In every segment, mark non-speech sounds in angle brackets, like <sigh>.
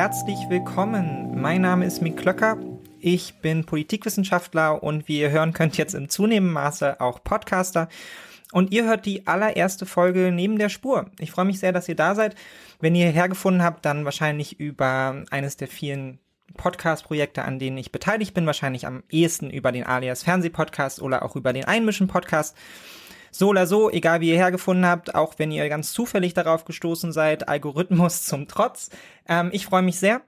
Herzlich willkommen. Mein Name ist Mick Klöcker. Ich bin Politikwissenschaftler und wie ihr hören könnt, jetzt im zunehmenden Maße auch Podcaster. Und ihr hört die allererste Folge neben der Spur. Ich freue mich sehr, dass ihr da seid. Wenn ihr hierher gefunden habt, dann wahrscheinlich über eines der vielen Podcast-Projekte, an denen ich beteiligt bin, wahrscheinlich am ehesten über den Alias Fernsehpodcast oder auch über den Einmischen Podcast. So oder so, egal wie ihr hergefunden habt, auch wenn ihr ganz zufällig darauf gestoßen seid, Algorithmus <laughs> zum Trotz. Ähm, ich freue mich sehr.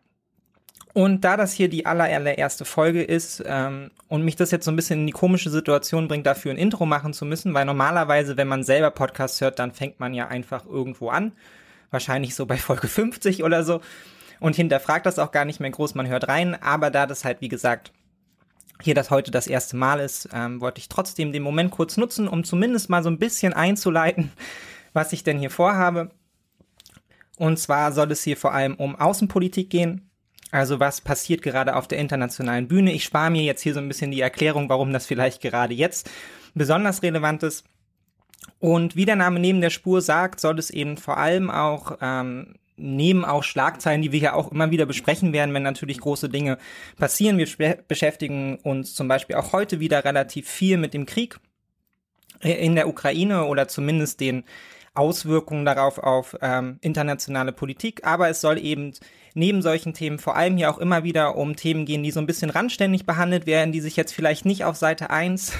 Und da das hier die allererste Folge ist ähm, und mich das jetzt so ein bisschen in die komische Situation bringt, dafür ein Intro machen zu müssen, weil normalerweise, wenn man selber Podcasts hört, dann fängt man ja einfach irgendwo an. Wahrscheinlich so bei Folge 50 oder so. Und hinterfragt das auch gar nicht mehr groß, man hört rein. Aber da das halt, wie gesagt, hier das heute das erste Mal ist, ähm, wollte ich trotzdem den Moment kurz nutzen, um zumindest mal so ein bisschen einzuleiten, <laughs> was ich denn hier vorhabe. Und zwar soll es hier vor allem um Außenpolitik gehen. Also was passiert gerade auf der internationalen Bühne? Ich spare mir jetzt hier so ein bisschen die Erklärung, warum das vielleicht gerade jetzt besonders relevant ist. Und wie der Name neben der Spur sagt, soll es eben vor allem auch ähm, neben auch Schlagzeilen, die wir ja auch immer wieder besprechen werden, wenn natürlich große Dinge passieren. Wir beschäftigen uns zum Beispiel auch heute wieder relativ viel mit dem Krieg in der Ukraine oder zumindest den Auswirkungen darauf auf ähm, internationale Politik. Aber es soll eben neben solchen Themen vor allem hier auch immer wieder um Themen gehen, die so ein bisschen randständig behandelt werden, die sich jetzt vielleicht nicht auf Seite 1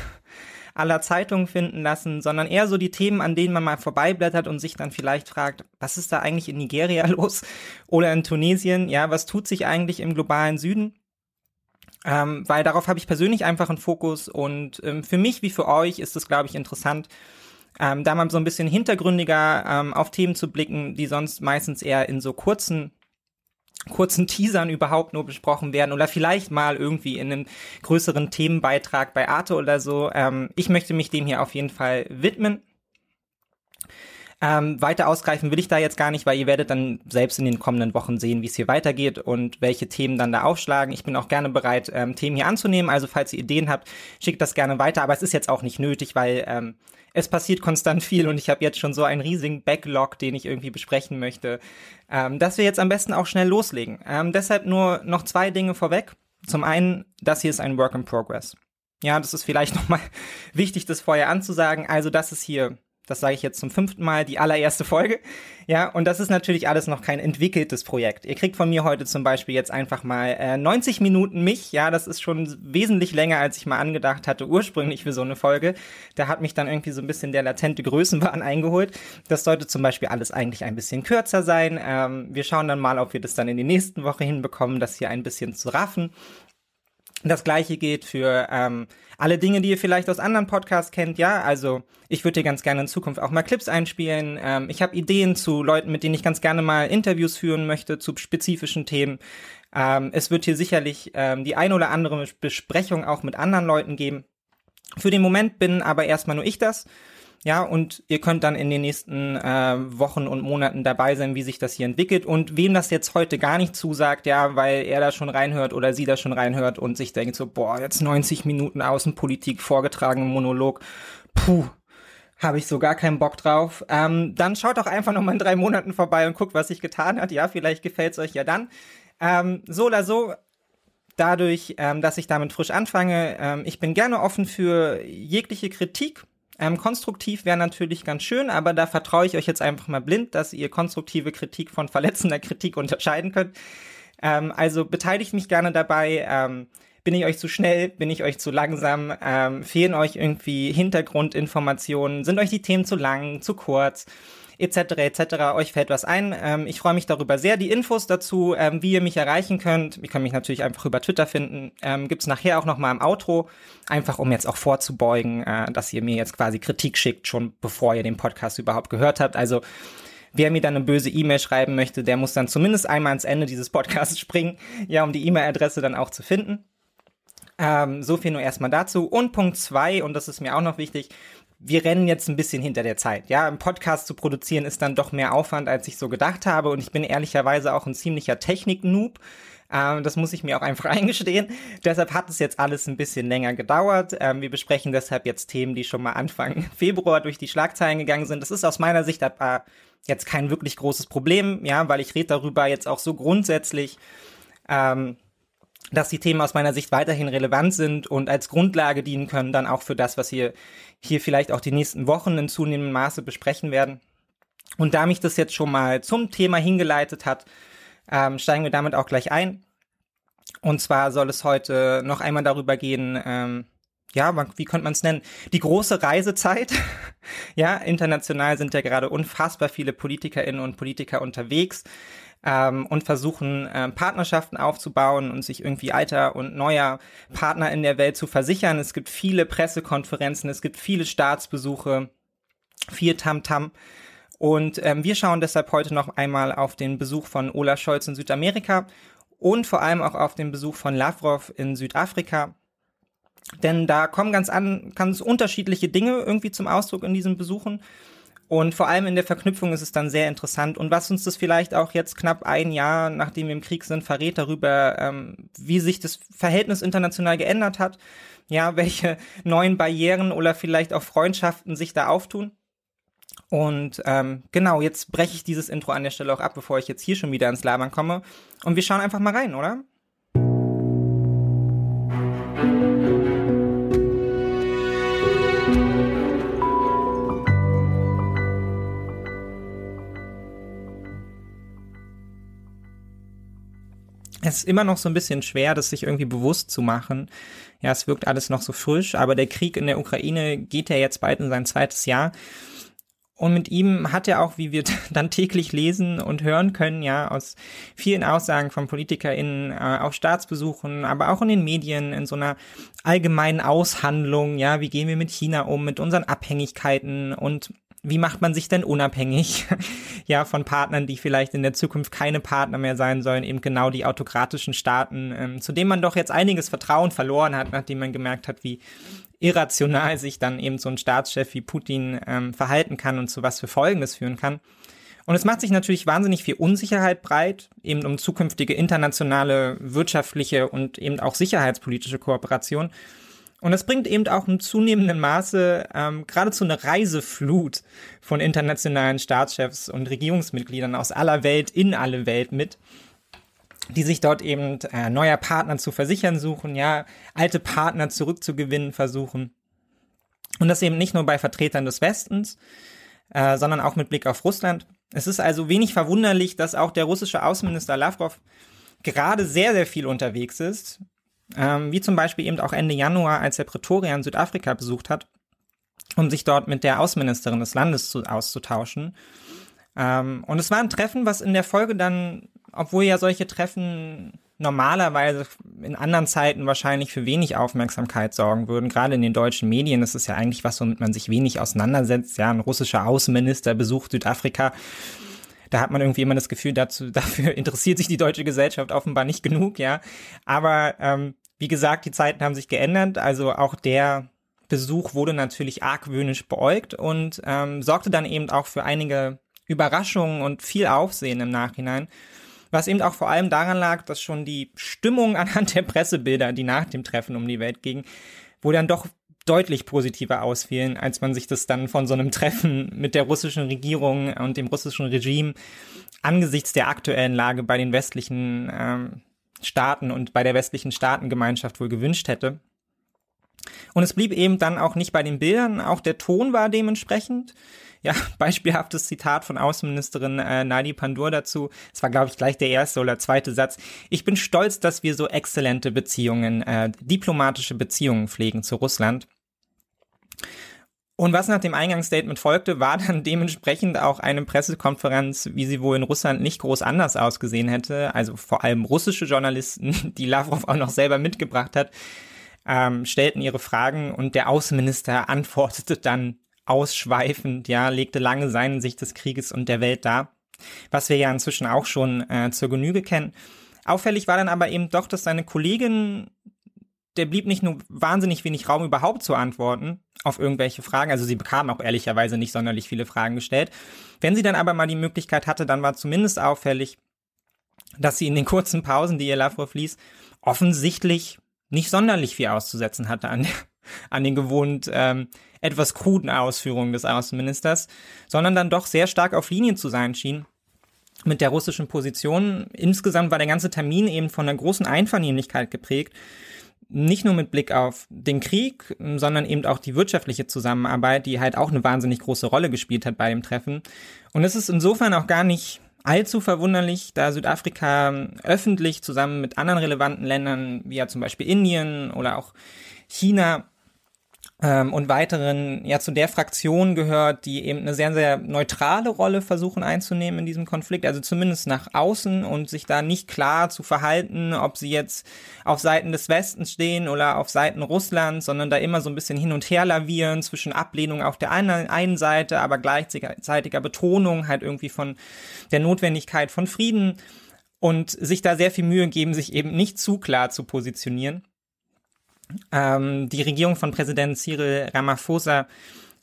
aller Zeitungen finden lassen, sondern eher so die Themen, an denen man mal vorbeiblättert und sich dann vielleicht fragt, was ist da eigentlich in Nigeria <laughs> los oder in Tunesien? Ja, was tut sich eigentlich im globalen Süden? Ähm, weil darauf habe ich persönlich einfach einen Fokus und ähm, für mich wie für euch ist es, glaube ich, interessant, ähm, da mal so ein bisschen hintergründiger ähm, auf Themen zu blicken, die sonst meistens eher in so kurzen kurzen Teasern überhaupt nur besprochen werden oder vielleicht mal irgendwie in einem größeren Themenbeitrag bei Arte oder so. Ähm, ich möchte mich dem hier auf jeden Fall widmen. Ähm, weiter ausgreifen will ich da jetzt gar nicht, weil ihr werdet dann selbst in den kommenden Wochen sehen, wie es hier weitergeht und welche Themen dann da aufschlagen. Ich bin auch gerne bereit, ähm, Themen hier anzunehmen. Also falls ihr Ideen habt, schickt das gerne weiter. Aber es ist jetzt auch nicht nötig, weil ähm, es passiert konstant viel und ich habe jetzt schon so einen riesigen Backlog, den ich irgendwie besprechen möchte, ähm, dass wir jetzt am besten auch schnell loslegen. Ähm, deshalb nur noch zwei Dinge vorweg. Zum einen, das hier ist ein Work in Progress. Ja, das ist vielleicht <laughs> nochmal wichtig, das vorher anzusagen. Also das ist hier das sage ich jetzt zum fünften Mal, die allererste Folge. Ja, und das ist natürlich alles noch kein entwickeltes Projekt. Ihr kriegt von mir heute zum Beispiel jetzt einfach mal äh, 90 Minuten mich. Ja, das ist schon wesentlich länger, als ich mal angedacht hatte, ursprünglich für so eine Folge. Da hat mich dann irgendwie so ein bisschen der latente Größenwahn <laughs> eingeholt. Das sollte zum Beispiel alles eigentlich ein bisschen kürzer sein. Ähm, wir schauen dann mal, ob wir das dann in die nächsten Woche hinbekommen, das hier ein bisschen zu raffen. Das gleiche geht für ähm, alle Dinge, die ihr vielleicht aus anderen Podcasts kennt. Ja, also ich würde dir ganz gerne in Zukunft auch mal Clips einspielen. Ähm, ich habe Ideen zu Leuten, mit denen ich ganz gerne mal Interviews führen möchte zu spezifischen Themen. Ähm, es wird hier sicherlich ähm, die ein oder andere Besprechung auch mit anderen Leuten geben. Für den Moment bin aber erstmal nur ich das. Ja, und ihr könnt dann in den nächsten äh, Wochen und Monaten dabei sein, wie sich das hier entwickelt. Und wem das jetzt heute gar nicht zusagt, ja, weil er da schon reinhört oder sie da schon reinhört und sich denkt so, boah, jetzt 90 Minuten Außenpolitik vorgetragen Monolog, puh, habe ich so gar keinen Bock drauf. Ähm, dann schaut doch einfach noch mal in drei Monaten vorbei und guckt, was sich getan hat. Ja, vielleicht gefällt's euch ja dann. Ähm, so oder so, dadurch, ähm, dass ich damit frisch anfange, ähm, ich bin gerne offen für jegliche Kritik ähm, konstruktiv wäre natürlich ganz schön, aber da vertraue ich euch jetzt einfach mal blind, dass ihr konstruktive Kritik von verletzender Kritik <laughs> unterscheiden könnt. Ähm, also beteiligt mich gerne dabei. Ähm, bin ich euch zu schnell? Bin ich euch zu langsam? Ähm, fehlen euch irgendwie Hintergrundinformationen? Sind euch die Themen zu lang, zu kurz? Etc. etc. Euch fällt was ein. Ähm, ich freue mich darüber sehr. Die Infos dazu, ähm, wie ihr mich erreichen könnt, ihr könnt mich natürlich einfach über Twitter finden, ähm, gibt nachher auch noch mal im Outro, einfach um jetzt auch vorzubeugen, äh, dass ihr mir jetzt quasi Kritik schickt, schon bevor ihr den Podcast überhaupt gehört habt. Also wer mir dann eine böse E-Mail schreiben möchte, der muss dann zumindest einmal ans Ende dieses Podcasts <laughs> springen, ja, um die E-Mail-Adresse dann auch zu finden. Ähm, so viel nur erstmal dazu. Und Punkt zwei, und das ist mir auch noch wichtig, wir rennen jetzt ein bisschen hinter der Zeit. Ja, einen Podcast zu produzieren ist dann doch mehr Aufwand, als ich so gedacht habe. Und ich bin ehrlicherweise auch ein ziemlicher Technik-Noob. Ähm, das muss ich mir auch einfach <laughs> eingestehen. Deshalb hat es jetzt alles ein bisschen länger gedauert. Ähm, wir besprechen deshalb jetzt Themen, die schon mal Anfang <laughs> Februar durch die Schlagzeilen gegangen sind. Das ist aus meiner Sicht aber jetzt kein wirklich großes Problem, ja, weil ich rede darüber jetzt auch so grundsätzlich. Ähm, dass die Themen aus meiner Sicht weiterhin relevant sind und als Grundlage dienen können, dann auch für das, was wir hier vielleicht auch die nächsten Wochen in zunehmendem Maße besprechen werden. Und da mich das jetzt schon mal zum Thema hingeleitet hat, ähm, steigen wir damit auch gleich ein. Und zwar soll es heute noch einmal darüber gehen, ähm, ja, wie könnte man es nennen? Die große Reisezeit. <laughs> ja, international sind ja gerade unfassbar viele PolitikerInnen und Politiker unterwegs ähm, und versuchen, äh, Partnerschaften aufzubauen und sich irgendwie alter und neuer Partner in der Welt zu versichern. Es gibt viele Pressekonferenzen, es gibt viele Staatsbesuche, viel Tamtam. -Tam. Und ähm, wir schauen deshalb heute noch einmal auf den Besuch von Olaf Scholz in Südamerika und vor allem auch auf den Besuch von Lavrov in Südafrika. Denn da kommen ganz an, ganz unterschiedliche Dinge irgendwie zum Ausdruck in diesen Besuchen. Und vor allem in der Verknüpfung ist es dann sehr interessant. Und was uns das vielleicht auch jetzt knapp ein Jahr, nachdem wir im Krieg sind, verrät darüber, ähm, wie sich das Verhältnis international geändert hat. Ja, <laughs> welche neuen Barrieren oder vielleicht auch Freundschaften sich da auftun. Und ähm, genau, jetzt breche ich dieses Intro an der Stelle auch ab, bevor ich jetzt hier schon wieder ins Labern komme. Und wir schauen einfach mal rein, oder? Es ist immer noch so ein bisschen schwer, das sich irgendwie bewusst zu machen. Ja, es wirkt alles noch so frisch, aber der Krieg in der Ukraine geht ja jetzt bald in sein zweites Jahr. Und mit ihm hat er auch, wie wir <laughs> dann täglich lesen und hören können, ja, aus vielen Aussagen von PolitikerInnen, äh, auf Staatsbesuchen, aber auch in den Medien, in so einer allgemeinen Aushandlung, ja, wie gehen wir mit China um, mit unseren Abhängigkeiten und wie macht man sich denn unabhängig, <laughs> ja, von Partnern, die vielleicht in der Zukunft keine Partner mehr sein sollen, eben genau die autokratischen Staaten, ähm, zu denen man doch jetzt einiges Vertrauen verloren hat, nachdem man gemerkt hat, wie irrational sich dann eben so ein Staatschef wie Putin ähm, verhalten kann und zu was für Folgen das führen kann. Und es macht sich natürlich wahnsinnig viel Unsicherheit breit, eben um zukünftige internationale wirtschaftliche und eben auch sicherheitspolitische Kooperation. Und es bringt eben auch in zunehmendem Maße ähm, geradezu eine Reiseflut von internationalen Staatschefs und Regierungsmitgliedern aus aller Welt in alle Welt mit, die sich dort eben äh, neuer Partner zu versichern suchen, ja, alte Partner zurückzugewinnen versuchen. Und das eben nicht nur bei Vertretern des Westens, äh, sondern auch mit Blick auf Russland. Es ist also wenig verwunderlich, dass auch der russische Außenminister Lavrov gerade sehr, sehr viel unterwegs ist, ähm, wie zum Beispiel eben auch Ende Januar, als er Pretoria in Südafrika besucht hat, um sich dort mit der Außenministerin des Landes zu, auszutauschen. Ähm, und es war ein Treffen, was in der Folge dann, obwohl ja solche Treffen normalerweise in anderen Zeiten wahrscheinlich für wenig Aufmerksamkeit sorgen würden. Gerade in den deutschen Medien das ist ja eigentlich was, womit man sich wenig auseinandersetzt. Ja, ein russischer Außenminister besucht Südafrika da hat man irgendwie immer das Gefühl, dazu, <laughs> dafür interessiert sich die deutsche Gesellschaft offenbar nicht genug, ja. Aber ähm, wie gesagt, die Zeiten haben sich geändert, also auch der Besuch wurde natürlich argwöhnisch beäugt und ähm, sorgte dann eben auch für einige Überraschungen und viel Aufsehen im Nachhinein. Was eben auch vor allem daran lag, dass schon die Stimmung <laughs> anhand der Pressebilder, die nach dem Treffen um die Welt gingen, wo dann doch deutlich positiver ausfielen, als man sich das dann von so einem <laughs> Treffen mit der russischen Regierung und dem russischen Regime angesichts der aktuellen Lage bei den westlichen ähm, Staaten und bei der westlichen Staatengemeinschaft wohl gewünscht hätte. Und es blieb eben dann auch nicht bei den Bildern, auch der Ton war dementsprechend. Ja, <laughs> beispielhaftes Zitat von Außenministerin äh, Nadi Pandur dazu. Es war, glaube ich, gleich der erste oder zweite Satz. Ich bin stolz, dass wir so exzellente Beziehungen, äh, diplomatische Beziehungen pflegen zu Russland. Und was nach dem Eingangsstatement folgte, war dann <laughs> dementsprechend auch eine Pressekonferenz, wie sie wohl in Russland nicht groß anders ausgesehen hätte. Also vor allem russische Journalisten, <laughs> die Lavrov auch noch selber mitgebracht hat, ähm, stellten ihre Fragen und der Außenminister <laughs> antwortete dann ausschweifend, ja, legte lange seine Sicht des Krieges und der Welt dar, was wir ja inzwischen auch schon äh, zur Genüge kennen. Auffällig war dann aber eben doch, dass seine Kollegin, der blieb nicht nur wahnsinnig wenig Raum überhaupt zu antworten auf irgendwelche Fragen, also sie bekam auch ehrlicherweise nicht sonderlich viele Fragen gestellt. Wenn sie dann aber mal die Möglichkeit hatte, dann war zumindest auffällig, dass sie in den kurzen Pausen, die ihr Lavrov ließ, offensichtlich nicht sonderlich viel auszusetzen hatte an, an den gewohnt ähm, etwas kruden Ausführungen des Außenministers, sondern dann doch sehr stark auf Linien zu sein schien mit der russischen Position. Insgesamt war der ganze Termin eben von einer großen Einvernehmlichkeit geprägt. Nicht nur mit Blick auf den Krieg, sondern eben auch die wirtschaftliche Zusammenarbeit, die halt auch eine wahnsinnig große Rolle gespielt hat bei dem Treffen. Und es ist insofern auch gar nicht allzu verwunderlich, da Südafrika öffentlich zusammen mit anderen relevanten Ländern, wie ja zum Beispiel Indien oder auch China, ähm, und weiteren ja zu der Fraktion gehört, die eben eine sehr, sehr neutrale Rolle versuchen einzunehmen in diesem Konflikt, also zumindest nach außen und sich da nicht klar zu verhalten, ob sie jetzt auf Seiten des Westens stehen oder auf Seiten Russlands, sondern da immer so ein bisschen hin und her lavieren zwischen Ablehnung auf der einen, einen Seite, aber gleichzeitiger Betonung halt irgendwie von der Notwendigkeit von Frieden und sich da sehr viel Mühe geben, sich eben nicht zu klar zu positionieren. Ähm, die Regierung von Präsident Cyril Ramaphosa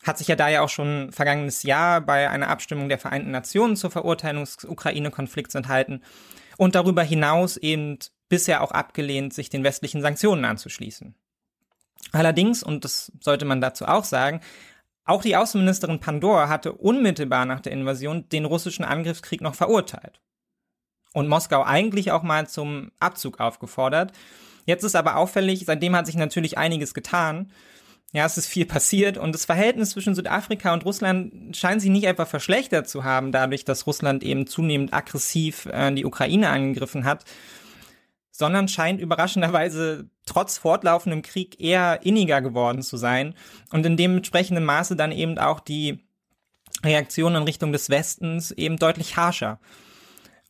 hat sich ja da ja auch schon vergangenes Jahr bei einer Abstimmung der Vereinten Nationen zur Verurteilung des Ukraine-Konflikts enthalten und darüber hinaus eben bisher auch abgelehnt, sich den westlichen Sanktionen anzuschließen. Allerdings, und das sollte man dazu auch sagen, auch die Außenministerin Pandor hatte unmittelbar nach der Invasion den russischen Angriffskrieg noch verurteilt. Und Moskau eigentlich auch mal zum Abzug aufgefordert. Jetzt ist aber auffällig, seitdem hat sich natürlich einiges getan. Ja, es ist viel passiert und das Verhältnis zwischen Südafrika und Russland scheint sich nicht einfach verschlechtert zu haben, dadurch, dass Russland eben zunehmend aggressiv äh, die Ukraine angegriffen hat, sondern scheint überraschenderweise trotz fortlaufendem Krieg eher inniger geworden zu sein und in dementsprechenden Maße dann eben auch die Reaktion in Richtung des Westens eben deutlich harscher.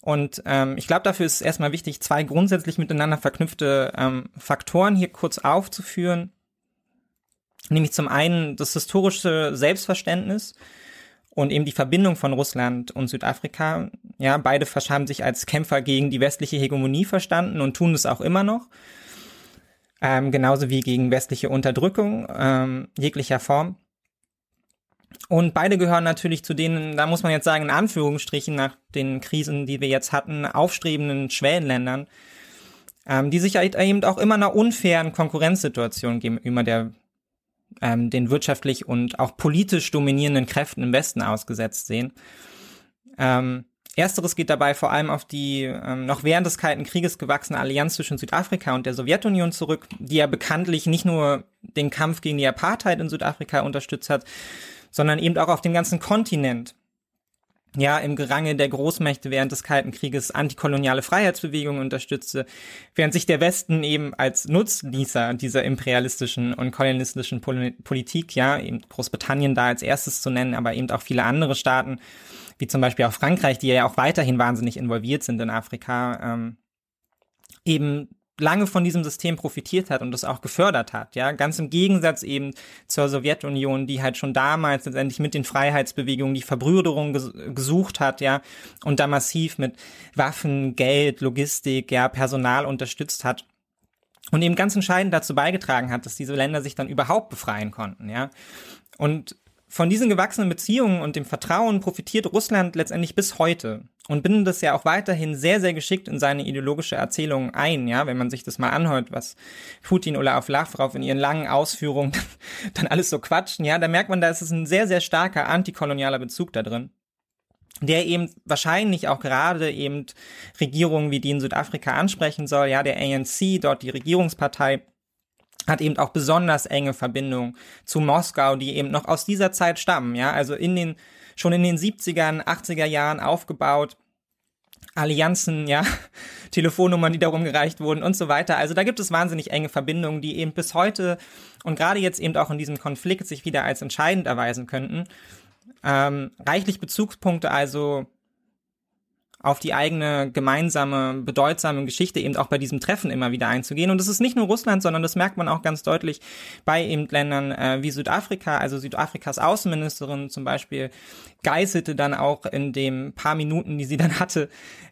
Und ähm, ich glaube, dafür ist erstmal wichtig, zwei grundsätzlich miteinander verknüpfte ähm, Faktoren hier kurz aufzuführen. Nämlich zum einen das historische Selbstverständnis und eben die Verbindung von Russland und Südafrika. Ja, beide haben sich als Kämpfer gegen die westliche Hegemonie verstanden und tun es auch immer noch. Ähm, genauso wie gegen westliche Unterdrückung ähm, jeglicher Form. Und beide gehören natürlich zu denen, da muss man jetzt sagen, in Anführungsstrichen nach den Krisen, die wir jetzt hatten, aufstrebenden Schwellenländern, ähm, die sich halt eben auch immer einer unfairen Konkurrenzsituation gegenüber der, ähm, den wirtschaftlich und auch politisch dominierenden Kräften im Westen ausgesetzt sehen. Ähm, Ersteres geht dabei vor allem auf die ähm, noch während des Kalten Krieges gewachsene Allianz zwischen Südafrika und der Sowjetunion zurück, die ja bekanntlich nicht nur den Kampf gegen die Apartheid in Südafrika unterstützt hat, sondern eben auch auf dem ganzen Kontinent. Ja, im Gerange der Großmächte während des Kalten Krieges antikoloniale Freiheitsbewegungen unterstützte, während sich der Westen eben als Nutznießer dieser imperialistischen und kolonialistischen Politik, ja, eben Großbritannien da als erstes zu nennen, aber eben auch viele andere Staaten, wie zum Beispiel auch Frankreich, die ja auch weiterhin wahnsinnig involviert sind in Afrika, ähm, eben lange von diesem System profitiert hat und das auch gefördert hat, ja, ganz im Gegensatz eben zur Sowjetunion, die halt schon damals letztendlich mit den Freiheitsbewegungen die Verbrüderung ges gesucht hat, ja, und da massiv mit Waffen, Geld, Logistik, ja, Personal unterstützt hat und eben ganz entscheidend dazu beigetragen hat, dass diese Länder sich dann überhaupt befreien konnten, ja. Und von diesen gewachsenen Beziehungen und dem Vertrauen profitiert Russland letztendlich bis heute und bindet das ja auch weiterhin sehr, sehr geschickt in seine ideologische Erzählung ein, ja, wenn man sich das mal anhört, was Putin oder auf Lavrov in ihren langen Ausführungen <laughs> dann alles so quatschen, ja, da merkt man, da ist es ein sehr, sehr starker antikolonialer Bezug da drin der eben wahrscheinlich auch gerade eben Regierungen wie die in Südafrika ansprechen soll, ja, der ANC, dort die Regierungspartei, hat eben auch besonders enge Verbindungen zu Moskau, die eben noch aus dieser Zeit stammen, ja, also in den, schon in den 70ern, 80er Jahren aufgebaut, Allianzen, ja, <laughs> Telefonnummern, die darum gereicht wurden und so weiter. Also da gibt es wahnsinnig enge Verbindungen, die eben bis heute und gerade jetzt eben auch in diesem Konflikt sich wieder als entscheidend erweisen könnten. Ähm, reichlich Bezugspunkte also auf die eigene gemeinsame, bedeutsame Geschichte eben auch bei diesem Treffen immer wieder einzugehen. Und das ist nicht nur Russland, sondern das merkt man auch ganz deutlich bei eben Ländern äh, wie Südafrika. Also Südafrikas Außenministerin zum Beispiel geißelte dann auch in dem paar Minuten, die sie dann hatte,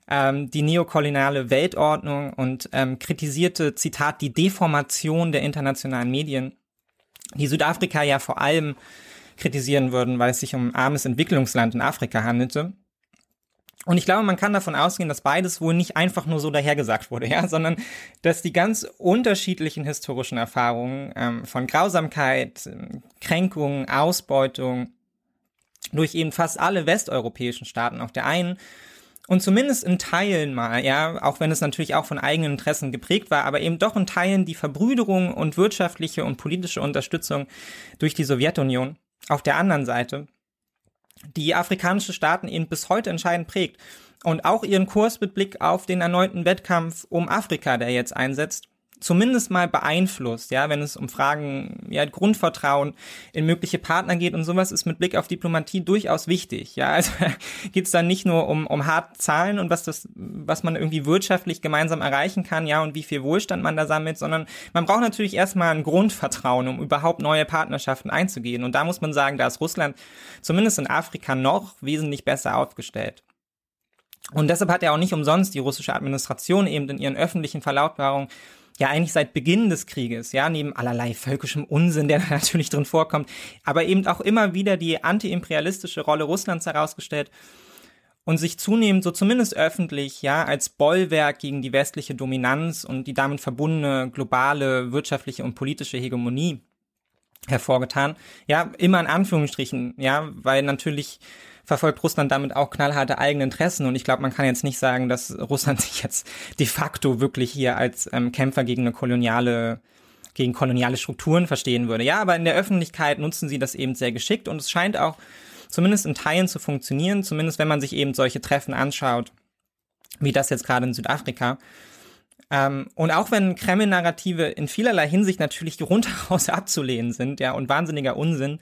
ähm, die neokoloniale Weltordnung und ähm, kritisierte, Zitat, die Deformation der internationalen Medien, die Südafrika ja vor allem kritisieren würden, weil es sich um ein armes Entwicklungsland in Afrika handelte. Und ich glaube, man kann davon ausgehen, dass beides wohl nicht einfach nur so dahergesagt wurde, <laughs> ja, sondern dass die ganz unterschiedlichen historischen Erfahrungen ähm, von Grausamkeit, Kränkung, Ausbeutung durch eben fast alle westeuropäischen Staaten auf der einen und zumindest in Teilen mal, ja, auch wenn es natürlich auch von eigenen Interessen geprägt war, aber eben doch in Teilen die Verbrüderung und wirtschaftliche und politische Unterstützung durch die Sowjetunion auf der anderen Seite die afrikanische Staaten eben bis heute entscheidend prägt. Und auch ihren Kurs mit Blick auf den erneuten Wettkampf um Afrika, der jetzt einsetzt, zumindest mal beeinflusst, ja, wenn es um Fragen, ja, Grundvertrauen in mögliche Partner geht und sowas ist mit Blick auf Diplomatie durchaus wichtig, ja, also <laughs> geht es dann nicht nur um, um harte Zahlen und was das, was man irgendwie wirtschaftlich gemeinsam erreichen kann, ja, und wie viel Wohlstand man da sammelt, sondern man braucht natürlich erstmal ein Grundvertrauen, um überhaupt neue Partnerschaften einzugehen und da muss man sagen, da ist Russland zumindest in Afrika noch wesentlich besser aufgestellt. Und deshalb hat ja auch nicht umsonst die russische Administration eben in ihren öffentlichen Verlautbarungen ja eigentlich seit Beginn des Krieges, ja, neben allerlei völkischem Unsinn, der <laughs> da natürlich drin vorkommt, aber eben auch immer wieder die antiimperialistische Rolle Russlands herausgestellt und sich zunehmend so zumindest öffentlich, ja, als Bollwerk gegen die westliche Dominanz und die damit verbundene globale wirtschaftliche und politische Hegemonie hervorgetan. Ja, immer in Anführungsstrichen, ja, weil natürlich verfolgt Russland damit auch knallharte eigene Interessen. Und ich glaube, man kann jetzt nicht sagen, dass Russland <laughs> sich jetzt de facto wirklich hier als ähm, Kämpfer gegen eine koloniale gegen koloniale Strukturen verstehen würde. Ja, aber in der Öffentlichkeit nutzen sie das eben sehr geschickt und es scheint auch zumindest in Teilen zu funktionieren, zumindest wenn man sich eben solche Treffen anschaut, wie das jetzt gerade in Südafrika. Ähm, und auch wenn Kreml-Narrative in vielerlei Hinsicht natürlich rundheraus <laughs> abzulehnen sind, ja, und wahnsinniger Unsinn,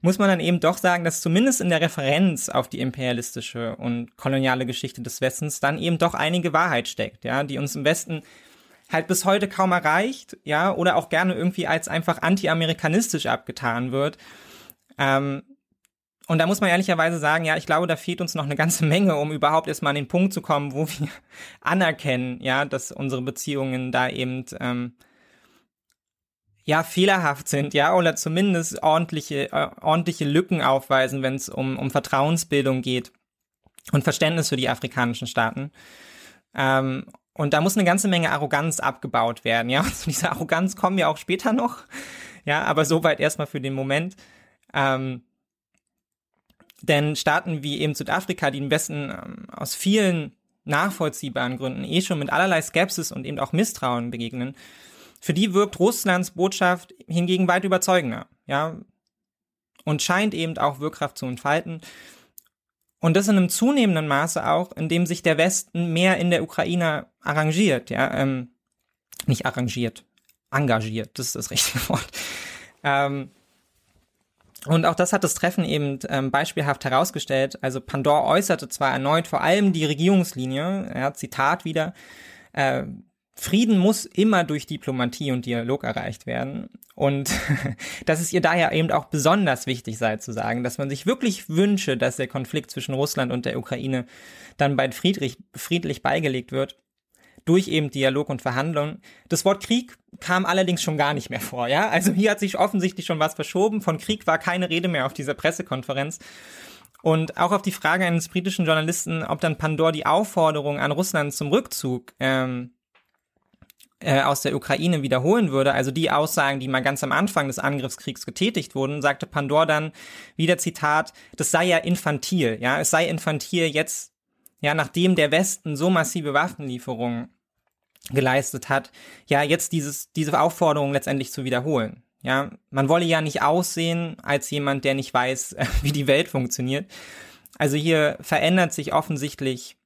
muss man dann eben doch sagen, dass zumindest in der Referenz auf die imperialistische und koloniale Geschichte des Westens dann eben doch einige Wahrheit steckt, ja, die uns im Westen halt bis heute kaum erreicht, ja, oder auch gerne irgendwie als einfach anti-amerikanistisch abgetan wird. Ähm, und da muss man ehrlicherweise sagen, ja, ich glaube, da fehlt uns noch eine ganze Menge, um überhaupt erstmal an den Punkt zu kommen, wo wir <laughs> anerkennen, ja, dass unsere Beziehungen da eben ähm, ja fehlerhaft sind, ja, oder zumindest ordentliche äh, ordentliche Lücken aufweisen, wenn es um um Vertrauensbildung geht und Verständnis für die afrikanischen Staaten. Ähm, und da muss eine ganze Menge Arroganz abgebaut werden, ja. <laughs> Und zu dieser Arroganz kommen wir auch später noch, ja, aber soweit erstmal für den Moment. Ähm, denn Staaten wie eben Südafrika, die im Westen ähm, aus vielen nachvollziehbaren Gründen eh schon mit allerlei Skepsis und eben auch Misstrauen begegnen, für die wirkt Russlands Botschaft hingegen weit überzeugender, ja, und scheint eben auch Wirkkraft zu entfalten. Und das in einem zunehmenden Maße auch, indem sich der Westen mehr in der Ukraine arrangiert, ja, ähm, nicht arrangiert, engagiert, das ist das richtige <laughs> Wort. Ähm, und auch das hat das Treffen eben ähm, beispielhaft herausgestellt. Also Pandor äußerte zwar erneut vor allem die Regierungslinie, ja, Zitat wieder, äh, Frieden muss immer durch Diplomatie und Dialog erreicht werden. Und <laughs> dass es ihr daher eben auch besonders wichtig sei zu sagen, dass man sich wirklich wünsche, dass der Konflikt zwischen Russland und der Ukraine dann bald friedlich, friedlich beigelegt wird durch eben Dialog und Verhandlungen. Das Wort Krieg kam allerdings schon gar nicht mehr vor, ja? Also hier hat sich offensichtlich schon was verschoben. Von Krieg war keine Rede mehr auf dieser Pressekonferenz. Und auch auf die Frage eines britischen Journalisten, ob dann Pandor die Aufforderung an Russland zum Rückzug ähm, äh, aus der Ukraine wiederholen würde, also die Aussagen, die mal ganz am Anfang des Angriffskriegs getätigt wurden, sagte Pandor dann wieder Zitat, das sei ja infantil, ja, es sei infantil jetzt ja, nachdem der Westen so massive Waffenlieferungen geleistet hat, ja, jetzt dieses, diese Aufforderung letztendlich zu wiederholen. Ja, man wolle ja nicht aussehen als jemand, der nicht weiß, <laughs> wie die Welt funktioniert. Also hier verändert sich offensichtlich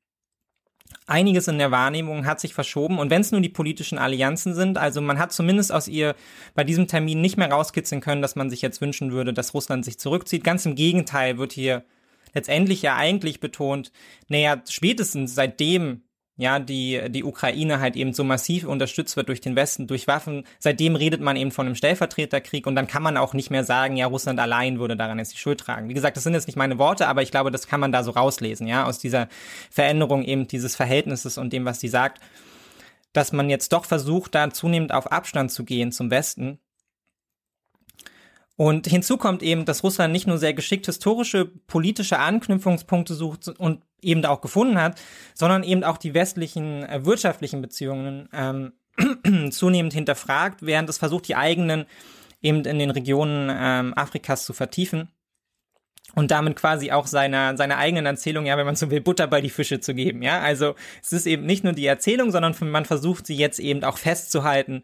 einiges in der Wahrnehmung, hat sich verschoben. Und wenn es nur die politischen Allianzen sind, also man hat zumindest aus ihr bei diesem Termin nicht mehr rauskitzeln können, dass man sich jetzt wünschen würde, dass Russland sich zurückzieht. Ganz im Gegenteil wird hier letztendlich ja eigentlich betont, naja, spätestens seitdem ja, die, die Ukraine halt eben so massiv unterstützt wird durch den Westen, durch Waffen. Seitdem redet man eben von einem Stellvertreterkrieg und dann kann man auch nicht mehr sagen, ja, Russland allein würde daran jetzt die Schuld tragen. Wie gesagt, das sind jetzt nicht meine Worte, aber ich glaube, das kann man da so rauslesen, ja, aus dieser Veränderung eben dieses Verhältnisses und dem, was sie sagt, dass man jetzt doch versucht, da zunehmend auf Abstand zu gehen zum Westen und hinzu kommt eben, dass Russland nicht nur sehr geschickt historische, politische Anknüpfungspunkte sucht und eben auch gefunden hat, sondern eben auch die westlichen äh, wirtschaftlichen Beziehungen ähm, <clears throat> zunehmend hinterfragt, während es versucht, die eigenen eben in den Regionen ähm, Afrikas zu vertiefen und damit quasi auch seiner seiner eigenen Erzählung, ja, wenn man so will, Butter bei die Fische zu geben, ja. Also es ist eben nicht nur die Erzählung, sondern man versucht sie jetzt eben auch festzuhalten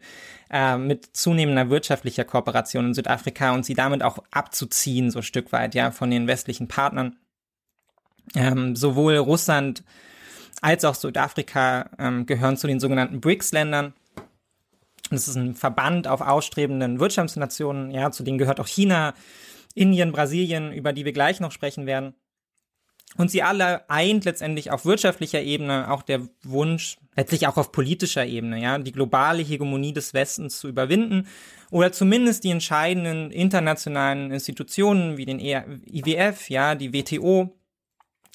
äh, mit zunehmender wirtschaftlicher Kooperation in Südafrika und sie damit auch abzuziehen, so Stück weit, ja, von den westlichen Partnern. Ähm, sowohl Russland als auch Südafrika ähm, gehören zu den sogenannten BRICS-Ländern. Das ist ein Verband auf ausstrebenden Wirtschaftsnationen, ja, zu denen gehört auch China, Indien, Brasilien, über die wir gleich noch sprechen werden. Und sie alle eint letztendlich auf wirtschaftlicher Ebene auch der Wunsch, letztlich auch auf politischer Ebene, ja, die globale Hegemonie des Westens zu überwinden oder zumindest die entscheidenden internationalen Institutionen wie den IWF, ja, die WTO,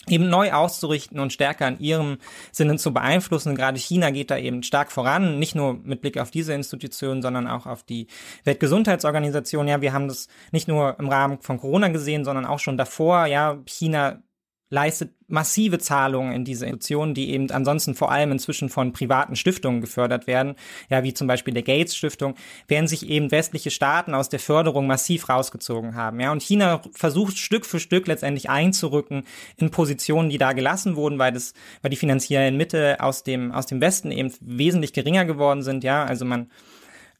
eben neu auszurichten und stärker in ihrem Sinne zu beeinflussen. Gerade China geht da eben stark voran, nicht nur mit Blick auf diese Institutionen, sondern auch auf die Weltgesundheitsorganisation. Ja, wir haben das nicht nur im Rahmen von Corona gesehen, sondern auch schon davor. Ja, China leistet massive Zahlungen in diese Institutionen, die eben ansonsten vor allem inzwischen von privaten Stiftungen gefördert werden, ja, wie zum Beispiel der Gates Stiftung, während sich eben westliche Staaten aus der Förderung massiv rausgezogen haben, ja, und China versucht Stück für Stück letztendlich einzurücken in Positionen, die da gelassen wurden, weil das, weil die finanziellen Mittel aus dem, aus dem Westen eben wesentlich geringer geworden sind, ja, also man,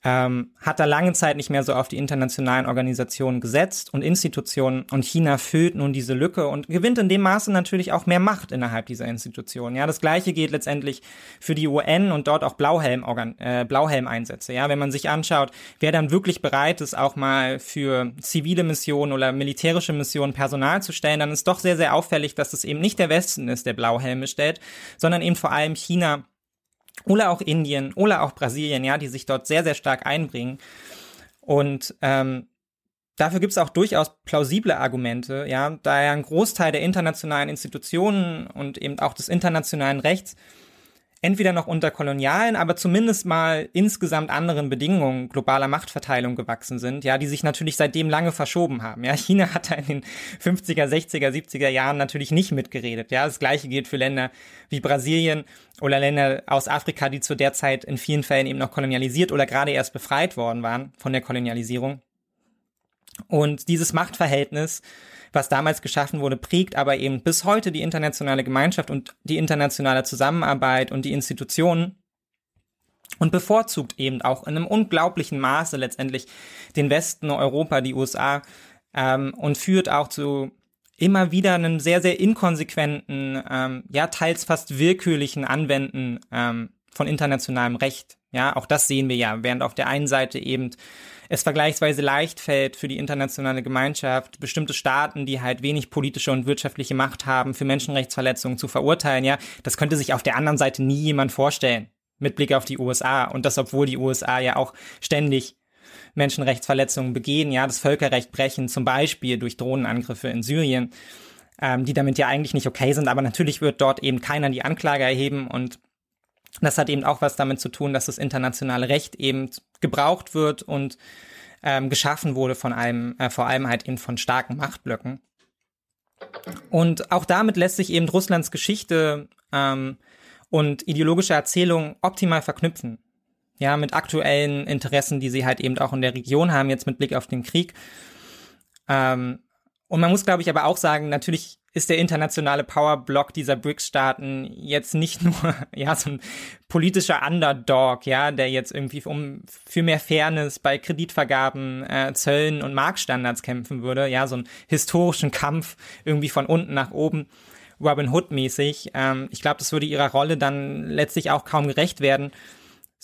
ähm, hat da lange Zeit nicht mehr so auf die internationalen Organisationen gesetzt und Institutionen und China füllt nun diese Lücke und gewinnt in dem Maße natürlich auch mehr Macht innerhalb dieser Institutionen. Ja, das gleiche geht letztendlich für die UN und dort auch Blauhelm äh, Blauhelm-Einsätze. Ja, wenn man sich anschaut, wer dann wirklich bereit ist, auch mal für zivile Missionen oder militärische Missionen Personal zu stellen, dann ist doch sehr, sehr auffällig, dass es eben nicht der Westen ist, der Blauhelme stellt, sondern eben vor allem China oder auch Indien oder auch Brasilien, ja, die sich dort sehr, sehr stark einbringen. Und ähm, dafür gibt es auch durchaus plausible Argumente, ja, da ja ein Großteil der internationalen Institutionen und eben auch des internationalen Rechts entweder noch unter kolonialen, aber zumindest mal insgesamt anderen Bedingungen globaler Machtverteilung gewachsen sind, ja, die sich natürlich seitdem lange verschoben haben. Ja, China hat da in den 50er, 60er, 70er Jahren natürlich nicht mitgeredet. Ja, das gleiche gilt für Länder wie Brasilien oder Länder aus Afrika, die zu der Zeit in vielen Fällen eben noch kolonialisiert oder gerade erst befreit worden waren von der Kolonialisierung. Und dieses Machtverhältnis was damals geschaffen wurde, prägt aber eben bis heute die internationale Gemeinschaft und die internationale Zusammenarbeit und die Institutionen und bevorzugt eben auch in einem unglaublichen Maße letztendlich den Westen, Europa, die USA ähm, und führt auch zu immer wieder einem sehr, sehr inkonsequenten, ähm, ja, teils fast willkürlichen Anwenden ähm, von internationalem Recht. Ja, auch das sehen wir ja, während auf der einen Seite eben es vergleichsweise leicht fällt für die internationale Gemeinschaft, bestimmte Staaten, die halt wenig politische und wirtschaftliche Macht haben, für Menschenrechtsverletzungen zu verurteilen, ja, das könnte sich auf der anderen Seite nie jemand vorstellen, mit Blick auf die USA. Und das, obwohl die USA ja auch ständig Menschenrechtsverletzungen begehen, ja, das Völkerrecht brechen, zum Beispiel durch Drohnenangriffe in Syrien, ähm, die damit ja eigentlich nicht okay sind, aber natürlich wird dort eben keiner die Anklage erheben und das hat eben auch was damit zu tun, dass das internationale Recht eben gebraucht wird und ähm, geschaffen wurde von einem, äh, vor allem halt eben von starken Machtblöcken. Und auch damit lässt sich eben Russlands Geschichte ähm, und ideologische Erzählung optimal verknüpfen. Ja, mit aktuellen Interessen, die sie halt eben auch in der Region haben, jetzt mit Blick auf den Krieg. Ähm, und man muss, glaube ich, aber auch sagen, natürlich ist der internationale Powerblock dieser BRICS-Staaten jetzt nicht <laughs> nur ja so ein politischer Underdog, ja, der jetzt irgendwie um für mehr Fairness bei Kreditvergaben, äh, Zöllen und Marktstandards kämpfen würde, ja, so einen historischen Kampf irgendwie von unten nach oben. Robin Hood mäßig. Ähm, ich glaube, das würde ihrer Rolle dann letztlich auch kaum gerecht werden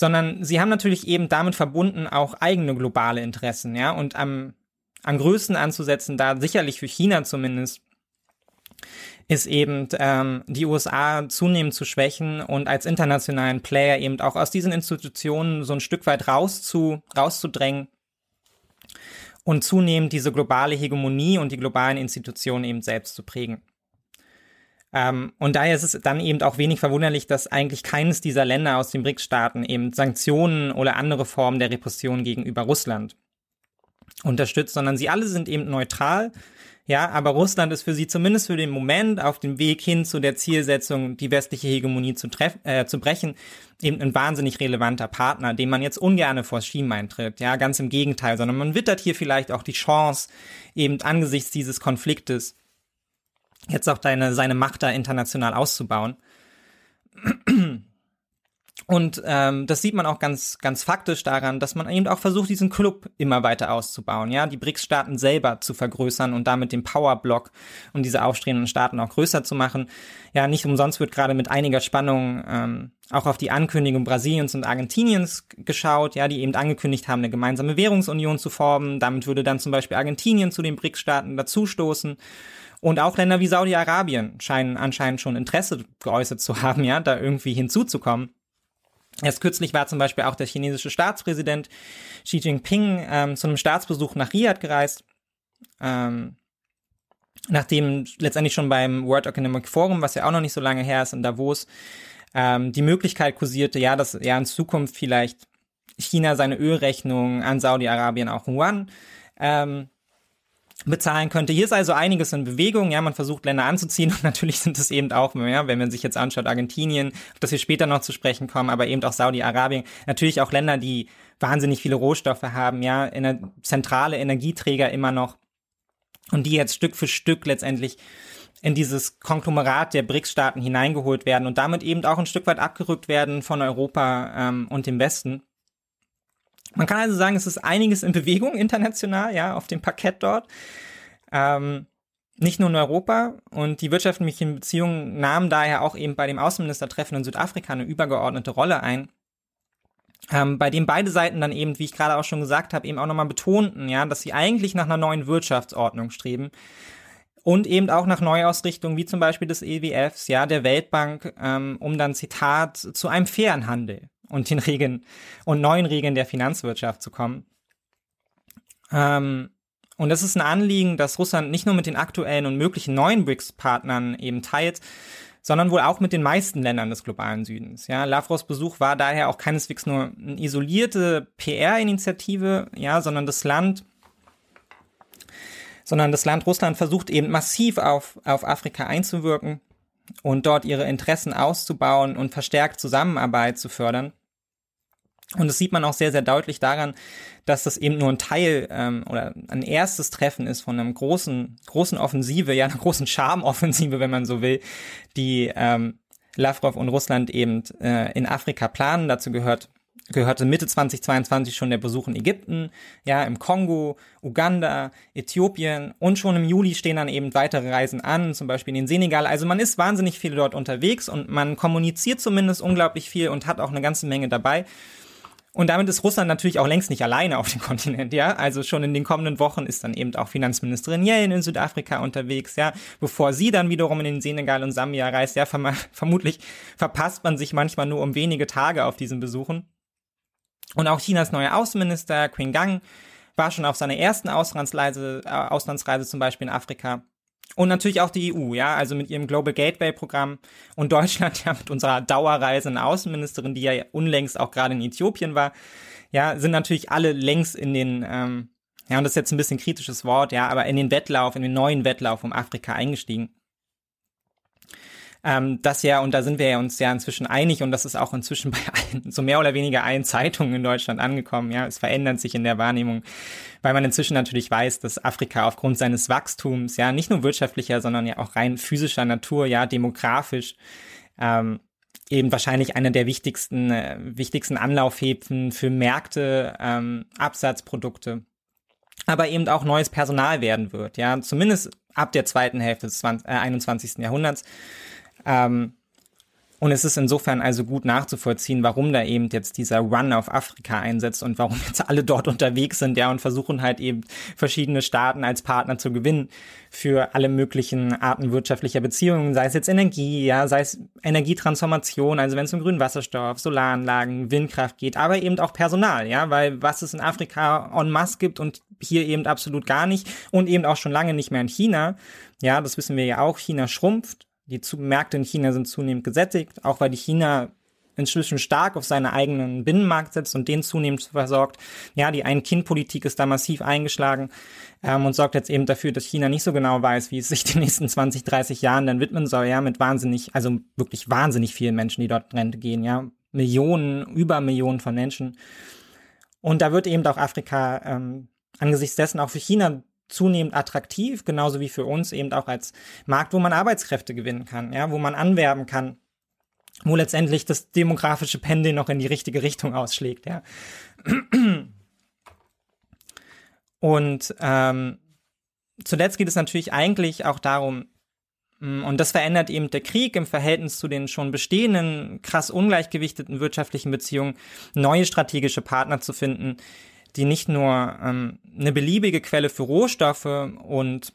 sondern sie haben natürlich eben damit verbunden auch eigene globale Interessen, ja, und am, am größten anzusetzen, da sicherlich für China zumindest, ist eben ähm, die USA zunehmend zu schwächen und als internationalen Player eben auch aus diesen Institutionen so ein Stück weit rauszu, rauszudrängen und zunehmend diese globale Hegemonie und die globalen Institutionen eben selbst zu prägen. Ähm, und daher ist es dann eben auch wenig verwunderlich, dass eigentlich keines dieser Länder aus den BRICS-Staaten eben Sanktionen oder andere Formen der Repression gegenüber Russland unterstützt, sondern sie alle sind eben neutral ja, aber Russland ist für sie zumindest für den Moment auf dem Weg hin zu der Zielsetzung, die westliche Hegemonie zu, treff, äh, zu brechen, eben ein wahnsinnig relevanter Partner, dem man jetzt ungerne vors Schienbein tritt. Ja, ganz im Gegenteil, sondern man wittert hier vielleicht auch die Chance, eben angesichts dieses Konfliktes jetzt auch deine, seine Macht da international auszubauen. Und ähm, das sieht man auch ganz, ganz faktisch daran, dass man eben auch versucht, diesen Club immer weiter auszubauen, ja, die BRICS-Staaten selber zu vergrößern und damit den Powerblock und diese aufstrebenden Staaten auch größer zu machen. Ja, nicht umsonst wird gerade mit einiger Spannung ähm, auch auf die Ankündigung Brasiliens und Argentiniens geschaut, ja, die eben angekündigt haben, eine gemeinsame Währungsunion zu formen. Damit würde dann zum Beispiel Argentinien zu den BRICS-Staaten dazustoßen. Und auch Länder wie Saudi-Arabien scheinen anscheinend schon Interesse geäußert zu haben, ja, da irgendwie hinzuzukommen. Erst kürzlich war zum Beispiel auch der chinesische Staatspräsident Xi Jinping ähm, zu einem Staatsbesuch nach Riyadh gereist, ähm, nachdem letztendlich schon beim World Economic Forum, was ja auch noch nicht so lange her ist in Davos, ähm, die Möglichkeit kursierte, ja, dass ja in Zukunft vielleicht China seine Ölrechnung an Saudi-Arabien auch Yuan ähm, bezahlen könnte. Hier ist also einiges in Bewegung. Ja, man versucht Länder anzuziehen <laughs> und natürlich sind es eben auch, ja, wenn man sich jetzt anschaut, Argentinien, auf das wir später noch zu sprechen kommen, aber eben auch Saudi-Arabien, natürlich auch Länder, die wahnsinnig viele Rohstoffe haben, ja, ener zentrale Energieträger immer noch und die jetzt Stück für Stück letztendlich in dieses Konglomerat der BRICS-Staaten hineingeholt werden und damit eben auch ein Stück weit abgerückt werden von Europa ähm, und dem Westen. Man kann also sagen, es ist einiges in Bewegung international, ja, auf dem Parkett dort. Ähm, nicht nur in Europa und die wirtschaftlichen Beziehungen nahmen daher auch eben bei dem Außenministertreffen in Südafrika eine übergeordnete Rolle ein. Ähm, bei dem beide Seiten dann eben, wie ich gerade auch schon gesagt habe, eben auch nochmal betonten, ja, dass sie eigentlich nach einer neuen Wirtschaftsordnung streben und eben auch nach Neuausrichtungen wie zum Beispiel des EWFs, ja, der Weltbank, ähm, um dann Zitat zu einem fairen Handel und den Regeln und neuen Regeln der Finanzwirtschaft zu kommen. Ähm, und das ist ein Anliegen, das Russland nicht nur mit den aktuellen und möglichen neuen BRICS-Partnern eben teilt, sondern wohl auch mit den meisten Ländern des globalen Südens. Ja, Lavrovs Besuch war daher auch keineswegs nur eine isolierte PR-Initiative, ja, sondern das Land, sondern das Land Russland versucht eben massiv auf, auf Afrika einzuwirken und dort ihre Interessen auszubauen und verstärkt Zusammenarbeit zu fördern. Und das sieht man auch sehr, sehr deutlich daran, dass das eben nur ein Teil ähm, oder ein erstes Treffen ist von einem großen, großen Offensive, ja, einer großen Charmoffensive, wenn man so will, die ähm, Lavrov und Russland eben äh, in Afrika planen. Dazu gehört gehörte Mitte 2022 schon der Besuch in Ägypten, ja, im Kongo, Uganda, Äthiopien und schon im Juli stehen dann eben weitere Reisen an, zum Beispiel in den Senegal. Also man ist wahnsinnig viel dort unterwegs und man kommuniziert zumindest unglaublich viel und hat auch eine ganze Menge dabei. Und damit ist Russland natürlich auch längst nicht alleine auf dem <laughs> Kontinent, ja. Also schon in den kommenden Wochen ist dann eben auch Finanzministerin Yellen in Südafrika unterwegs, ja. Bevor sie dann wiederum in den Senegal und Sambia reist, ja, verm <laughs> vermutlich verpasst man sich manchmal nur um wenige Tage auf diesen Besuchen. Und auch Chinas neuer Außenminister Qin Gang war schon auf seiner ersten Auslandsreise, äh, Auslandsreise zum Beispiel in Afrika. Und natürlich auch die EU, ja, also mit ihrem Global Gateway Programm und Deutschland <laughs> ja mit unserer dauerreisenden Außenministerin, die ja unlängst auch gerade in Äthiopien war, ja, sind natürlich alle längst in den, ähm, ja, und das ist jetzt ein bisschen kritisches Wort, ja, aber in den Wettlauf, in den neuen Wettlauf um Afrika eingestiegen ähm, das ja, und da sind wir ja uns ja inzwischen einig und das ist auch inzwischen <laughs> bei allen, so mehr oder weniger allen Zeitungen in Deutschland angekommen, ja, es verändert sich in der Wahrnehmung, weil man inzwischen natürlich weiß, dass Afrika aufgrund seines Wachstums, ja, nicht nur wirtschaftlicher, sondern ja auch rein physischer Natur, ja, demografisch, ähm, eben wahrscheinlich einer der wichtigsten, äh, wichtigsten Anlaufhäfen für Märkte, ähm, Absatzprodukte, aber eben auch neues Personal werden wird, ja, zumindest ab der zweiten Hälfte des 20, äh, 21. Jahrhunderts. Ähm, Und es ist insofern also gut nachzuvollziehen, warum da eben jetzt dieser Run auf Afrika einsetzt und warum jetzt alle dort unterwegs sind, ja, und versuchen halt eben verschiedene Staaten als Partner zu gewinnen für alle möglichen Arten wirtschaftlicher Beziehungen, sei es jetzt Energie, ja, sei es Energietransformation, also wenn es um grünen Wasserstoff, Solaranlagen, Windkraft geht, aber eben auch Personal, ja, weil was es in Afrika en masse gibt und hier eben absolut gar nicht und eben auch schon lange nicht mehr in China, ja, das wissen wir ja auch, China schrumpft, die Märkte in China sind zunehmend gesättigt, auch weil die China inzwischen stark auf seinen eigenen Binnenmarkt setzt und den zunehmend versorgt. Ja, die Ein-Kind-Politik ist da massiv eingeschlagen ähm, und sorgt jetzt eben dafür, dass China nicht so genau weiß, wie es sich den nächsten 20, 30 Jahren dann widmen soll, ja, mit wahnsinnig, also wirklich wahnsinnig vielen Menschen, die dort in Rente gehen, ja, Millionen, über Millionen von Menschen. Und da wird eben auch Afrika ähm, angesichts dessen auch für China zunehmend attraktiv, genauso wie für uns eben auch als Markt, wo man Arbeitskräfte gewinnen kann, ja, wo man anwerben kann, wo letztendlich das demografische Pendel noch in die richtige Richtung ausschlägt, ja. Und ähm, zuletzt geht es natürlich eigentlich auch darum, mm, und das verändert eben der Krieg im Verhältnis zu den schon bestehenden, krass ungleichgewichteten wirtschaftlichen Beziehungen, neue strategische Partner zu finden, die nicht nur ähm, eine beliebige Quelle für Rohstoffe und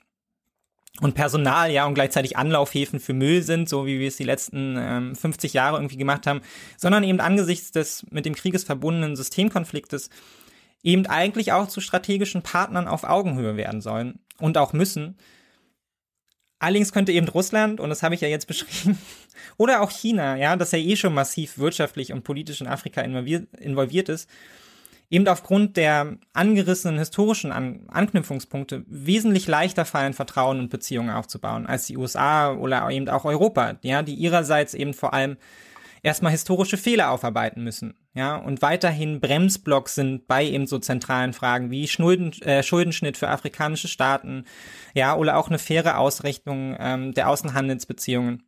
und Personal, ja, und gleichzeitig Anlaufhäfen für Müll sind, so wie wir es die letzten ähm, 50 Jahre irgendwie gemacht haben, sondern eben angesichts des mit dem Krieges verbundenen Systemkonfliktes eben eigentlich auch zu strategischen Partnern auf Augenhöhe werden sollen und auch müssen. Allerdings könnte eben Russland, und das habe ich ja jetzt <laughs> beschrieben, oder auch China, ja, das ja eh schon massiv wirtschaftlich und politisch in Afrika involviert, involviert ist, eben aufgrund der angerissenen historischen An Anknüpfungspunkte wesentlich leichter fallen, Vertrauen und Beziehungen aufzubauen als die USA oder eben auch Europa, ja, die ihrerseits eben vor allem erstmal historische Fehler aufarbeiten müssen, ja, und weiterhin Bremsblock sind bei eben so zentralen Fragen wie Schulden, äh, Schuldenschnitt für afrikanische Staaten, ja, oder auch eine faire Ausrichtung ähm, der Außenhandelsbeziehungen.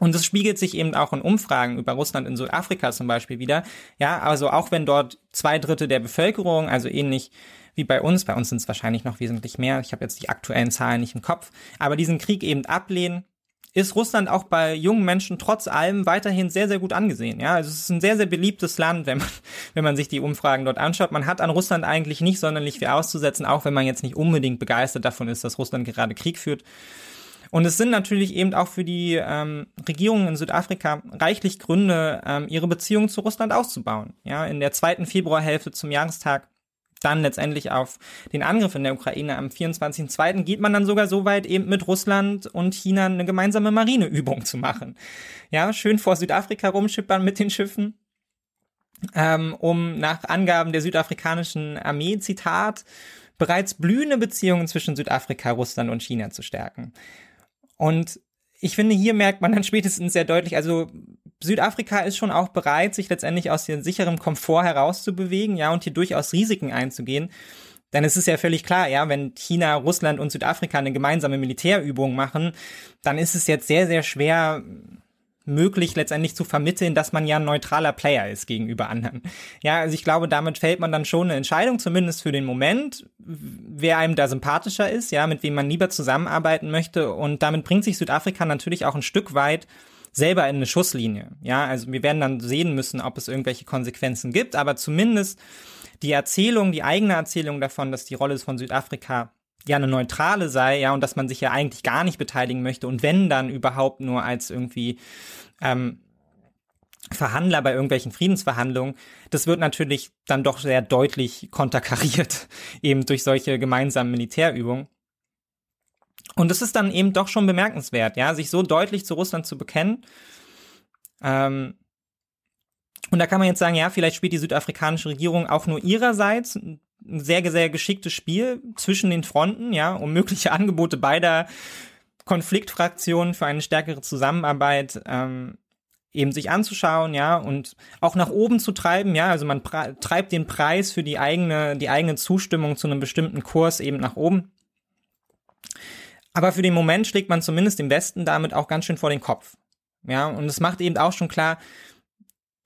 Und es spiegelt sich eben auch in Umfragen über Russland in Südafrika zum Beispiel wieder. Ja, also auch wenn dort zwei Drittel der Bevölkerung, also ähnlich wie bei uns, bei uns sind es wahrscheinlich noch wesentlich mehr, ich habe jetzt die aktuellen Zahlen nicht im Kopf, aber diesen Krieg eben ablehnen, ist Russland auch bei jungen Menschen trotz allem weiterhin sehr, sehr gut angesehen. Ja, also es ist ein sehr, sehr beliebtes Land, wenn man, <laughs> wenn man sich die Umfragen dort anschaut. Man hat an Russland eigentlich nicht sonderlich viel auszusetzen, auch wenn man jetzt nicht unbedingt begeistert davon ist, dass Russland gerade Krieg führt. Und es sind natürlich eben auch für die ähm, Regierungen in Südafrika reichlich Gründe, ähm, ihre Beziehungen zu Russland auszubauen. Ja, in der zweiten Februarhälfte zum Jahrestag dann letztendlich auf den Angriff in der Ukraine am 24.02. geht man dann sogar so weit, eben mit Russland und China eine gemeinsame Marineübung zu machen. Ja, schön vor Südafrika rumschippern mit den Schiffen, ähm, um nach Angaben der südafrikanischen Armee, Zitat, bereits blühende Beziehungen zwischen Südafrika, Russland und China zu stärken. Und ich finde, hier merkt man dann spätestens sehr deutlich, also Südafrika ist schon auch bereit, sich letztendlich aus dem sicheren Komfort herauszubewegen, ja, und hier durchaus Risiken einzugehen. Denn es ist ja völlig klar, ja, wenn China, Russland und Südafrika eine gemeinsame Militärübung machen, dann ist es jetzt sehr, sehr schwer, möglich, letztendlich zu vermitteln, dass man ja ein neutraler Player ist gegenüber anderen. Ja, also ich glaube, damit fällt man dann schon eine Entscheidung, zumindest für den Moment, wer einem da sympathischer ist, ja, mit wem man lieber zusammenarbeiten möchte. Und damit bringt sich Südafrika natürlich auch ein Stück weit selber in eine Schusslinie. Ja, also wir werden dann sehen müssen, ob es irgendwelche Konsequenzen gibt, aber zumindest die Erzählung, die eigene Erzählung davon, dass die Rolle von Südafrika ja eine neutrale sei, ja, und dass man sich ja eigentlich gar nicht beteiligen möchte und wenn dann überhaupt nur als irgendwie ähm, Verhandler bei irgendwelchen Friedensverhandlungen, das wird natürlich dann doch sehr deutlich konterkariert, <laughs> eben durch solche gemeinsamen Militärübungen. Und es ist dann eben doch schon bemerkenswert, ja, sich so deutlich zu Russland zu bekennen. Ähm, und da kann man jetzt sagen, ja, vielleicht spielt die südafrikanische Regierung auch nur ihrerseits ein sehr, sehr geschicktes Spiel zwischen den Fronten, ja, um mögliche <laughs> Angebote beider Konfliktfraktionen für eine stärkere Zusammenarbeit ähm, eben sich anzuschauen, ja, und auch nach oben zu treiben, ja, also man treibt den Preis für die eigene, die eigene Zustimmung zu einem bestimmten Kurs eben nach oben. Aber für den Moment schlägt man zumindest im Westen damit auch ganz schön vor den Kopf. Ja, und es macht eben auch schon klar,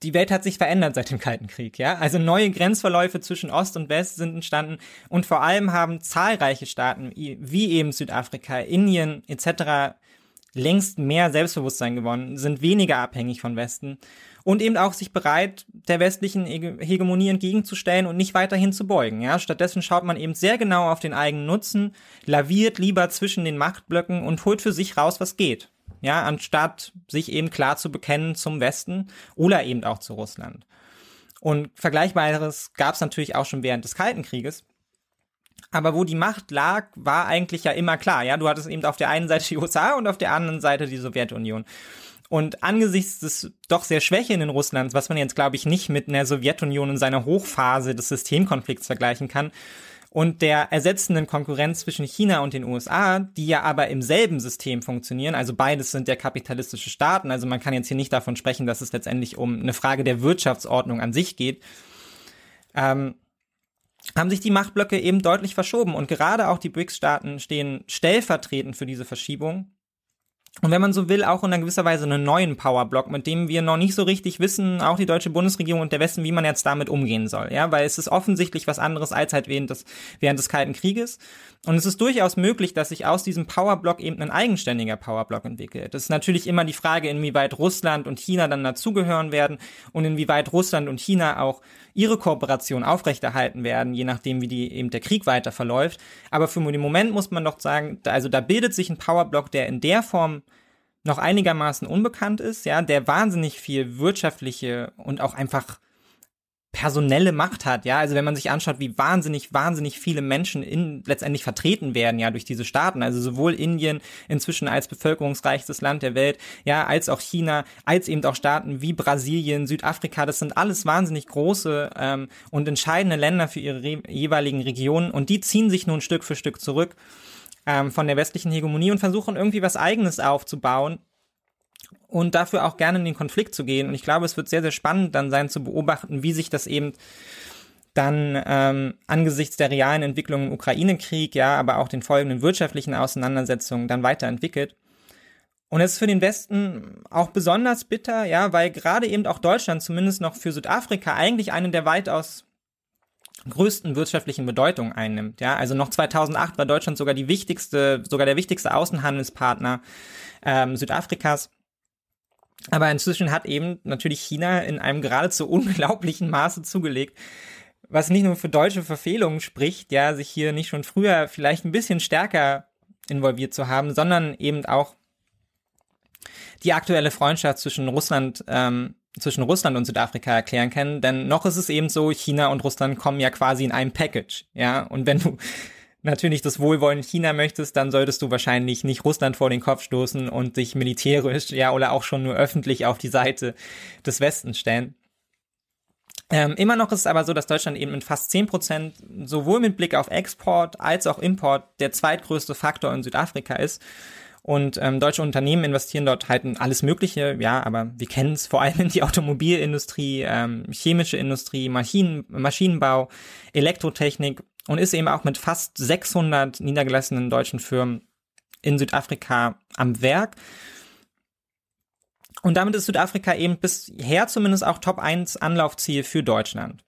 die Welt hat sich verändert seit dem Kalten Krieg, ja. Also neue Grenzverläufe zwischen Ost und West sind entstanden und vor allem haben zahlreiche Staaten wie eben Südafrika, Indien etc. längst mehr Selbstbewusstsein gewonnen, sind weniger abhängig von Westen und eben auch sich bereit, der westlichen Hegemonie entgegenzustellen und nicht weiterhin zu beugen. Ja, stattdessen schaut man eben sehr genau auf den eigenen Nutzen, laviert lieber zwischen den Machtblöcken und holt für sich raus, was geht. Ja, anstatt sich eben klar zu bekennen zum Westen oder eben auch zu Russland. Und Vergleichbares gab es natürlich auch schon während des Kalten Krieges. Aber wo die Macht lag, war eigentlich ja immer klar. Ja, du hattest eben auf der einen Seite die USA und auf der anderen Seite die Sowjetunion. Und angesichts des doch sehr schwächenden Russlands, was man jetzt glaube ich nicht mit einer Sowjetunion in seiner Hochphase des Systemkonflikts vergleichen kann, und der ersetzenden Konkurrenz zwischen China und den USA, die ja aber im selben System funktionieren, also beides sind ja kapitalistische Staaten, also man kann jetzt hier nicht davon sprechen, dass es letztendlich um eine Frage der Wirtschaftsordnung an sich geht, ähm, haben sich die Machtblöcke eben deutlich verschoben und gerade auch die BRICS-Staaten stehen stellvertretend für diese Verschiebung und wenn man so will, auch in einer gewisser Weise einen neuen Powerblock, mit dem wir noch nicht so richtig wissen, auch die deutsche Bundesregierung und der Westen, wie man jetzt damit umgehen soll. Ja, weil es ist offensichtlich was anderes als halt während des, während des Kalten Krieges. Und es ist durchaus möglich, dass sich aus diesem Powerblock eben ein eigenständiger Powerblock entwickelt. Das ist natürlich immer die Frage, inwieweit Russland und China dann dazugehören werden und inwieweit Russland und China auch ihre Kooperation aufrechterhalten werden, je nachdem, wie die eben der Krieg weiter verläuft. Aber für den Moment muss man doch sagen, also da bildet sich ein Powerblock, der in der Form noch einigermaßen unbekannt ist, ja, der wahnsinnig viel wirtschaftliche und auch einfach personelle Macht hat, ja, also wenn man sich anschaut, wie wahnsinnig, wahnsinnig viele Menschen in, letztendlich vertreten werden, ja, durch diese Staaten, also sowohl Indien inzwischen als bevölkerungsreichstes Land der Welt, ja, als auch China, als eben auch Staaten wie Brasilien, Südafrika, das sind alles wahnsinnig große ähm, und entscheidende Länder für ihre jeweiligen Regionen. Und die ziehen sich nun Stück für Stück zurück ähm, von der westlichen Hegemonie und versuchen irgendwie was eigenes aufzubauen, und dafür auch gerne in den Konflikt zu gehen. Und ich glaube, es wird sehr, sehr spannend dann sein zu beobachten, wie sich das eben dann ähm, angesichts der realen Entwicklung im Ukraine-Krieg, ja, aber auch den folgenden wirtschaftlichen Auseinandersetzungen dann weiterentwickelt. Und es ist für den Westen auch besonders bitter, ja, weil gerade eben auch Deutschland zumindest noch für Südafrika eigentlich eine der weitaus größten wirtschaftlichen Bedeutung einnimmt. Ja, also noch 2008 war Deutschland sogar die wichtigste, sogar der wichtigste Außenhandelspartner ähm, Südafrikas. Aber inzwischen hat eben natürlich China in einem geradezu <laughs> unglaublichen Maße zugelegt, was nicht nur für deutsche Verfehlungen spricht, ja, sich hier nicht schon früher vielleicht ein bisschen stärker involviert zu haben, sondern eben auch die aktuelle Freundschaft zwischen Russland, ähm, zwischen Russland und Südafrika erklären können. Denn noch ist es eben so, China und Russland kommen ja quasi in einem Package, ja. Und wenn du natürlich das Wohlwollen China möchtest, dann solltest du wahrscheinlich nicht Russland vor den Kopf stoßen und dich militärisch, ja, oder auch schon nur öffentlich auf die Seite des Westens stellen. Ähm, immer noch ist es aber so, dass Deutschland eben mit fast zehn Prozent sowohl mit Blick auf Export als auch Import der zweitgrößte Faktor in Südafrika ist. Und ähm, deutsche Unternehmen investieren dort halt in alles Mögliche, ja, aber wir kennen es vor allem in die Automobilindustrie, ähm, chemische Industrie, Maschinen, Maschinenbau, Elektrotechnik und ist eben auch mit fast 600 niedergelassenen deutschen Firmen in Südafrika am Werk. Und damit ist Südafrika eben bisher zumindest auch Top 1 Anlaufziel für Deutschland.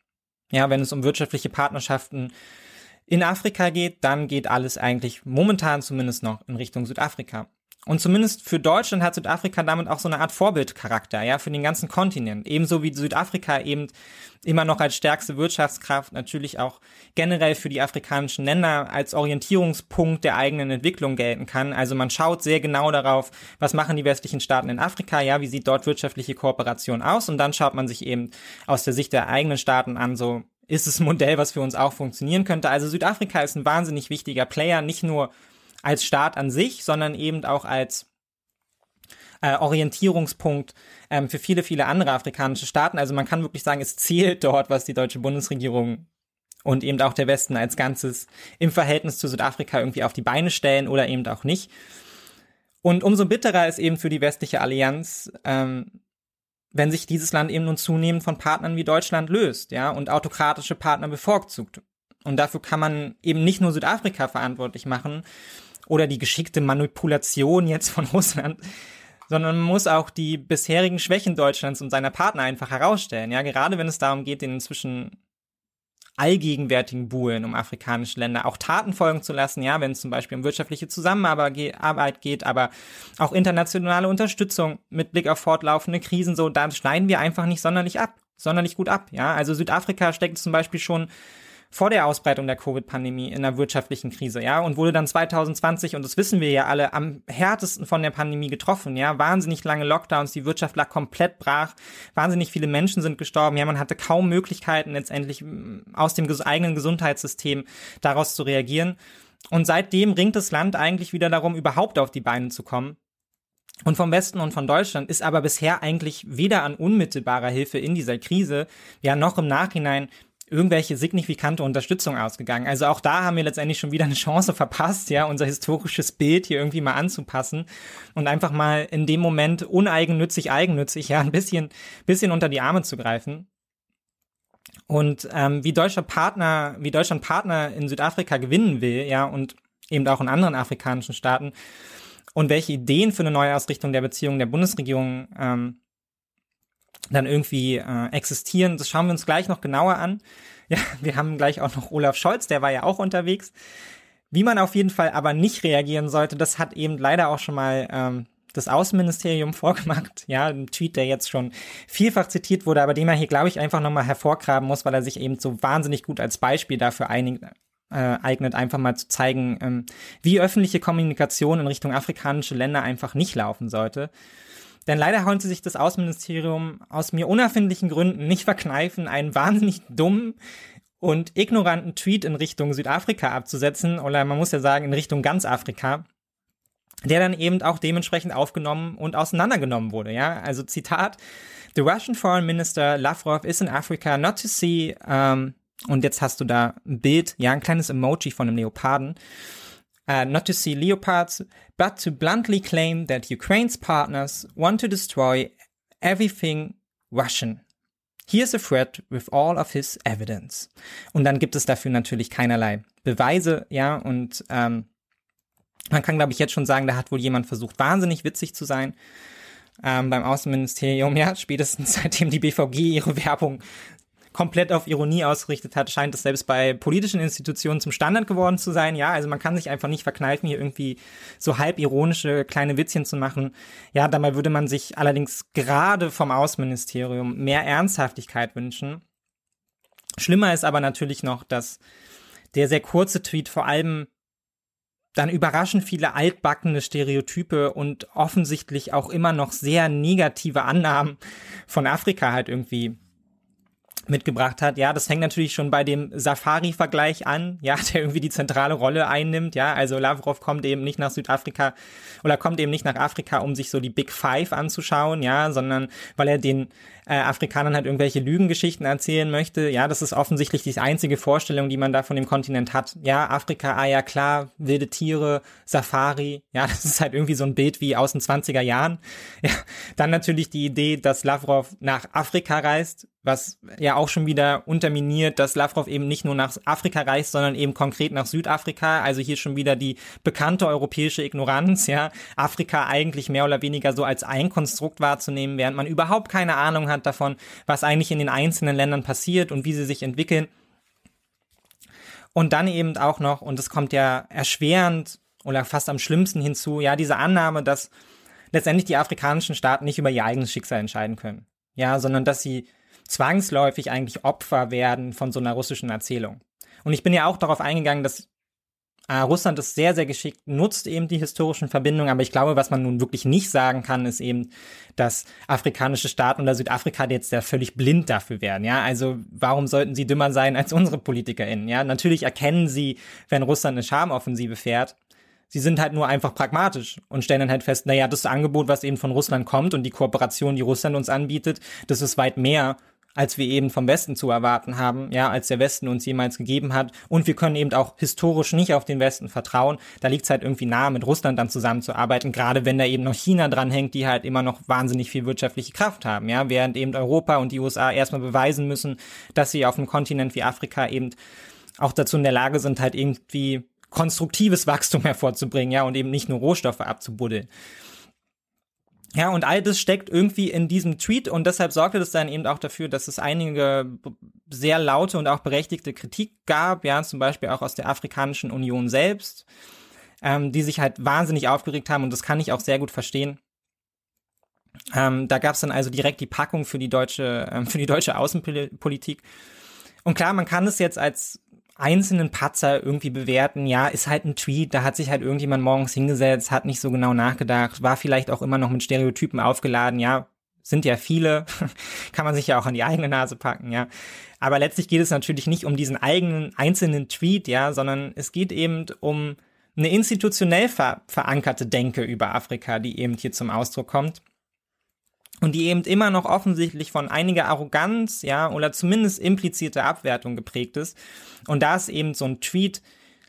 Ja, wenn es um wirtschaftliche Partnerschaften in Afrika geht, dann geht alles eigentlich momentan zumindest noch in Richtung Südafrika. Und zumindest für Deutschland hat Südafrika damit auch so eine Art Vorbildcharakter, ja, für den ganzen Kontinent. Ebenso wie Südafrika eben immer noch als stärkste Wirtschaftskraft natürlich auch generell für die afrikanischen Länder als Orientierungspunkt der eigenen Entwicklung gelten kann. Also man schaut sehr genau darauf, was machen die westlichen Staaten in Afrika, ja, wie sieht dort wirtschaftliche Kooperation aus und dann schaut man sich eben aus der Sicht der eigenen Staaten an, so ist es ein Modell, was für uns auch funktionieren könnte. Also Südafrika ist ein wahnsinnig wichtiger Player, nicht nur als Staat an sich, sondern eben auch als äh, Orientierungspunkt ähm, für viele, viele andere afrikanische Staaten. Also man kann wirklich sagen, es zählt dort, was die deutsche Bundesregierung und eben auch der Westen als Ganzes im Verhältnis zu Südafrika irgendwie auf die Beine stellen oder eben auch nicht. Und umso bitterer ist eben für die westliche Allianz, ähm, wenn sich dieses Land eben nun zunehmend von Partnern wie Deutschland löst, ja, und autokratische Partner bevorzugt. Und dafür kann man eben nicht nur Südafrika verantwortlich machen, oder die geschickte Manipulation jetzt von <laughs> Russland, sondern man muss auch die bisherigen Schwächen Deutschlands und seiner Partner einfach herausstellen. Ja, gerade wenn es darum geht, den inzwischen allgegenwärtigen Buhlen um afrikanische Länder auch Taten folgen zu lassen, ja, wenn es zum Beispiel um wirtschaftliche Zusammenarbeit geht, aber auch internationale Unterstützung mit Blick auf fortlaufende Krisen, so, da schneiden wir einfach nicht sonderlich ab, sonderlich gut ab, ja. Also Südafrika steckt zum Beispiel schon vor der Ausbreitung der Covid-Pandemie in einer wirtschaftlichen Krise, ja, und wurde dann 2020, und das wissen wir ja alle, am härtesten von der Pandemie getroffen, ja, wahnsinnig lange Lockdowns, die Wirtschaft lag komplett brach, wahnsinnig viele Menschen sind gestorben, ja, man hatte kaum Möglichkeiten letztendlich aus dem eigenen Gesundheitssystem daraus zu reagieren. Und seitdem ringt das Land eigentlich wieder darum, überhaupt auf die Beine zu kommen. Und vom Westen und von Deutschland ist aber bisher eigentlich weder an unmittelbarer Hilfe in dieser Krise, ja noch im Nachhinein irgendwelche signifikante Unterstützung ausgegangen. Also auch da haben wir letztendlich schon wieder eine Chance verpasst, ja, unser historisches Bild hier irgendwie mal anzupassen und einfach mal in dem Moment uneigennützig, eigennützig, ja, ein bisschen, bisschen unter die Arme zu greifen. Und ähm, wie deutscher Partner, wie Deutschland Partner in Südafrika gewinnen will, ja, und eben auch in anderen afrikanischen Staaten und welche Ideen für eine Neuausrichtung der Beziehungen der Bundesregierung ähm, dann irgendwie äh, existieren. Das schauen wir uns gleich noch genauer an. <laughs> Ja, wir haben gleich auch noch Olaf Scholz, der war ja auch unterwegs. Wie man auf jeden Fall aber nicht reagieren sollte, das hat eben leider auch schon mal ähm, das Außenministerium <laughs> vorgemacht. Ja, ein Tweet, der jetzt schon vielfach zitiert wurde, aber den man hier, glaube ich, einfach nochmal hervorgraben muss, weil er sich eben so wahnsinnig gut als Beispiel dafür einig, äh, eignet, einfach mal zu zeigen, ähm, wie öffentliche Kommunikation in Richtung afrikanische Länder einfach nicht laufen sollte. Denn leider konnte sich das Außenministerium aus mir unerfindlichen Gründen nicht verkneifen, einen wahnsinnig dummen und ignoranten Tweet in Richtung Südafrika abzusetzen, oder man muss ja sagen, in Richtung ganz Afrika, der dann eben auch dementsprechend aufgenommen und auseinandergenommen wurde, ja. Also Zitat, The Russian Foreign Minister Lavrov is in Africa not to see, um, und jetzt hast du da ein Bild, ja, ein kleines Emoji von einem Leoparden, uh, not to see leopards, but to bluntly claim that Ukraine's partners want to destroy everything Russian. Here's a threat with all of his evidence. Und dann gibt es dafür natürlich keinerlei Beweise, ja, und ähm, man kann, glaube ich, jetzt schon sagen, da hat wohl jemand versucht, wahnsinnig witzig zu sein ähm, beim Außenministerium, <laughs> ja, spätestens seitdem die BVG ihre Werbung komplett auf Ironie ausgerichtet hat, scheint es selbst bei politischen Institutionen zum Standard geworden zu sein. Ja, also man kann sich einfach nicht verkneifen, hier irgendwie so halb ironische kleine Witzchen zu machen. Ja, dabei würde man sich allerdings gerade vom Außenministerium mehr Ernsthaftigkeit wünschen. Schlimmer ist aber natürlich noch, dass der sehr kurze Tweet vor allem dann überraschend viele altbackene Stereotype und offensichtlich auch immer noch sehr negative Annahmen von Afrika halt irgendwie mitgebracht hat. Ja, das hängt natürlich schon bei dem Safari-Vergleich an, ja, <laughs> der irgendwie die zentrale Rolle einnimmt. Ja, also Lavrov kommt eben nicht nach Südafrika oder kommt eben nicht nach Afrika, um sich so die Big Five anzuschauen, ja, sondern weil er den äh, Afrikanern halt irgendwelche Lügengeschichten erzählen möchte. Ja, das ist offensichtlich die einzige Vorstellung, die man da von dem Kontinent hat. Ja, Afrika, ah ja klar, wilde Tiere, Safari. Ja, <laughs> das ist halt irgendwie so ein Bild wie aus den 20er Jahren. Ja, dann natürlich die Idee, dass Lavrov nach Afrika reist, was ja auch schon wieder unterminiert, dass Lavrov eben nicht nur nach Afrika reist, sondern eben konkret nach Südafrika. Also hier schon wieder die bekannte europäische Ignoranz, ja, Afrika eigentlich mehr oder weniger so als ein Konstrukt wahrzunehmen, während man überhaupt keine Ahnung hat davon, was eigentlich in den einzelnen Ländern passiert und wie sie sich entwickeln. Und dann eben auch noch, und es kommt ja erschwerend oder fast am schlimmsten hinzu, ja, diese Annahme, dass letztendlich die afrikanischen Staaten nicht über ihr eigenes Schicksal entscheiden können. Ja, sondern dass sie zwangsläufig eigentlich Opfer werden von so einer russischen Erzählung. Und ich bin ja auch darauf eingegangen, dass äh, Russland das sehr, sehr geschickt nutzt, eben die historischen Verbindungen. Aber ich glaube, was man nun wirklich nicht sagen kann, ist eben, dass afrikanische Staaten oder Südafrika jetzt ja völlig blind dafür werden. Ja, also warum sollten sie dümmer sein als unsere PolitikerInnen? Ja, natürlich erkennen sie, wenn Russland eine Schamoffensive fährt. Sie sind halt nur einfach pragmatisch und stellen dann halt fest, naja, das Angebot, was eben von Russland kommt und die Kooperation, die Russland uns anbietet, das ist weit mehr als wir eben vom Westen zu erwarten haben, ja, als der Westen uns jemals gegeben hat. Und wir können eben auch historisch nicht auf den Westen vertrauen. Da liegt es halt irgendwie nahe, mit Russland dann zusammenzuarbeiten, gerade wenn da eben noch China dranhängt, die halt immer noch wahnsinnig viel wirtschaftliche Kraft haben, ja, während eben Europa und die USA erstmal beweisen müssen, dass sie auf einem Kontinent wie Afrika eben auch dazu in der Lage sind, halt irgendwie konstruktives Wachstum <laughs> hervorzubringen, ja, und eben nicht nur Rohstoffe abzubuddeln. Ja, und all das steckt irgendwie in diesem Tweet und deshalb sorgte das dann eben auch dafür, dass es einige sehr laute und auch berechtigte Kritik gab, ja, zum Beispiel auch aus der Afrikanischen Union selbst, ähm, die sich halt wahnsinnig aufgeregt haben und das kann ich auch sehr gut verstehen. Ähm, da gab es dann also direkt die Packung für die deutsche, ähm, für die deutsche Außenpolitik. Und klar, man kann es jetzt als einzelnen Patzer irgendwie bewerten, ja, ist halt ein Tweet, da hat sich halt irgendjemand morgens hingesetzt, hat nicht so genau nachgedacht, war vielleicht auch immer noch mit Stereotypen aufgeladen, ja, sind ja viele, <laughs> kann man sich ja auch an die eigene Nase packen, ja. Aber letztlich geht es natürlich nicht um diesen eigenen einzelnen Tweet, ja, sondern es geht eben um eine institutionell ver verankerte Denke über Afrika, die eben hier zum Ausdruck kommt und die eben immer noch offensichtlich von einiger Arroganz, ja, oder zumindest implizite Abwertung geprägt ist. Und da ist eben so ein Tweet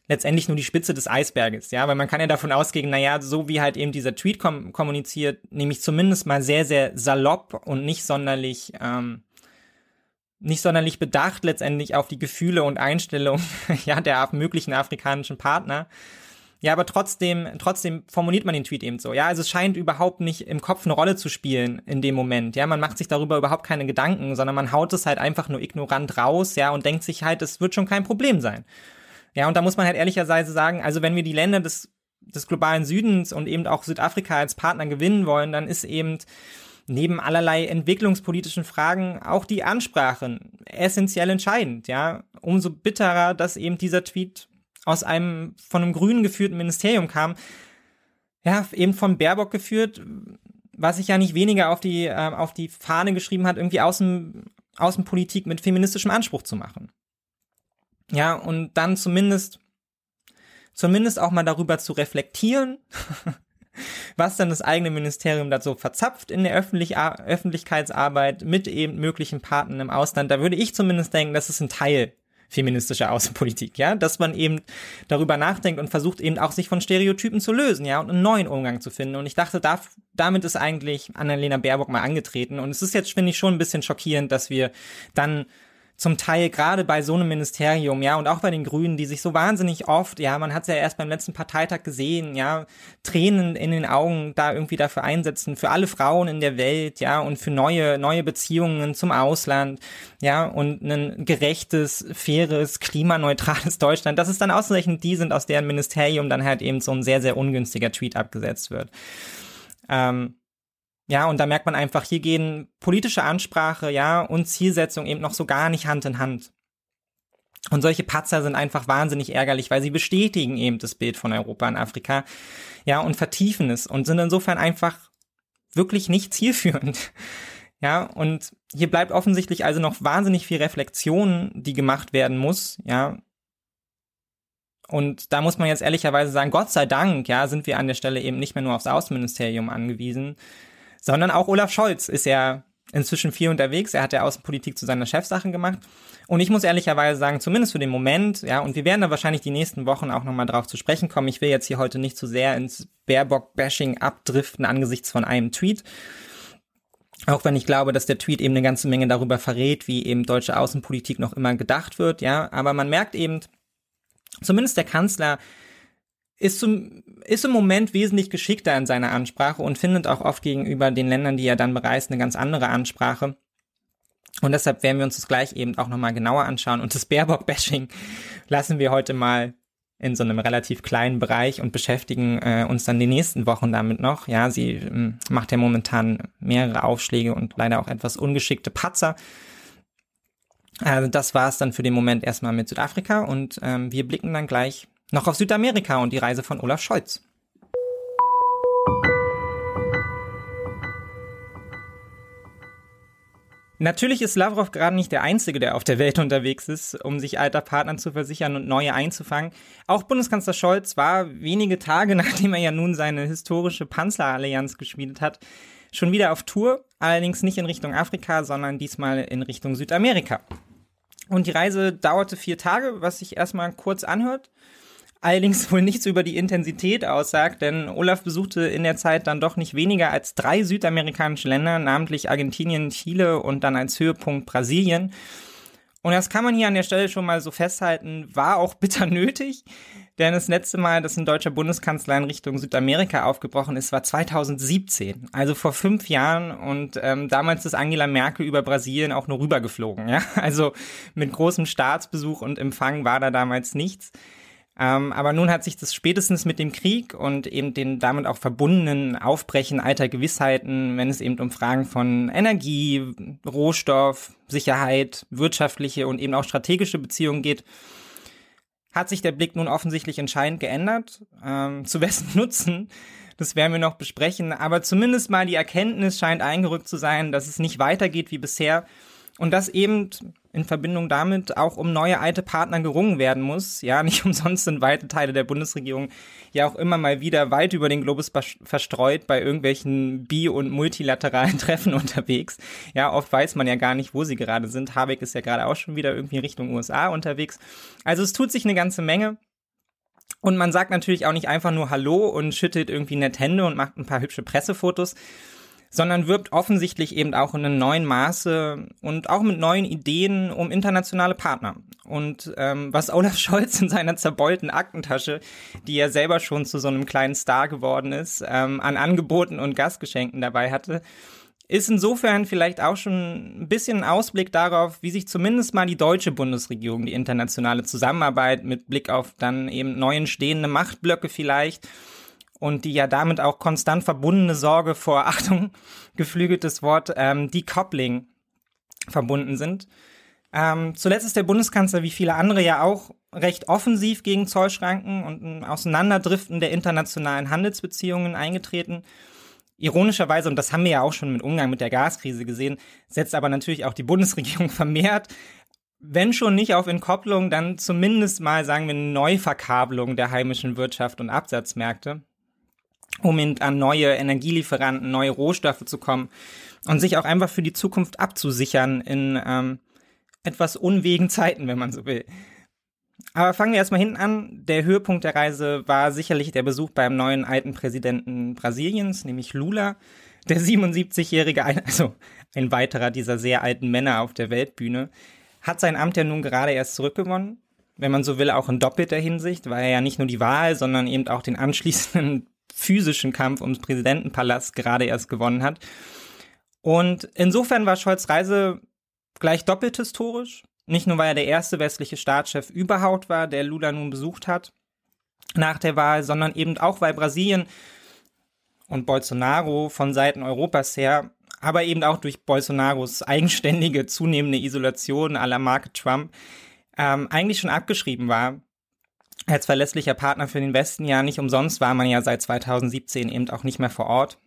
letztendlich nur die Spitze des Eisberges, ja, weil man kann ja davon ausgehen, naja, so wie halt eben dieser Tweet kom kommuniziert, nämlich zumindest mal sehr, sehr salopp und nicht sonderlich, ähm, nicht sonderlich bedacht letztendlich auf die Gefühle und Einstellungen, <laughs> ja, der möglichen afrikanischen Partner, ja, aber trotzdem, trotzdem formuliert man den Tweet eben so. Ja, also es scheint überhaupt nicht im Kopf eine Rolle zu spielen in dem Moment. Ja, man macht sich darüber überhaupt keine Gedanken, sondern man haut es halt einfach nur ignorant raus, ja, und denkt sich halt, es wird schon kein Problem sein. Ja, und da muss man halt ehrlicherweise sagen, also wenn wir die Länder des, des globalen Südens und eben auch Südafrika als Partner gewinnen wollen, dann ist eben neben allerlei entwicklungspolitischen Fragen auch die Ansprache essentiell entscheidend, ja. Umso bitterer, dass eben dieser Tweet aus einem von einem Grünen geführten Ministerium kam, ja, eben von Baerbock geführt, was sich ja nicht weniger auf die, äh, auf die Fahne geschrieben hat, irgendwie Außen, Außenpolitik mit feministischem Anspruch zu machen. Ja, und dann zumindest, zumindest auch mal darüber zu reflektieren, <laughs> was dann das eigene Ministerium dazu verzapft in der Öffentlich Öffentlichkeitsarbeit mit eben möglichen Partnern im Ausland. Da würde ich zumindest denken, das ist ein Teil feministische Außenpolitik, ja, dass man eben darüber nachdenkt und versucht eben auch sich von Stereotypen zu lösen, ja, und einen neuen Umgang zu finden. Und ich dachte, da, damit ist eigentlich Annalena Baerbock mal angetreten. Und es ist jetzt, finde ich, schon ein bisschen schockierend, dass wir dann zum Teil gerade bei so einem Ministerium, ja, und auch bei den Grünen, die sich so wahnsinnig oft, ja, man hat es ja erst beim letzten Parteitag gesehen, ja, Tränen in den Augen da irgendwie dafür einsetzen, für alle Frauen in der Welt, ja, und für neue, neue Beziehungen zum Ausland, ja, und ein gerechtes, faires, klimaneutrales <laughs> Deutschland, dass es dann ausgerechnet die sind, aus deren Ministerium dann halt eben so ein sehr, sehr ungünstiger Tweet abgesetzt wird. Ähm, ja, und da merkt man einfach, hier gehen politische Ansprache, ja, und Zielsetzung eben noch so gar nicht Hand in Hand. Und solche Patzer sind einfach wahnsinnig ärgerlich, weil sie bestätigen eben das Bild von Europa in Afrika, ja, und vertiefen es und sind insofern einfach wirklich nicht zielführend. <laughs> Ja, und hier bleibt offensichtlich also noch wahnsinnig viel Reflexion, die gemacht werden muss, ja. Und da muss man jetzt ehrlicherweise sagen, Gott sei Dank, ja, sind wir an der Stelle eben nicht mehr nur aufs Außenministerium angewiesen, sondern auch Olaf Scholz ist ja inzwischen viel unterwegs. Er hat ja Außenpolitik zu seiner Chefsache gemacht. Und ich muss ehrlicherweise sagen, zumindest für den Moment, ja, und wir werden da wahrscheinlich die nächsten Wochen auch nochmal drauf zu sprechen kommen. Ich will jetzt hier heute nicht zu sehr ins Baerbock-Bashing abdriften angesichts von einem Tweet. Auch wenn ich glaube, dass der Tweet eben eine ganze Menge darüber verrät, wie eben deutsche Außenpolitik noch immer gedacht wird, ja. Aber man merkt eben, zumindest der Kanzler ist, zum, ist im Moment wesentlich geschickter in seiner Ansprache und findet auch oft gegenüber den Ländern, die er dann bereist, eine ganz andere Ansprache. Und deshalb werden wir uns das gleich eben auch nochmal genauer anschauen. Und das Baerbock-Bashing lassen wir heute mal in so einem relativ kleinen Bereich und beschäftigen äh, uns dann die nächsten Wochen damit noch. Ja, sie ähm, macht ja momentan mehrere Aufschläge und leider auch etwas ungeschickte Patzer. Also das war es dann für den Moment erstmal mit Südafrika und ähm, wir blicken dann gleich noch auf Südamerika und die Reise von Olaf Scholz. Natürlich ist Lavrov gerade nicht der Einzige, der auf der Welt unterwegs ist, um sich alter Partner zu versichern und neue einzufangen. Auch Bundeskanzler Scholz war wenige Tage, <laughs> nachdem er ja nun seine historische Panzerallianz geschmiedet hat, schon wieder auf Tour, allerdings nicht in Richtung Afrika, sondern diesmal in Richtung Südamerika. Und die Reise dauerte vier Tage, was sich erstmal kurz anhört allerdings wohl nichts über die Intensität aussagt, denn Olaf besuchte in der Zeit dann doch nicht weniger als drei südamerikanische Länder, namentlich Argentinien, Chile und dann als Höhepunkt Brasilien. Und das kann man hier an der Stelle schon mal so festhalten, war auch <laughs> bitter nötig, Denn das letzte Mal, dass ein deutscher Bundeskanzler in Richtung Südamerika aufgebrochen ist, war 2017, also vor fünf Jahren. Und ähm, damals ist Angela Merkel über Brasilien auch nur rübergeflogen. Ja? Also mit großem Staatsbesuch und Empfang war da damals nichts. Ähm, aber nun hat sich das spätestens mit dem Krieg und eben den damit auch verbundenen Aufbrechen alter Gewissheiten, wenn es eben um Fragen von Energie, Rohstoff, Sicherheit, wirtschaftliche und eben auch strategische Beziehungen geht, hat sich der Blick nun offensichtlich entscheidend geändert. Ähm, <laughs> zu wessen Nutzen, das werden wir noch besprechen. Aber zumindest mal die Erkenntnis scheint eingerückt zu sein, dass es nicht weitergeht wie bisher und dass eben in Verbindung damit auch um neue alte Partner gerungen werden muss. Ja, nicht <laughs> umsonst sind weite Teile der Bundesregierung ja auch immer mal wieder weit über den Globus verstreut bei irgendwelchen bi- und multilateralen <laughs> Treffen unterwegs. Ja, oft weiß man ja gar nicht, wo sie gerade sind. Habeck ist ja gerade auch schon wieder irgendwie Richtung USA unterwegs. Also es tut sich eine ganze Menge. Und man sagt natürlich auch nicht einfach nur Hallo und schüttelt irgendwie nett Hände und macht ein paar hübsche Pressefotos, sondern wirbt offensichtlich eben auch in einem neuen Maße und auch mit neuen Ideen um internationale Partner. Und ähm, was Olaf <laughs> Scholz in seiner zerbeulten Aktentasche, die er selber schon zu so einem kleinen Star geworden ist, ähm, an Angeboten und Gastgeschenken dabei hatte, ist insofern vielleicht auch schon ein bisschen ein Ausblick darauf, wie sich zumindest mal die deutsche Bundesregierung die internationale Zusammenarbeit mit Blick auf dann eben neu entstehende Machtblöcke vielleicht und die ja damit auch konstant verbundene Sorge vor, <laughs> Achtung, geflügeltes Wort, ähm, Decoupling verbunden sind. Ähm, zuletzt ist der Bundeskanzler wie viele andere ja auch recht offensiv gegen Zollschranken und ein Auseinanderdriften der internationalen Handelsbeziehungen eingetreten. Ironischerweise, und das haben wir ja auch schon mit Umgang mit der Gaskrise gesehen, setzt aber natürlich auch die Bundesregierung <laughs> vermehrt, wenn schon nicht auf Entkopplung, dann zumindest mal, sagen wir, Neuverkabelung der heimischen Wirtschaft und Absatzmärkte um an neue Energielieferanten, neue Rohstoffe zu kommen und sich auch einfach für die Zukunft abzusichern in ähm, etwas unwegen Zeiten, wenn man so will. Aber fangen wir erstmal hinten an. Der Höhepunkt der Reise war sicherlich der Besuch beim neuen alten Präsidenten Brasiliens, nämlich Lula. Der 77-jährige, also ein weiterer dieser sehr alten Männer auf der Weltbühne, hat sein Amt ja nun gerade erst zurückgewonnen. Wenn man so will, auch in doppelter Hinsicht, weil er ja nicht nur die Wahl, sondern eben auch den anschließenden physischen Kampf ums Präsidentenpalast gerade erst gewonnen hat. Und insofern war Scholz Reise gleich doppelt historisch. Nicht nur, weil er der erste westliche Staatschef überhaupt war, der Lula nun besucht hat nach der Wahl, sondern eben auch, weil Brasilien und Bolsonaro von Seiten Europas her, aber eben auch durch Bolsonaros eigenständige zunehmende Isolation à la Marke Trump, ähm, eigentlich schon abgeschrieben war als verlässlicher Partner für den Westen ja nicht umsonst war man ja seit 2017 eben auch nicht mehr vor Ort.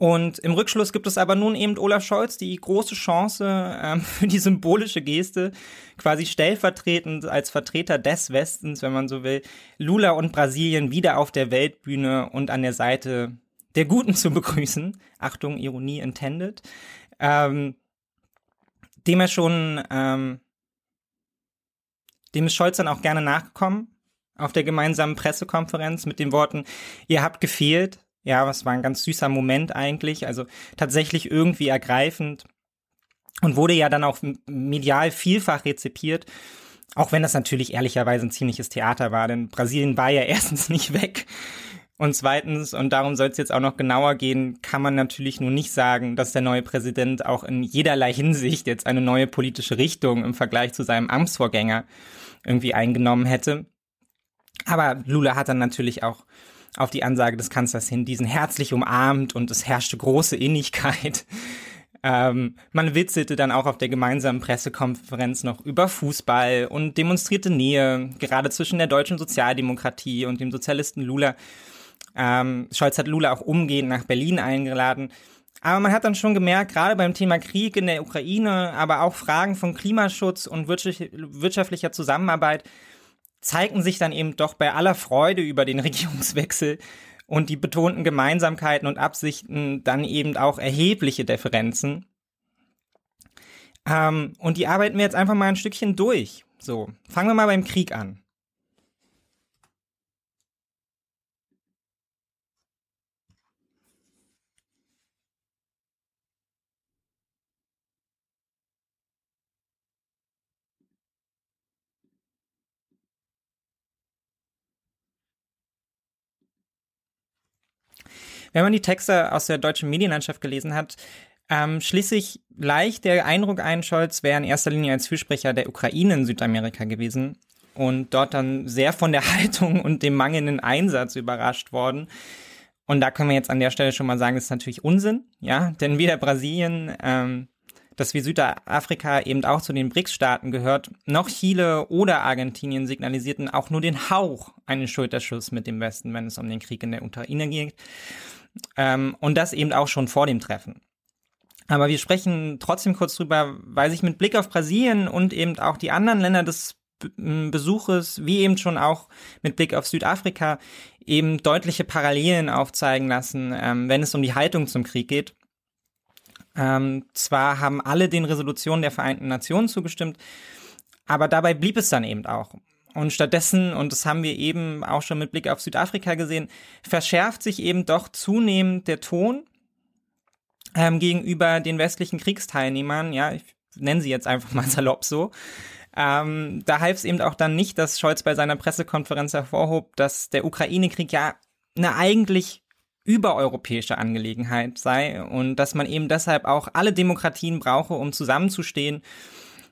Und im Rückschluss gibt es aber nun eben Olaf Scholz die große Chance ähm, <laughs> für die symbolische Geste, quasi stellvertretend als Vertreter des Westens, wenn man so will, Lula und Brasilien wieder auf der Weltbühne und an der Seite der Guten zu begrüßen. Achtung, Ironie intended. Ähm, dem er schon ähm, dem ist Scholz dann auch gerne nachgekommen auf der gemeinsamen Pressekonferenz mit den Worten, ihr habt gefehlt. Ja, was war ein ganz süßer Moment eigentlich, also tatsächlich irgendwie ergreifend und wurde ja dann auch medial vielfach rezipiert. Auch wenn das natürlich ehrlicherweise ein ziemliches Theater war, denn Brasilien war ja <laughs> erstens nicht weg. Und zweitens, und darum soll es jetzt auch noch genauer gehen, kann man natürlich nur nicht sagen, dass der neue Präsident auch in jederlei Hinsicht jetzt eine neue politische Richtung im Vergleich zu seinem Amtsvorgänger irgendwie eingenommen hätte. Aber Lula hat dann natürlich auch auf die Ansage des Kanzlers hin diesen herzlich umarmt und es herrschte große Innigkeit. <laughs> Ähm, man witzelte dann auch auf der gemeinsamen Pressekonferenz noch über Fußball und demonstrierte Nähe, gerade zwischen der deutschen Sozialdemokratie und dem Sozialisten Lula. Ähm, Scholz hat Lula auch umgehend nach Berlin eingeladen. Aber man hat dann schon gemerkt, gerade beim Thema Krieg in der Ukraine, aber auch Fragen von Klimaschutz und wirtschaftlicher Zusammenarbeit zeigten sich dann eben doch bei aller Freude über den <laughs> Regierungswechsel und die betonten Gemeinsamkeiten und Absichten dann eben auch erhebliche Differenzen. Ähm, und die arbeiten wir jetzt einfach mal ein Stückchen durch. So, fangen wir mal beim Krieg an. Wenn man die Texte aus der deutschen Medienlandschaft gelesen hat, ähm, schließlich leicht der Eindruck ein, Scholz wäre in erster Linie als Fürsprecher der Ukraine in Südamerika gewesen und dort dann sehr von der <laughs> Haltung und dem mangelnden Einsatz überrascht worden. Und da können wir jetzt an der Stelle schon mal sagen, das ist natürlich Unsinn, ja, denn weder Brasilien, ähm, das wie Südafrika eben auch zu den BRICS-Staaten gehört, noch Chile oder Argentinien signalisierten auch nur den Hauch einen Schulterschuss mit dem Westen, wenn es um den Krieg in der Ukraine geht. Ähm, und das eben auch schon vor dem Treffen. Aber wir sprechen trotzdem kurz drüber, weil sich mit Blick auf Brasilien und eben auch die anderen Länder des Besuches, wie eben schon auch mit Blick auf Südafrika, eben deutliche Parallelen aufzeigen lassen, ähm, wenn es um die Haltung zum Krieg geht. Ähm, zwar haben alle den Resolutionen der Vereinten Nationen zugestimmt, aber dabei blieb es dann eben auch. Und stattdessen, und das haben wir eben auch schon mit Blick auf Südafrika gesehen, verschärft sich eben doch zunehmend der Ton ähm, gegenüber den westlichen Kriegsteilnehmern, ja, ich nenne sie jetzt einfach mal <laughs> salopp so. Ähm, da half es eben auch dann nicht, dass Scholz bei seiner Pressekonferenz hervorhob, dass der Ukraine-Krieg ja eine eigentlich übereuropäische Angelegenheit sei und dass man eben deshalb auch alle Demokratien brauche, um zusammenzustehen,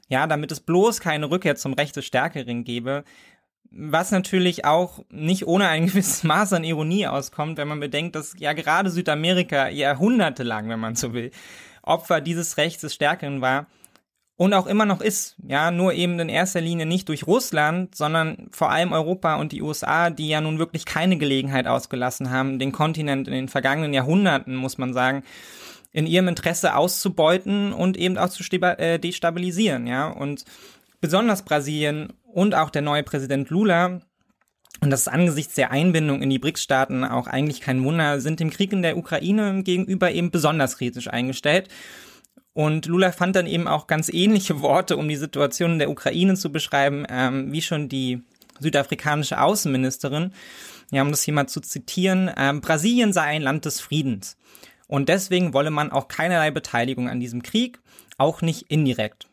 ja, damit es bloß keine Rückkehr zum Recht des Stärkeren gebe, was natürlich auch nicht ohne ein <laughs> gewisses Maß an Ironie auskommt, wenn man bedenkt, dass ja gerade Südamerika jahrhundertelang, wenn man so will, Opfer dieses Rechts des Stärkeren war und auch immer noch ist. Ja, nur eben in erster Linie nicht durch Russland, sondern vor allem Europa und die USA, die ja nun wirklich keine Gelegenheit ausgelassen haben, den Kontinent in den vergangenen Jahrhunderten, muss man sagen, in ihrem Interesse auszubeuten und eben auch zu äh, destabilisieren, ja. Und besonders Brasilien und auch der neue Präsident Lula, und das ist angesichts der Einbindung in die BRICS-Staaten auch eigentlich kein Wunder, sind dem Krieg in der Ukraine gegenüber eben besonders kritisch eingestellt. Und Lula fand dann eben auch ganz ähnliche <laughs> Worte, um die Situation in der Ukraine zu beschreiben, ähm, wie schon die südafrikanische Außenministerin. Ja, um das hier mal zu zitieren, ähm, Brasilien sei ein Land des Friedens. Und deswegen wolle man auch keinerlei Beteiligung an diesem Krieg, auch nicht indirekt.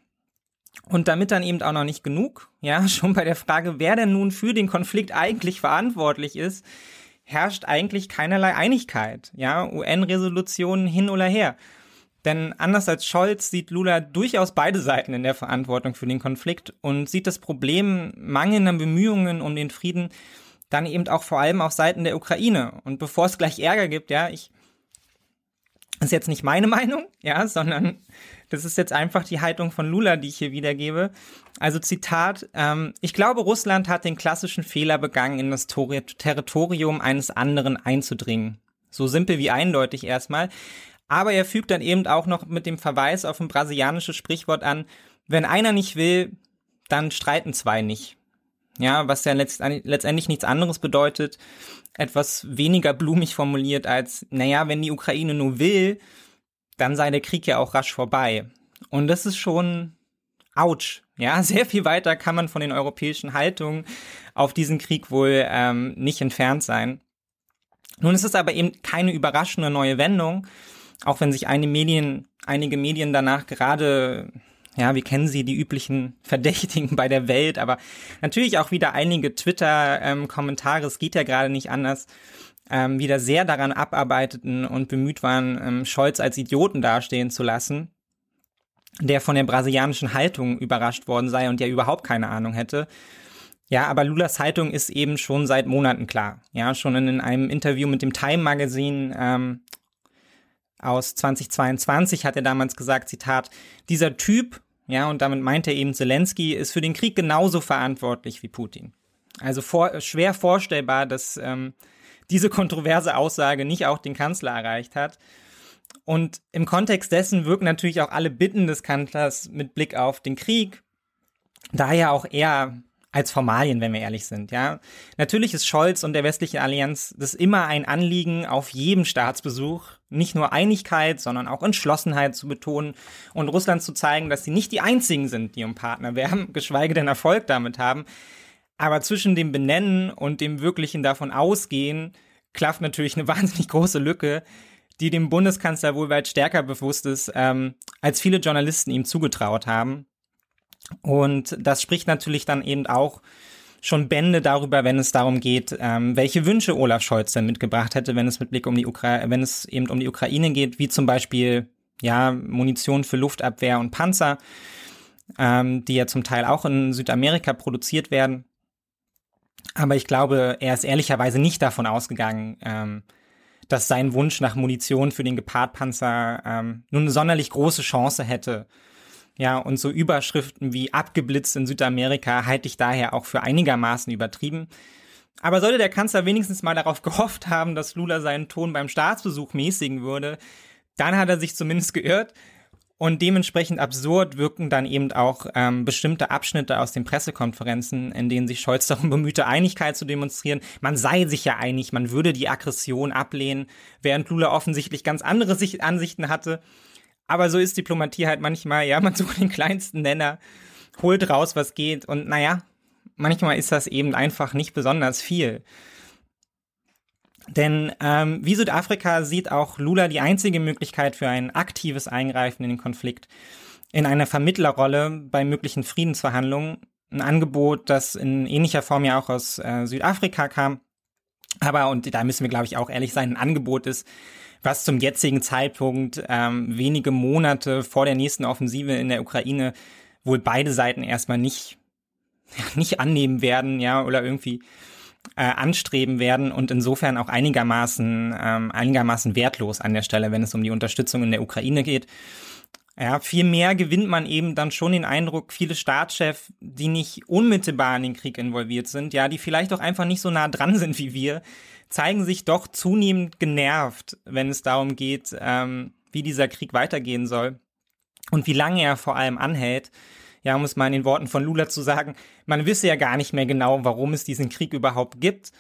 Und damit dann eben auch noch nicht genug, ja, <laughs> schon bei der Frage, wer denn nun für den Konflikt eigentlich verantwortlich ist, herrscht eigentlich keinerlei Einigkeit, ja, UN-Resolutionen hin oder her. Denn anders als Scholz sieht Lula durchaus beide Seiten in der Verantwortung für den Konflikt und sieht das Problem mangelnder Bemühungen um den Frieden dann eben auch vor allem auf Seiten der Ukraine. Und bevor es gleich Ärger gibt, ja, ich, das ist jetzt nicht meine <laughs> Meinung, ja, sondern das ist jetzt einfach die Haltung von Lula, die ich hier wiedergebe. Also Zitat, ähm, ich glaube, Russland hat den klassischen Fehler begangen, in das Territorium eines anderen einzudringen. So simpel wie eindeutig erstmal. Aber er fügt dann eben auch noch mit dem Verweis auf ein brasilianisches Sprichwort an, wenn einer nicht will, dann streiten zwei nicht. Ja, was ja letztendlich nichts anderes bedeutet, etwas weniger blumig formuliert als, naja, wenn die Ukraine nur will, dann sei der Krieg ja auch rasch vorbei. Und das ist schon ouch. Ja, <laughs> sehr viel weiter kann man von den europäischen Haltungen auf diesen Krieg wohl ähm, nicht entfernt sein. Nun ist es aber eben keine überraschende neue Wendung, auch wenn sich einige Medien, einige Medien danach gerade, ja, wir kennen sie, die üblichen <laughs> Verdächtigen bei der Welt, aber natürlich auch wieder einige Twitter-Kommentare, es geht ja gerade nicht anders, ähm, wieder sehr daran abarbeiteten und bemüht waren, ähm, Scholz als Idioten dastehen zu lassen, der von der brasilianischen Haltung überrascht worden sei und ja überhaupt keine Ahnung hätte. Ja, aber Lulas Haltung ist eben schon seit Monaten klar. Ja, schon in einem Interview mit dem Time Magazine ähm, aus 2022 hat er damals gesagt, Zitat, dieser Typ, ja, und damit meint er eben Zelensky, ist für den Krieg genauso verantwortlich wie Putin. Also vor, schwer vorstellbar, dass ähm, diese kontroverse Aussage nicht auch den Kanzler erreicht hat. Und im Kontext dessen wirken natürlich auch alle Bitten des Kanzlers mit Blick auf den Krieg, daher auch eher als Formalien, wenn wir ehrlich sind, ja. Natürlich ist Scholz und der westliche Allianz das immer ein Anliegen, auf jedem Staatsbesuch nicht nur Einigkeit, sondern auch Entschlossenheit zu betonen und Russland zu zeigen, dass sie nicht die einzigen sind, die um Partner werben, <laughs> geschweige denn Erfolg damit haben. Aber zwischen dem Benennen und dem wirklichen davon ausgehen, klafft natürlich eine <laughs> wahnsinnig große Lücke, die dem Bundeskanzler wohl weit stärker bewusst ist, ähm, als viele Journalisten ihm zugetraut haben. Und das spricht natürlich dann eben auch schon Bände darüber, wenn es darum geht, ähm, welche Wünsche Olaf Scholz denn mitgebracht hätte, wenn es mit Blick um die Ukraine, wenn es eben um die Ukraine geht, wie zum Beispiel ja Munition für Luftabwehr und Panzer, ähm, die ja zum Teil auch in Südamerika produziert werden. Aber ich glaube, er ist ehrlicherweise nicht davon ausgegangen, ähm, dass sein Wunsch nach Munition für den Gepard-Panzer ähm, nun eine sonderlich große Chance hätte, ja, und so Überschriften wie abgeblitzt in Südamerika halte ich daher auch für einigermaßen übertrieben. Aber sollte der Kanzler wenigstens mal darauf <laughs> gehofft haben, dass Lula seinen Ton beim Staatsbesuch mäßigen würde, dann hat er sich zumindest geirrt. Und dementsprechend absurd wirken dann eben auch ähm, bestimmte Abschnitte aus den Pressekonferenzen, in denen sich Scholz darum bemühte, Einigkeit zu demonstrieren. Man sei sich ja einig, man würde die Aggression ablehnen, während Lula offensichtlich ganz andere Ansichten hatte. Aber so ist Diplomatie halt manchmal, ja, <laughs> man sucht den kleinsten Nenner, holt raus, was geht und naja, manchmal ist das eben einfach nicht besonders viel. Denn ähm, wie Südafrika sieht auch Lula die einzige Möglichkeit für ein aktives Eingreifen in den Konflikt in einer Vermittlerrolle bei möglichen Friedensverhandlungen. Ein Angebot, das in ähnlicher Form ja auch aus äh, Südafrika kam. Aber, und da müssen wir, glaube ich, auch ehrlich sein, ein Angebot ist, was zum jetzigen Zeitpunkt ähm, wenige Monate vor der nächsten Offensive in der Ukraine wohl beide Seiten erstmal nicht <laughs> nicht annehmen werden, ja, oder irgendwie äh, anstreben werden und insofern auch einigermaßen ähm, einigermaßen wertlos an der Stelle, wenn es um die Unterstützung in der Ukraine geht. Ja, viel mehr gewinnt man eben dann schon den Eindruck, viele Staatschefs, die nicht unmittelbar in den Krieg involviert sind, ja, die vielleicht auch einfach nicht so nah dran sind wie wir, zeigen sich doch zunehmend genervt, wenn es darum geht, ähm, wie dieser Krieg weitergehen soll und wie lange er vor allem anhält. Ja, um es mal in den Worten von Lula zu sagen, man wisse ja gar nicht mehr genau, warum es diesen Krieg überhaupt gibt.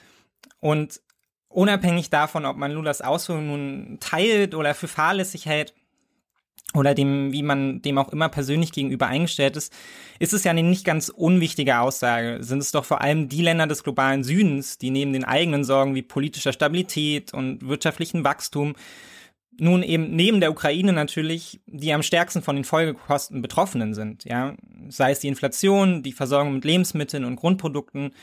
Und unabhängig davon, ob man Lulas Ausführungen nun teilt oder für fahrlässig hält, oder dem, wie man dem auch immer persönlich gegenüber eingestellt ist, ist es ja eine nicht ganz unwichtige Aussage. Sind es doch vor allem die Länder des globalen Südens, die neben den eigenen Sorgen wie politischer Stabilität und wirtschaftlichen Wachstum nun eben neben der Ukraine natürlich die am stärksten von den Folgekosten betroffenen sind, ja. Sei es die Inflation, die Versorgung mit Lebensmitteln und Grundprodukten,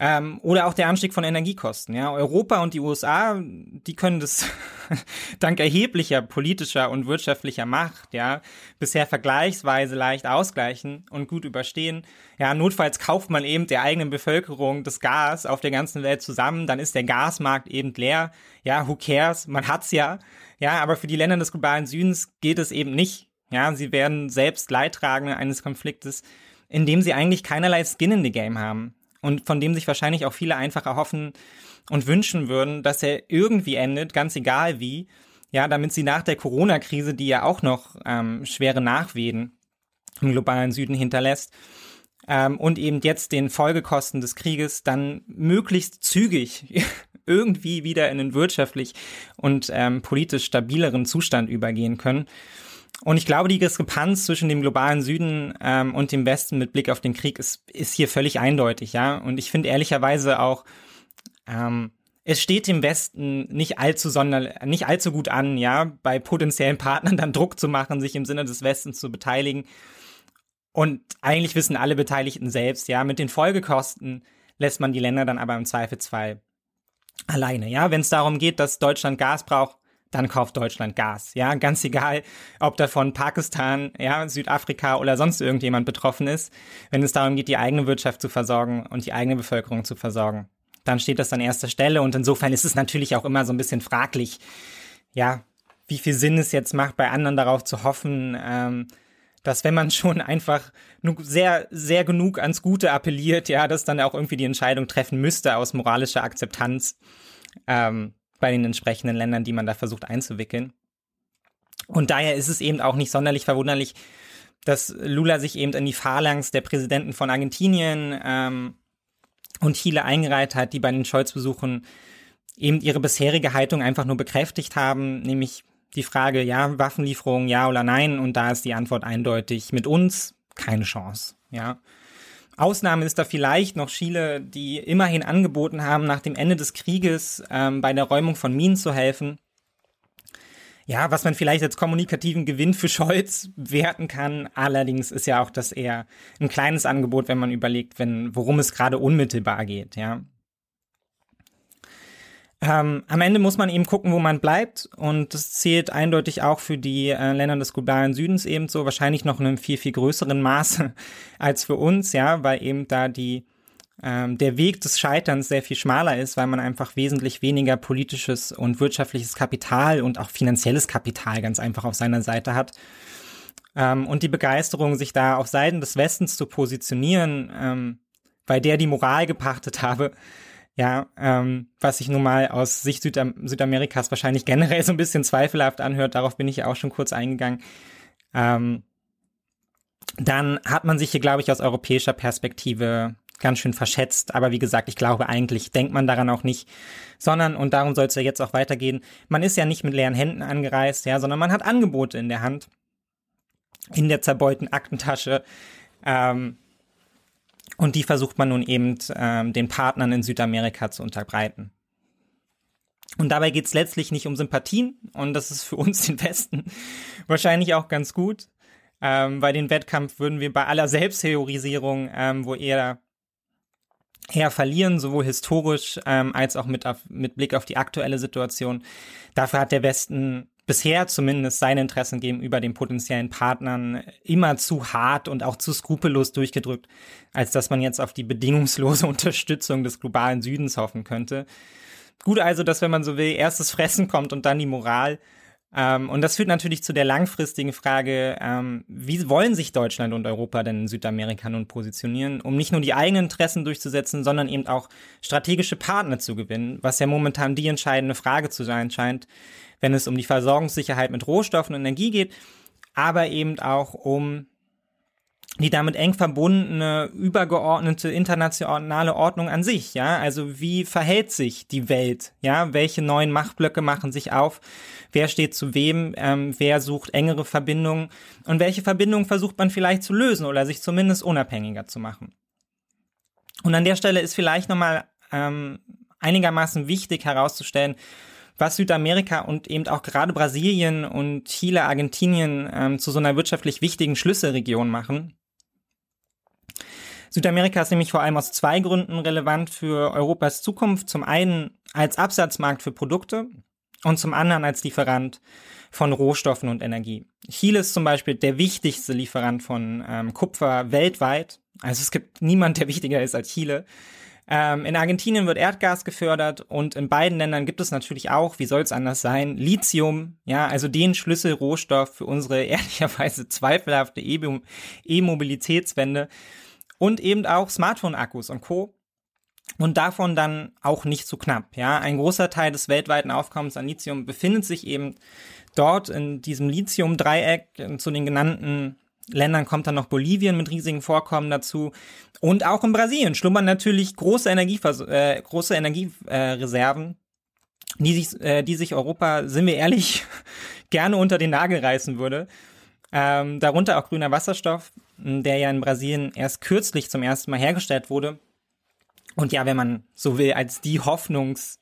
ähm, oder auch der Anstieg von Energiekosten. Ja, Europa und die USA, die können das <laughs> dank erheblicher politischer und wirtschaftlicher Macht, ja, bisher vergleichsweise leicht ausgleichen und gut überstehen. Ja, notfalls kauft man eben der eigenen Bevölkerung das Gas auf der ganzen Welt zusammen, dann ist der Gasmarkt eben leer. Ja, who cares? Man hat's ja. Ja, aber für die Länder des globalen Südens geht es eben nicht. Ja, sie werden selbst Leidtragende eines Konfliktes, in dem sie eigentlich keinerlei Skin in the Game haben und von dem sich wahrscheinlich auch viele einfach erhoffen und wünschen würden, dass er irgendwie endet, ganz egal wie, ja, damit sie nach der Corona-Krise, die ja auch noch ähm, schwere Nachwehen im globalen Süden hinterlässt, ähm, und eben jetzt den Folgekosten des Krieges dann möglichst zügig <laughs> irgendwie wieder in einen wirtschaftlich und ähm, politisch stabileren Zustand übergehen können. Und ich glaube, die Diskrepanz zwischen dem globalen Süden ähm, und dem Westen mit Blick auf den Krieg ist, ist hier völlig eindeutig, ja. Und ich finde ehrlicherweise auch, ähm, es steht dem Westen nicht allzu sonder, nicht allzu gut an, ja, bei potenziellen Partnern dann Druck zu machen, sich im Sinne des Westens zu beteiligen. Und eigentlich wissen alle Beteiligten selbst, ja, mit den Folgekosten lässt man die Länder dann aber im Zweifelsfall alleine, ja. Wenn es darum geht, dass Deutschland Gas braucht, dann kauft Deutschland Gas. Ja, ganz egal, ob davon Pakistan, ja, Südafrika oder sonst irgendjemand betroffen ist. Wenn es darum geht, die eigene Wirtschaft zu versorgen und die eigene Bevölkerung zu versorgen, dann steht das an erster Stelle. Und insofern ist es natürlich auch immer so ein bisschen fraglich, ja, wie viel Sinn es jetzt macht, bei anderen darauf zu hoffen, ähm, dass wenn man schon einfach sehr, sehr genug ans Gute appelliert, ja, dass dann auch irgendwie die Entscheidung treffen müsste aus moralischer Akzeptanz. Ähm, bei den entsprechenden Ländern, die man da versucht einzuwickeln. Und daher ist es eben auch nicht sonderlich verwunderlich, dass Lula sich eben in die Phalanx der Präsidenten von Argentinien ähm, und Chile eingereiht hat, die bei den Scholz-Besuchen eben ihre bisherige Haltung einfach nur bekräftigt haben, nämlich die Frage, ja, Waffenlieferung, ja oder nein, und da ist die Antwort eindeutig, mit uns keine Chance, ja. Ausnahme ist da vielleicht noch Chile, die immerhin angeboten haben, nach dem Ende des Krieges ähm, bei der Räumung von Minen zu helfen. Ja, was man vielleicht als kommunikativen Gewinn für <laughs> Scholz werten kann. Allerdings ist ja auch das eher ein kleines Angebot, wenn man überlegt, wenn, worum es gerade unmittelbar geht, ja. Ähm, am Ende muss man eben gucken, wo man bleibt und das zählt eindeutig auch für die äh, Länder des globalen Südens ebenso, wahrscheinlich noch in einem viel, viel größeren Maße <laughs> als für uns, ja, weil eben da die ähm, der Weg des Scheiterns sehr viel schmaler ist, weil man einfach wesentlich weniger politisches und wirtschaftliches Kapital und auch finanzielles Kapital ganz einfach auf seiner Seite hat. Ähm, und die Begeisterung, sich da auf Seiten des Westens zu positionieren, ähm, bei der die Moral gepachtet <laughs> habe, ja, ähm, was sich nun mal aus Sicht Südam Südamerikas wahrscheinlich generell so ein bisschen zweifelhaft anhört, darauf bin ich ja auch schon kurz eingegangen. Ähm, dann hat man sich hier, glaube ich, aus europäischer Perspektive ganz schön verschätzt. Aber wie gesagt, ich glaube eigentlich denkt man daran auch nicht, sondern, und darum soll es ja jetzt auch weitergehen, man ist ja nicht mit leeren Händen angereist, ja, sondern man hat Angebote in der Hand, in der zerbeulten Aktentasche. Ähm, und die versucht man nun eben ähm, den Partnern in Südamerika zu unterbreiten. Und dabei geht es letztlich nicht um Sympathien und das ist für uns den Westen <laughs> wahrscheinlich auch ganz gut. Ähm, bei den Wettkampf würden wir bei aller Selbsttheorisierung, ähm, wo eher eher verlieren, sowohl historisch ähm, als auch mit, auf, mit Blick auf die aktuelle Situation. Dafür hat der Westen bisher zumindest seine Interessen gegenüber den potenziellen Partnern immer zu hart und auch zu skrupellos durchgedrückt, als dass man jetzt auf die bedingungslose <laughs> Unterstützung des globalen Südens hoffen könnte. Gut also, dass wenn man so will, erstes Fressen kommt und dann die Moral. Ähm, und das führt natürlich zu der langfristigen Frage, ähm, wie wollen sich Deutschland und Europa denn in Südamerika nun positionieren, um nicht nur die eigenen Interessen durchzusetzen, sondern eben auch strategische Partner zu gewinnen, was ja momentan die entscheidende Frage zu sein scheint, wenn es um die Versorgungssicherheit mit Rohstoffen und Energie geht, aber eben auch um die damit eng verbundene übergeordnete internationale Ordnung an sich, ja, also wie verhält sich die Welt, ja, welche neuen Machtblöcke machen sich auf, wer steht zu wem, ähm, wer sucht engere Verbindungen? Und welche Verbindungen versucht man vielleicht zu lösen oder sich zumindest unabhängiger zu machen. Und an der Stelle ist vielleicht nochmal ähm, einigermaßen wichtig herauszustellen, was Südamerika und eben auch gerade Brasilien und Chile, Argentinien ähm, zu so einer wirtschaftlich wichtigen Schlüsselregion machen. Südamerika ist nämlich vor allem aus zwei Gründen relevant für Europas Zukunft. Zum einen als Absatzmarkt für Produkte und zum anderen als Lieferant von Rohstoffen und Energie. Chile ist zum Beispiel der wichtigste Lieferant von ähm, Kupfer weltweit. Also es gibt niemand, der wichtiger ist als Chile. Ähm, in Argentinien wird Erdgas gefördert und in beiden Ländern gibt es natürlich auch, wie soll es anders sein, Lithium, ja, also den Schlüsselrohstoff für unsere <laughs> ehrlicherweise zweifelhafte E-Mobilitätswende und eben auch Smartphone-Akkus und Co. Und davon dann auch nicht zu knapp, ja. Ein großer Teil des weltweiten Aufkommens an Lithium befindet sich eben dort in diesem Lithium-Dreieck zu den genannten Ländern kommt dann noch Bolivien mit riesigen Vorkommen dazu. Und auch in Brasilien schlummern natürlich große, Energievers äh, große Energiereserven, die, sich, äh, die sich Europa, sind wir ehrlich, <laughs> gerne unter den Nagel reißen würde. Ähm, darunter auch grüner Wasserstoff, der ja in Brasilien erst kürzlich zum ersten Mal hergestellt wurde. Und ja, wenn man so will, als die Hoffnungs-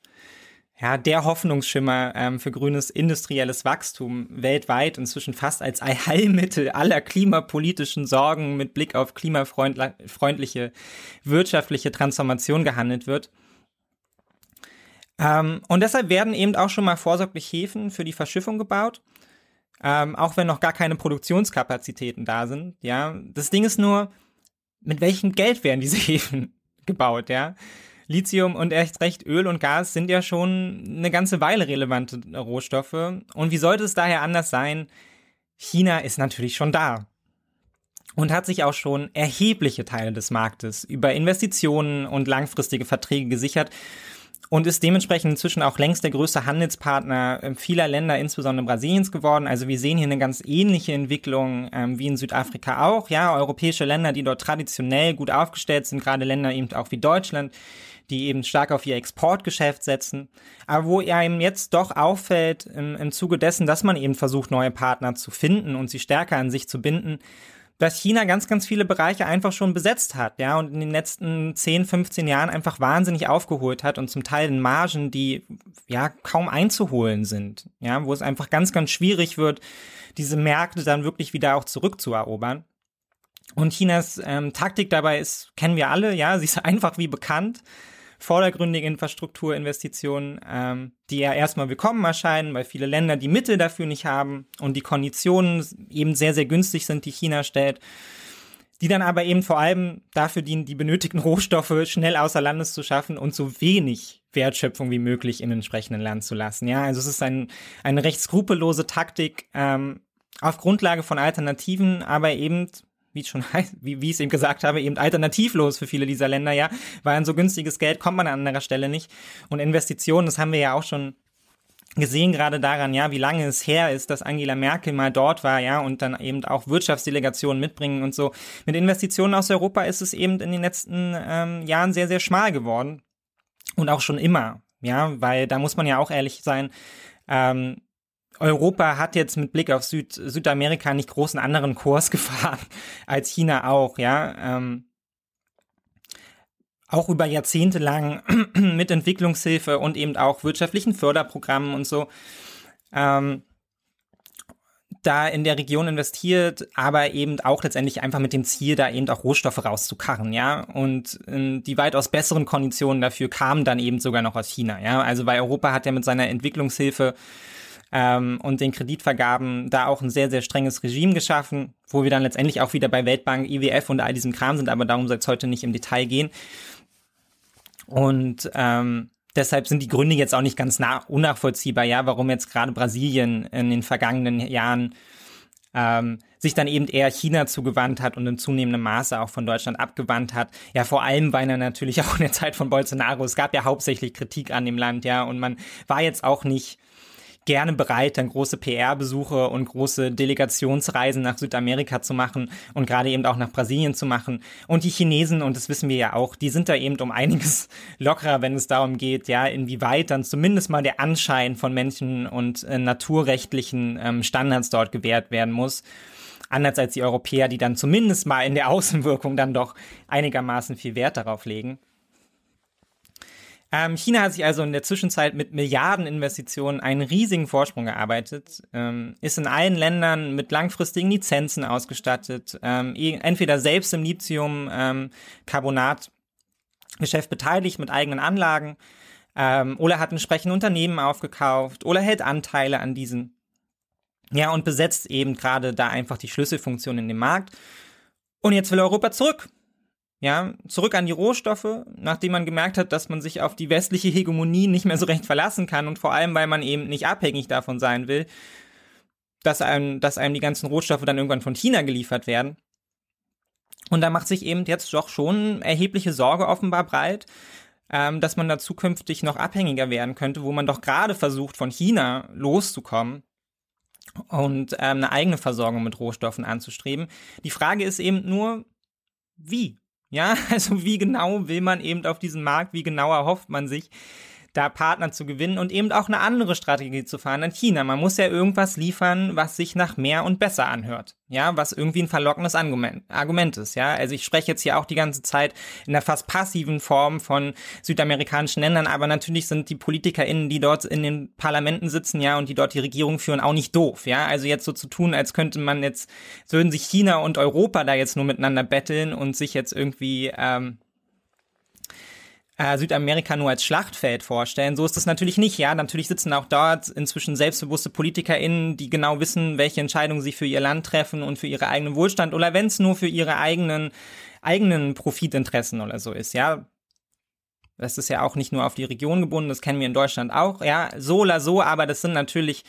ja, der Hoffnungsschimmer ähm, für grünes industrielles Wachstum weltweit inzwischen fast als Allheilmittel aller klimapolitischen Sorgen mit Blick auf klimafreundliche wirtschaftliche Transformation gehandelt wird. Ähm, und deshalb werden eben auch schon mal vorsorglich Häfen für die Verschiffung gebaut, ähm, auch wenn noch gar keine Produktionskapazitäten da sind. Ja, das Ding ist nur, mit welchem Geld werden diese <laughs> Häfen gebaut? Ja, Lithium und echt recht Öl und Gas sind ja schon eine ganze Weile relevante Rohstoffe. Und wie sollte es daher anders sein? China ist natürlich schon da und hat sich auch schon erhebliche Teile des Marktes über Investitionen und langfristige Verträge gesichert und ist dementsprechend inzwischen auch längst der größte Handelspartner äh, vieler Länder, insbesondere Brasiliens geworden. Also wir sehen hier eine ganz ähnliche Entwicklung ähm, wie in Südafrika auch. Ja, europäische Länder, die dort traditionell gut aufgestellt sind, gerade Länder eben auch wie Deutschland, die eben stark auf ihr Exportgeschäft setzen, aber wo einem jetzt doch auffällt im, im Zuge dessen, dass man eben versucht, neue Partner zu finden und sie stärker an sich zu binden, dass China ganz, ganz viele Bereiche einfach schon besetzt hat, ja, und in den letzten 10, 15 Jahren einfach wahnsinnig aufgeholt hat und zum Teil in Margen, die ja kaum einzuholen sind, ja, wo es einfach ganz, ganz schwierig wird, diese Märkte dann wirklich wieder auch zurückzuerobern. Und Chinas ähm, Taktik dabei ist, kennen wir alle, ja, sie ist <laughs> einfach wie bekannt vordergründige Infrastrukturinvestitionen, ähm, die ja erstmal willkommen erscheinen, weil viele Länder die Mittel dafür nicht haben und die Konditionen eben sehr, sehr günstig sind, die China stellt, die dann aber eben vor allem dafür dienen, die benötigten Rohstoffe schnell außer Landes zu schaffen und so wenig Wertschöpfung wie möglich im entsprechenden Land zu lassen. Ja, also es ist ein, eine recht skrupellose Taktik ähm, auf Grundlage von Alternativen, aber eben wie es schon <laughs> heißt, wie, wie ich es eben gesagt habe, eben alternativlos für viele dieser Länder, ja, weil an so günstiges Geld kommt man an anderer Stelle nicht. Und Investitionen, das haben wir ja auch schon gesehen gerade daran, ja, wie lange es her ist, dass Angela Merkel mal dort war, ja, und dann eben auch Wirtschaftsdelegationen mitbringen und so. Mit Investitionen aus Europa ist es eben in den letzten ähm, Jahren sehr, sehr schmal geworden. Und auch schon immer, ja, weil da muss man ja auch ehrlich sein, ähm, Europa hat jetzt mit Blick auf Süd Südamerika nicht großen anderen Kurs <laughs> gefahren als China auch, ja. Ähm, auch über Jahrzehnte lang <clears throat> mit Entwicklungshilfe und eben auch wirtschaftlichen Förderprogrammen und so. Ähm, da in der Region investiert, aber eben auch letztendlich einfach mit dem Ziel, da eben auch Rohstoffe rauszukarren, ja. Und die weitaus besseren Konditionen dafür kamen dann eben sogar noch aus China, ja. Also weil Europa hat ja mit seiner Entwicklungshilfe ähm, und den Kreditvergaben da auch ein sehr, sehr strenges Regime geschaffen, wo wir dann letztendlich auch wieder bei Weltbank, IWF und all diesem Kram sind, aber darum soll es heute nicht im Detail gehen. Und ähm, deshalb sind die Gründe jetzt auch nicht ganz nah unnachvollziehbar, ja, warum jetzt gerade Brasilien in den vergangenen Jahren ähm, sich dann eben eher China zugewandt hat und in zunehmendem Maße auch von Deutschland abgewandt hat. Ja, vor allem, weil er natürlich <laughs> auch in der Zeit von Bolsonaro, es gab ja hauptsächlich Kritik an dem Land, ja, und man war jetzt auch nicht gerne bereit, dann große PR-Besuche und große Delegationsreisen nach Südamerika zu machen und gerade eben auch nach Brasilien zu machen. Und die Chinesen, und das wissen wir ja auch, die sind da eben um einiges <laughs> lockerer, wenn es darum geht, ja, inwieweit dann zumindest mal der Anschein von Menschen- und äh, naturrechtlichen ähm, Standards dort gewährt werden muss anders als die Europäer, die dann zumindest mal in der <laughs> Außenwirkung dann doch einigermaßen viel Wert darauf legen. Ähm, China hat sich also in der Zwischenzeit mit Milliardeninvestitionen einen riesigen Vorsprung erarbeitet, ähm, ist in allen Ländern mit langfristigen Lizenzen ausgestattet, ähm, entweder selbst im Lithium-Carbonat-Geschäft beteiligt mit eigenen Anlagen ähm, oder hat entsprechende Unternehmen aufgekauft oder hält Anteile an diesen. Ja, und besetzt eben gerade da einfach die Schlüsselfunktion in dem Markt. Und jetzt will Europa zurück ja, zurück an die Rohstoffe, nachdem man gemerkt hat, dass man sich auf die westliche Hegemonie nicht mehr so recht verlassen kann und vor allem, weil man eben nicht abhängig davon sein will, dass einem, dass einem die ganzen Rohstoffe dann irgendwann von China geliefert werden. Und da macht sich eben jetzt doch schon erhebliche Sorge offenbar breit, ähm, dass man da zukünftig noch abhängiger werden könnte, wo man doch gerade versucht, von China loszukommen und ähm, eine eigene Versorgung mit Rohstoffen anzustreben. Die Frage ist eben nur, wie? Ja, <laughs> also wie genau will man eben auf diesen Markt, wie genau erhofft man sich, da Partner zu gewinnen und eben auch eine andere Strategie zu fahren an China. Man muss ja irgendwas liefern, was sich nach mehr und besser anhört. Ja, was irgendwie ein verlockendes Argument, Argument ist. Ja, also ich spreche jetzt hier auch die ganze Zeit in der fast passiven Form von südamerikanischen Ländern, aber natürlich sind die PolitikerInnen, die dort in den Parlamenten sitzen, ja, und die dort die Regierung führen, auch nicht doof. Ja, also jetzt so zu tun, als könnte man jetzt, würden sich China und Europa da jetzt nur miteinander betteln und sich jetzt irgendwie, ähm, äh, Südamerika nur als Schlachtfeld vorstellen. So ist es natürlich nicht, ja. Natürlich sitzen auch dort inzwischen selbstbewusste PolitikerInnen, die genau wissen, welche Entscheidungen sie für ihr Land treffen und für ihre eigenen Wohlstand oder wenn es nur für ihre eigenen, eigenen Profitinteressen oder so ist, ja. Das ist ja auch nicht nur auf die Region gebunden, das kennen wir in Deutschland auch, ja. So oder so, aber das sind natürlich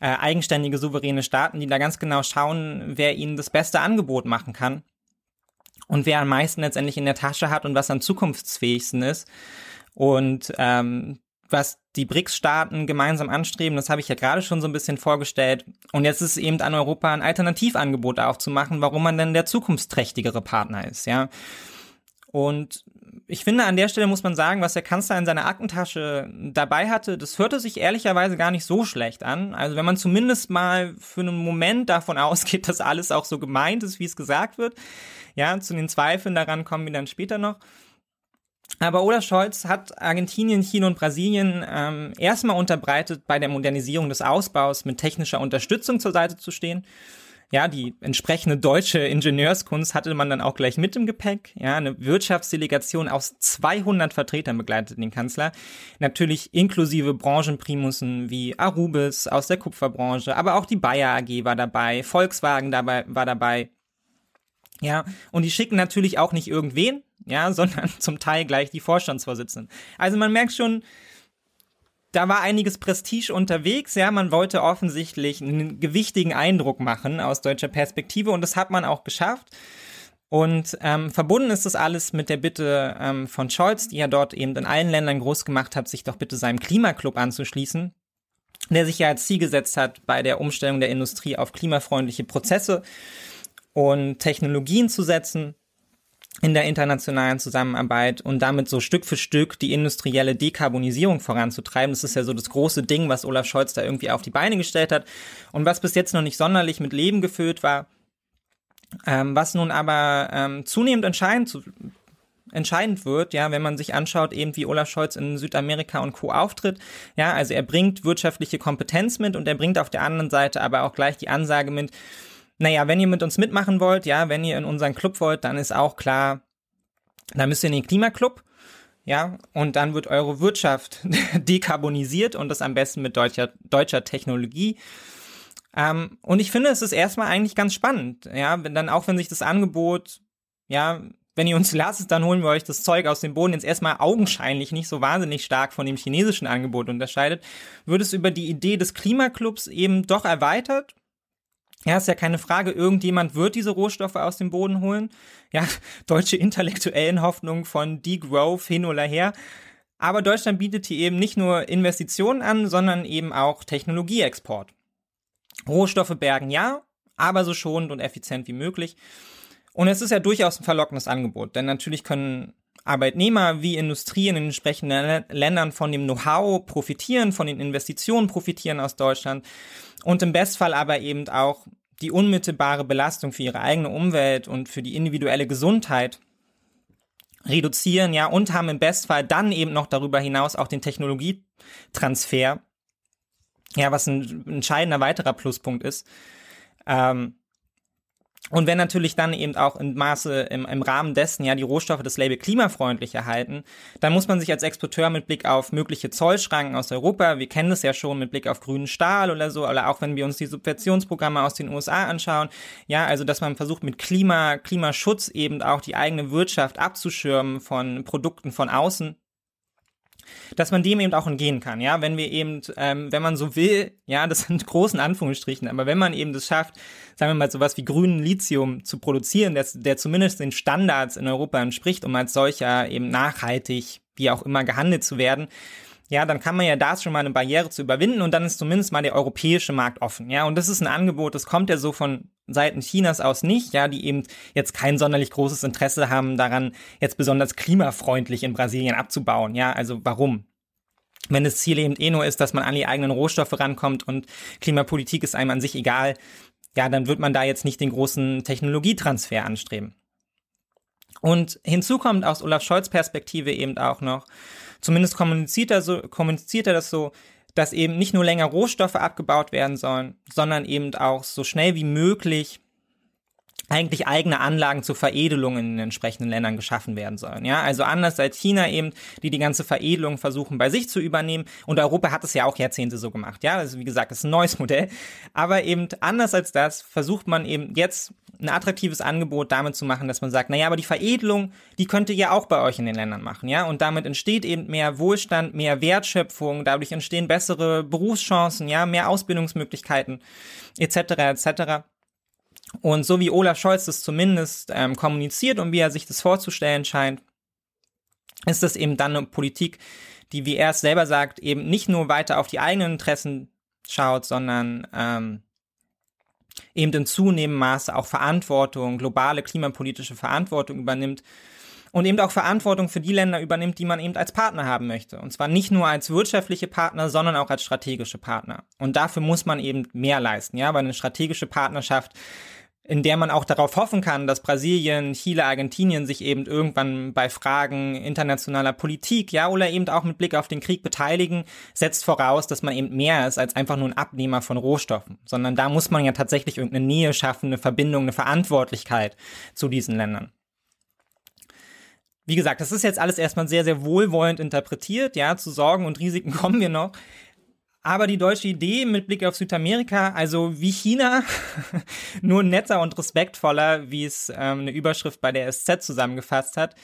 äh, eigenständige, souveräne Staaten, die da ganz genau schauen, wer ihnen das beste Angebot machen kann und wer am meisten letztendlich in der Tasche hat und was am zukunftsfähigsten ist. Und ähm, was die BRICS-Staaten gemeinsam anstreben, das habe ich ja gerade schon so ein bisschen vorgestellt. Und jetzt ist es eben an Europa ein Alternativangebot aufzumachen, warum man denn der zukunftsträchtigere Partner ist, ja. Und ich finde, an der Stelle muss man sagen, was der Kanzler in seiner Aktentasche dabei hatte, das hörte sich ehrlicherweise gar nicht so schlecht an. Also wenn man zumindest mal für einen Moment davon <laughs> ausgeht, dass alles auch so gemeint ist, wie es gesagt wird. Ja, zu den Zweifeln daran kommen wir dann später noch. Aber Olaf Scholz hat Argentinien, China und Brasilien ähm, erstmal unterbreitet, bei der Modernisierung des Ausbaus mit technischer Unterstützung zur Seite zu stehen ja, die entsprechende deutsche Ingenieurskunst hatte man dann auch gleich mit im Gepäck. Ja, eine Wirtschaftsdelegation aus 200 Vertretern begleitet den Kanzler. Natürlich inklusive Branchenprimussen wie Arubis aus der Kupferbranche, aber auch die Bayer AG war dabei, Volkswagen dabei, war dabei. Ja, und die schicken natürlich auch nicht irgendwen, ja, <laughs> sondern zum Teil gleich die Vorstandsvorsitzenden. Also man merkt schon, da war einiges Prestige unterwegs. Ja, man wollte offensichtlich einen gewichtigen Eindruck machen aus deutscher Perspektive und das hat man auch geschafft. Und ähm, verbunden ist das alles mit der Bitte ähm, von Scholz, die er dort eben in allen Ländern groß gemacht hat, sich doch bitte seinem Klimaclub anzuschließen, der sich ja als Ziel gesetzt hat, bei der Umstellung der Industrie auf klimafreundliche Prozesse und Technologien zu setzen in der internationalen Zusammenarbeit und damit so Stück für Stück die industrielle Dekarbonisierung voranzutreiben. Das ist ja so das große Ding, was Olaf Scholz da irgendwie auf die Beine gestellt hat und was bis jetzt noch nicht sonderlich mit Leben gefüllt war. Ähm, was nun aber ähm, zunehmend entscheidend, zu, entscheidend wird, ja, wenn man sich anschaut, eben wie Olaf Scholz in Südamerika und Co. auftritt. Ja, also er bringt wirtschaftliche Kompetenz mit und er bringt auf der anderen Seite aber auch gleich die Ansage mit, naja, wenn ihr mit uns mitmachen wollt, ja, wenn ihr in unseren Club wollt, dann ist auch klar, dann müsst ihr in den Klimaclub. Ja, und dann wird eure Wirtschaft <laughs> dekarbonisiert und das am besten mit deutscher, deutscher Technologie. Ähm, und ich finde, es ist erstmal eigentlich ganz spannend. Ja, wenn dann auch wenn sich das Angebot, ja, wenn ihr uns <laughs> lasst, dann holen wir euch das Zeug aus dem Boden, jetzt erstmal augenscheinlich nicht so wahnsinnig stark von dem chinesischen Angebot unterscheidet, wird es über die Idee des Klimaclubs eben doch erweitert ja, ist ja keine Frage, irgendjemand wird diese Rohstoffe aus dem Boden holen. Ja, <laughs> deutsche intellektuellen Hoffnungen von Degrowth hin oder her. Aber Deutschland bietet hier eben nicht nur Investitionen an, sondern eben auch Technologieexport. Rohstoffe bergen ja, aber so schonend und effizient wie möglich. Und es ist ja durchaus ein verlockendes Angebot, denn natürlich können Arbeitnehmer wie Industrie in den entsprechenden Ländern von dem Know-how profitieren, von den Investitionen profitieren aus Deutschland und im Bestfall aber eben auch die unmittelbare Belastung für ihre eigene Umwelt und für die individuelle Gesundheit reduzieren, ja, und haben im Bestfall dann eben noch darüber hinaus auch den Technologietransfer, ja, was ein entscheidender weiterer Pluspunkt ist. Ähm, und wenn natürlich dann eben auch im Maße, im, im Rahmen dessen ja die Rohstoffe das Label klimafreundlich erhalten, dann muss man sich als Exporteur mit Blick auf mögliche Zollschranken aus Europa, wir kennen das ja schon mit Blick auf grünen Stahl oder so, oder auch wenn wir uns die Subventionsprogramme aus den USA anschauen, ja, also dass man versucht mit Klima, Klimaschutz eben auch die eigene Wirtschaft abzuschirmen von Produkten von außen, dass man dem eben auch entgehen kann, ja, wenn wir eben, ähm, wenn man so will, ja, <laughs> das sind großen Anführungsstrichen, aber wenn man eben das schafft, sagen wir mal sowas wie grünen Lithium zu produzieren, der, der zumindest den Standards in Europa entspricht, um als solcher eben nachhaltig, wie auch immer gehandelt zu werden, ja, dann kann man ja da schon mal eine Barriere zu überwinden und dann ist zumindest mal der europäische Markt offen, ja, und das ist ein Angebot, das kommt ja so von Seiten Chinas aus nicht, ja, die eben jetzt kein sonderlich großes Interesse haben daran, jetzt besonders klimafreundlich in Brasilien abzubauen, ja, also warum? Wenn das Ziel eben eh nur ist, dass man an die eigenen Rohstoffe rankommt und Klimapolitik ist einem an sich egal, ja, dann wird man da jetzt nicht den großen Technologietransfer anstreben. Und hinzu kommt aus Olaf Scholz Perspektive eben auch noch, zumindest kommuniziert er, so, kommuniziert er das so, dass eben nicht nur länger Rohstoffe abgebaut werden sollen, sondern eben auch so schnell wie möglich eigentlich eigene Anlagen zur Veredelung in den entsprechenden Ländern geschaffen werden sollen. Ja, also anders als China eben, die die ganze Veredelung versuchen bei sich zu übernehmen. Und Europa hat es ja auch Jahrzehnte so gemacht. Ja, also wie gesagt, das ist ein neues Modell. Aber eben anders als das versucht man eben jetzt ein attraktives Angebot damit zu machen, dass man sagt, naja, aber die Veredelung, die könnt ihr ja auch bei euch in den Ländern machen, ja, und damit entsteht eben mehr Wohlstand, mehr Wertschöpfung, dadurch entstehen bessere Berufschancen, ja, mehr Ausbildungsmöglichkeiten, etc., etc. Und so wie Olaf Scholz das zumindest ähm, kommuniziert und wie er sich das vorzustellen scheint, ist das eben dann eine Politik, die, wie er es selber sagt, eben nicht nur weiter auf die eigenen Interessen schaut, sondern ähm, eben in zunehmendem Maße auch Verantwortung, globale klimapolitische Verantwortung übernimmt und eben auch Verantwortung für die Länder übernimmt, die man eben als Partner haben möchte. Und zwar nicht nur als wirtschaftliche Partner, sondern auch als strategische Partner. Und dafür muss man eben mehr leisten, ja, weil eine strategische Partnerschaft in der man auch darauf hoffen kann, dass Brasilien, Chile, Argentinien sich eben irgendwann bei Fragen internationaler Politik, ja, oder eben auch mit Blick auf den Krieg beteiligen, setzt voraus, dass man eben mehr ist als einfach nur ein Abnehmer von Rohstoffen, sondern da muss man ja tatsächlich irgendeine Nähe schaffen, eine Verbindung, eine Verantwortlichkeit zu diesen Ländern. Wie gesagt, das ist jetzt alles erstmal sehr, sehr wohlwollend interpretiert, ja, zu Sorgen und Risiken <laughs> kommen wir noch. Aber die deutsche Idee mit Blick auf Südamerika, also wie China, <laughs> nur netter und respektvoller, wie es ähm, eine Überschrift bei der SZ zusammengefasst hat,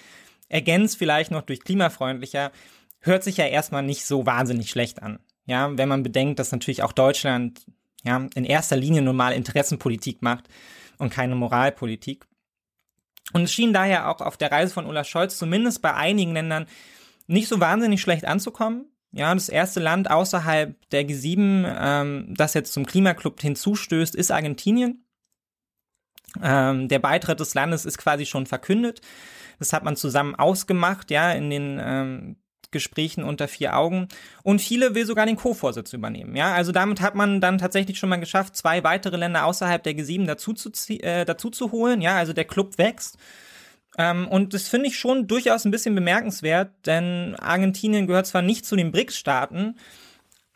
ergänzt vielleicht noch durch klimafreundlicher, hört sich ja erstmal nicht so wahnsinnig schlecht an. Ja, wenn man bedenkt, dass natürlich auch Deutschland ja in erster Linie nun mal Interessenpolitik macht und keine Moralpolitik. Und es schien daher auch auf der Reise von Olaf Scholz zumindest bei einigen Ländern nicht so wahnsinnig schlecht anzukommen. Ja, das erste Land außerhalb der G7, ähm, das jetzt zum Klimaclub hinzustößt, ist Argentinien. Ähm, der Beitritt des Landes ist quasi schon verkündet. Das hat man zusammen ausgemacht, ja, in den ähm, Gesprächen unter vier Augen. Und Chile will sogar den Co-Vorsitz übernehmen. Ja, also damit hat man dann tatsächlich schon mal geschafft, zwei weitere Länder außerhalb der G7 dazu zu, äh, dazu zu holen. Ja, also der Club wächst. Ähm, und das finde ich schon durchaus ein bisschen bemerkenswert, denn Argentinien gehört zwar nicht zu den BRICS-Staaten,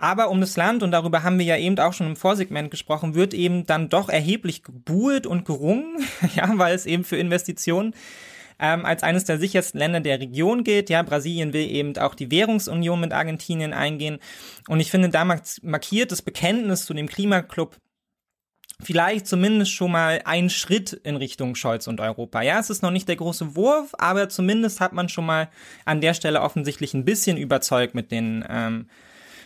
aber um das Land, und darüber haben wir ja eben auch schon im Vorsegment gesprochen, wird eben dann doch erheblich gebuhlt und gerungen, <laughs> ja, weil es eben für Investitionen ähm, als eines der sichersten Länder der Region gilt. Ja, Brasilien will eben auch die Währungsunion mit Argentinien eingehen. Und ich finde, da markiert das Bekenntnis zu dem Klimaclub vielleicht zumindest schon mal einen Schritt in Richtung Scholz und Europa. Ja, es ist noch nicht der große Wurf, aber zumindest hat man schon mal an der Stelle offensichtlich ein bisschen überzeugt mit den ähm,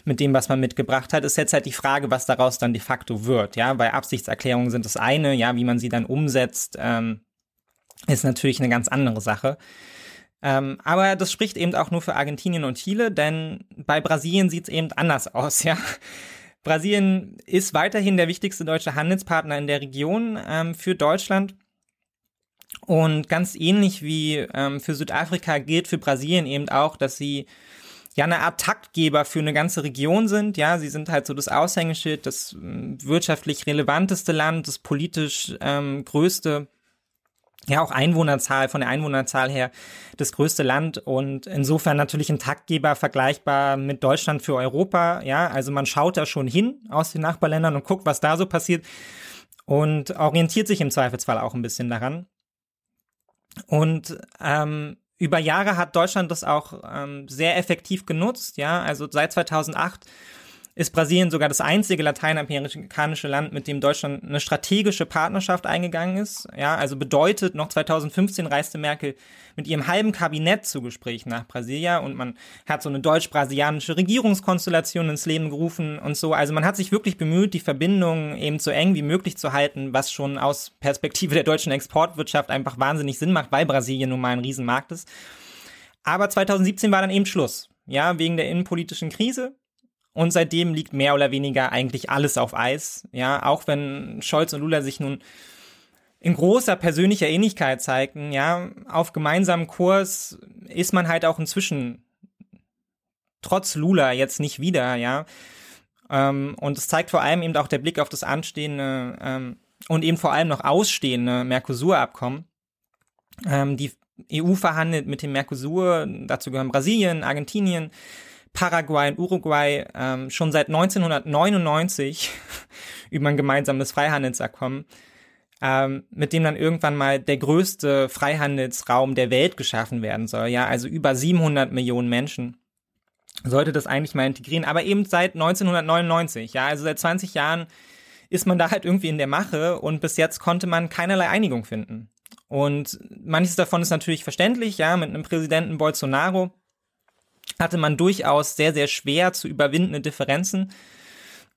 mit dem, was man mitgebracht hat, ist jetzt halt die Frage, was daraus dann de facto wird. Ja, weil Absichtserklärungen sind das eine, ja, wie man sie dann umsetzt, ähm, ist natürlich eine ganz andere Sache. Ähm, aber das spricht eben auch nur für Argentinien und Chile, denn bei Brasilien sieht es eben anders aus, <laughs> ja. Brasilien ist weiterhin der wichtigste deutsche Handelspartner in der Region ähm, für Deutschland. Und ganz ähnlich wie ähm, für Südafrika gilt für Brasilien eben auch, dass sie ja eine Art Taktgeber für eine ganze Region sind. Ja, sie sind halt so das Aushängeschild, das äh, wirtschaftlich relevanteste Land, das politisch ähm, größte ja auch Einwohnerzahl, von der Einwohnerzahl her das größte Land und insofern natürlich ein Taktgeber vergleichbar mit Deutschland für Europa. Ja, also man schaut da schon hin aus den Nachbarländern und guckt, was da so passiert und orientiert sich im Zweifelsfall auch ein bisschen daran. Und ähm, über Jahre hat Deutschland das auch ähm, sehr effektiv genutzt. Ja, also seit 2008 ist Brasilien sogar das einzige lateinamerikanische Land, mit dem Deutschland eine strategische Partnerschaft eingegangen ist. Ja, also bedeutet, noch 2015 reiste Merkel mit ihrem halben Kabinett zu Gesprächen nach Brasilia und man hat so eine deutsch-brasilianische Regierungskonstellation ins Leben gerufen und so. Also man hat sich wirklich bemüht, die Verbindungen eben so eng wie möglich zu halten, was schon aus Perspektive der deutschen Exportwirtschaft einfach wahnsinnig Sinn macht, weil Brasilien nun mal ein Riesenmarkt ist. Aber 2017 war dann eben Schluss. Ja, wegen der innenpolitischen Krise. Und seitdem liegt mehr oder weniger eigentlich alles auf Eis. Ja, auch wenn Scholz und Lula sich nun in großer persönlicher Ähnlichkeit zeigten, ja, auf gemeinsamem Kurs ist man halt auch inzwischen trotz Lula jetzt nicht wieder, ja. Ähm, und es zeigt vor allem eben auch der Blick auf das anstehende ähm, und eben vor allem noch ausstehende Mercosur-Abkommen. Ähm, die EU verhandelt mit dem Mercosur, dazu gehören Brasilien, Argentinien, Paraguay und Uruguay ähm, schon seit 1999 <laughs> über ein gemeinsames Freihandelsabkommen, ähm, mit dem dann irgendwann mal der größte Freihandelsraum der Welt geschaffen werden soll. Ja, also über 700 Millionen Menschen sollte das eigentlich mal integrieren, aber eben seit 1999. Ja, also seit 20 Jahren ist man da halt irgendwie in der Mache und bis jetzt konnte man keinerlei Einigung finden. Und manches davon ist natürlich verständlich, ja, mit einem Präsidenten Bolsonaro, hatte man durchaus sehr, sehr schwer zu überwindende Differenzen.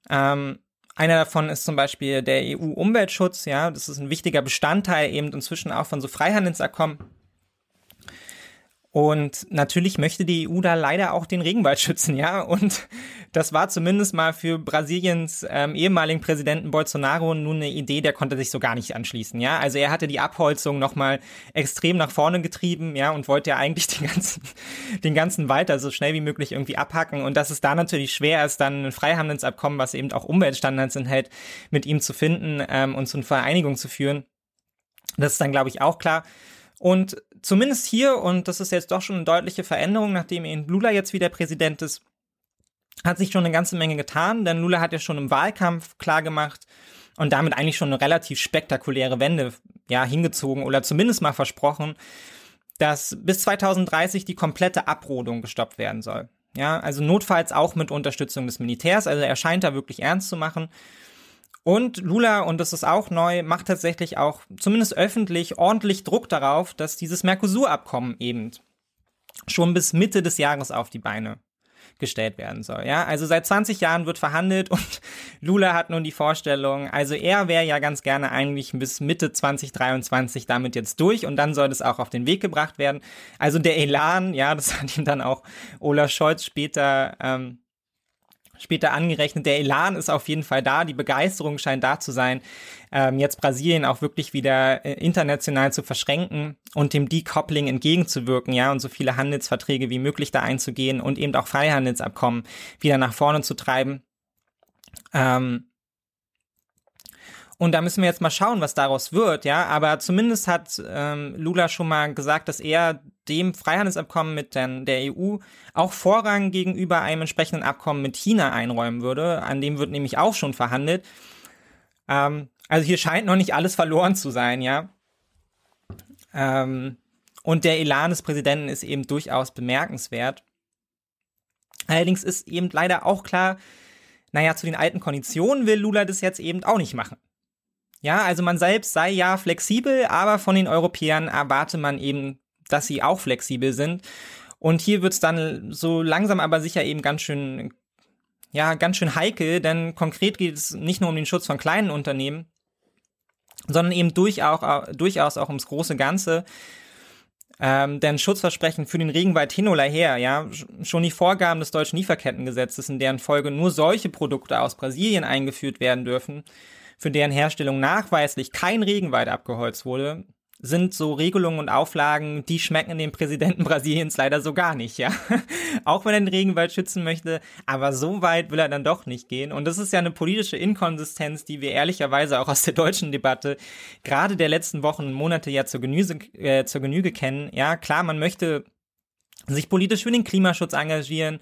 Ähm, einer davon ist zum Beispiel der EU-Umweltschutz, ja, das ist ein wichtiger Bestandteil eben inzwischen auch von so Freihandelsabkommen. Und natürlich möchte die EU da leider auch den Regenwald <laughs> schützen, ja. Und das war zumindest mal für Brasiliens ähm, ehemaligen Präsidenten Bolsonaro nun eine Idee, der konnte sich so gar nicht anschließen, ja. Also er hatte die Abholzung nochmal extrem nach vorne getrieben, ja, und wollte ja eigentlich <laughs> den ganzen, den ganzen Wald da so schnell wie möglich irgendwie abhacken. Und dass es da natürlich schwer ist, dann ein Freihandelsabkommen, was eben auch Umweltstandards enthält, mit ihm zu finden ähm, und zu einer Vereinigung zu führen. Das ist dann, glaube ich, auch klar. Und zumindest hier, und das ist jetzt doch schon eine deutliche Veränderung, nachdem eben Lula jetzt wieder Präsident ist, hat sich schon eine ganze Menge getan, denn Lula hat ja schon im Wahlkampf klargemacht und damit eigentlich schon eine relativ spektakuläre Wende ja hingezogen oder zumindest mal versprochen, dass bis 2030 die komplette Abrodung gestoppt werden soll. Ja, also notfalls auch mit Unterstützung des Militärs, also er scheint da wirklich ernst zu machen. Und Lula, und das ist auch neu, macht tatsächlich auch zumindest öffentlich ordentlich Druck darauf, dass dieses Mercosur-Abkommen eben schon bis Mitte des Jahres auf die Beine gestellt werden soll. Ja, also seit 20 Jahren wird verhandelt <laughs> und Lula hat nun die Vorstellung, also er wäre ja ganz gerne eigentlich bis Mitte 2023 damit jetzt durch und dann soll es auch auf den Weg gebracht werden. Also der Elan, ja, das <laughs> hat ihm dann auch Olaf Scholz später ähm, später angerechnet. Der Elan ist auf jeden Fall da, die Begeisterung scheint da zu sein, ähm, jetzt Brasilien auch wirklich wieder äh, international zu verschränken und dem Decoupling entgegenzuwirken, ja, und so viele Handelsverträge wie möglich da einzugehen und eben auch Freihandelsabkommen wieder nach vorne zu treiben. Ähm, und da müssen wir jetzt mal schauen, was daraus wird, ja. Aber zumindest hat ähm, Lula schon mal gesagt, dass er dem Freihandelsabkommen mit den, der EU auch Vorrang gegenüber einem entsprechenden Abkommen mit China einräumen würde. An dem wird nämlich auch schon verhandelt. Ähm, also hier scheint noch nicht alles verloren zu sein, ja. Ähm, und der Elan des Präsidenten ist eben durchaus bemerkenswert. Allerdings ist eben leider auch klar, naja, zu den alten Konditionen will Lula das jetzt eben auch nicht machen. Ja, also man selbst sei ja flexibel, aber von den Europäern erwarte man eben, dass sie auch flexibel sind. Und hier wird's dann so langsam aber sicher eben ganz schön, ja, ganz schön heikel, denn konkret geht es nicht nur um den Schutz von kleinen Unternehmen, sondern eben durchaus, durchaus auch ums große Ganze. Ähm, denn Schutzversprechen für den Regenwald hin oder her, ja, schon die Vorgaben des deutschen Lieferkettengesetzes, in deren Folge nur solche Produkte aus Brasilien eingeführt werden dürfen, für deren Herstellung nachweislich kein Regenwald abgeholzt wurde, sind so Regelungen und Auflagen, die schmecken dem Präsidenten <laughs> Brasiliens leider so gar nicht, ja. <laughs> Auch wenn er den Regenwald schützen möchte, aber so weit will er dann doch nicht gehen. Und das ist ja eine politische Inkonsistenz, die wir ehrlicherweise auch aus der deutschen Debatte gerade der letzten Wochen und Monate ja zur Genüge, äh, zur Genüge kennen. Ja, klar, man möchte sich politisch für den Klimaschutz engagieren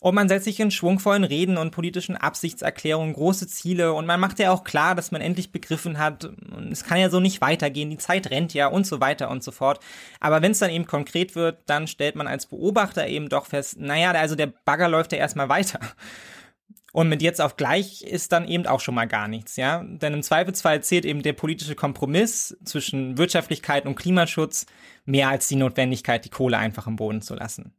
und man setzt sich in schwungvollen Reden und politischen Absichtserklärungen große Ziele und man macht ja auch klar, dass man endlich begriffen hat, es kann ja so nicht weitergehen, die Zeit rennt ja und so weiter und so fort. Aber wenn es dann eben konkret wird, dann stellt man als Beobachter eben doch fest, naja, also der Bagger läuft ja erstmal weiter. Und mit jetzt auf gleich ist dann eben auch schon mal gar nichts, ja. Denn im Zweifelsfall zählt eben der politische Kompromiss zwischen Wirtschaftlichkeit und Klimaschutz mehr als die Notwendigkeit, die Kohle einfach im Boden zu lassen.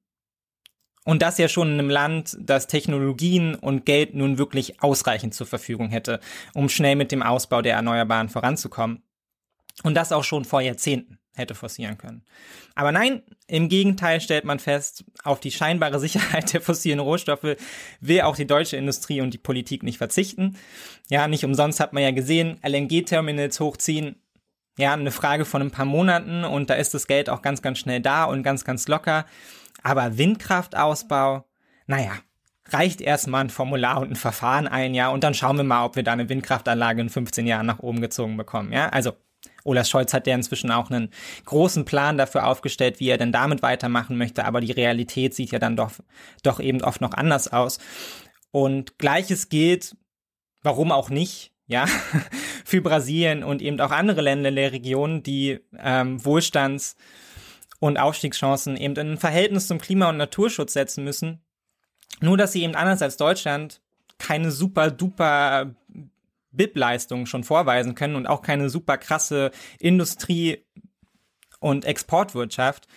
Und das ja schon in einem Land, das Technologien und Geld nun wirklich ausreichend zur Verfügung hätte, um schnell mit dem Ausbau der Erneuerbaren voranzukommen. Und das auch schon vor Jahrzehnten hätte forcieren können. Aber nein, im Gegenteil stellt man fest, auf die scheinbare Sicherheit der fossilen Rohstoffe will auch die deutsche Industrie und die Politik nicht verzichten. Ja, nicht umsonst hat man ja gesehen, LNG-Terminals hochziehen, ja, eine Frage von ein paar Monaten und da ist das Geld auch ganz, ganz schnell da und ganz, ganz locker. Aber Windkraftausbau, naja, reicht erstmal ein Formular und ein Verfahren ein, ja, und dann schauen wir mal, ob wir da eine Windkraftanlage in 15 Jahren nach oben gezogen bekommen, ja. Also, Olaf Scholz hat ja inzwischen auch einen großen Plan dafür aufgestellt, wie er denn damit weitermachen möchte, aber die Realität sieht ja dann doch, doch eben oft noch anders aus. Und gleiches gilt, warum auch nicht, ja, <laughs> für Brasilien und eben auch andere Länder in der Region, die ähm, Wohlstands- und Aufstiegschancen eben in ein Verhältnis zum Klima- und Naturschutz setzen müssen. Nur, dass sie eben anders als Deutschland keine super duper BIP-Leistung schon vorweisen können und auch keine super krasse Industrie- und Exportwirtschaft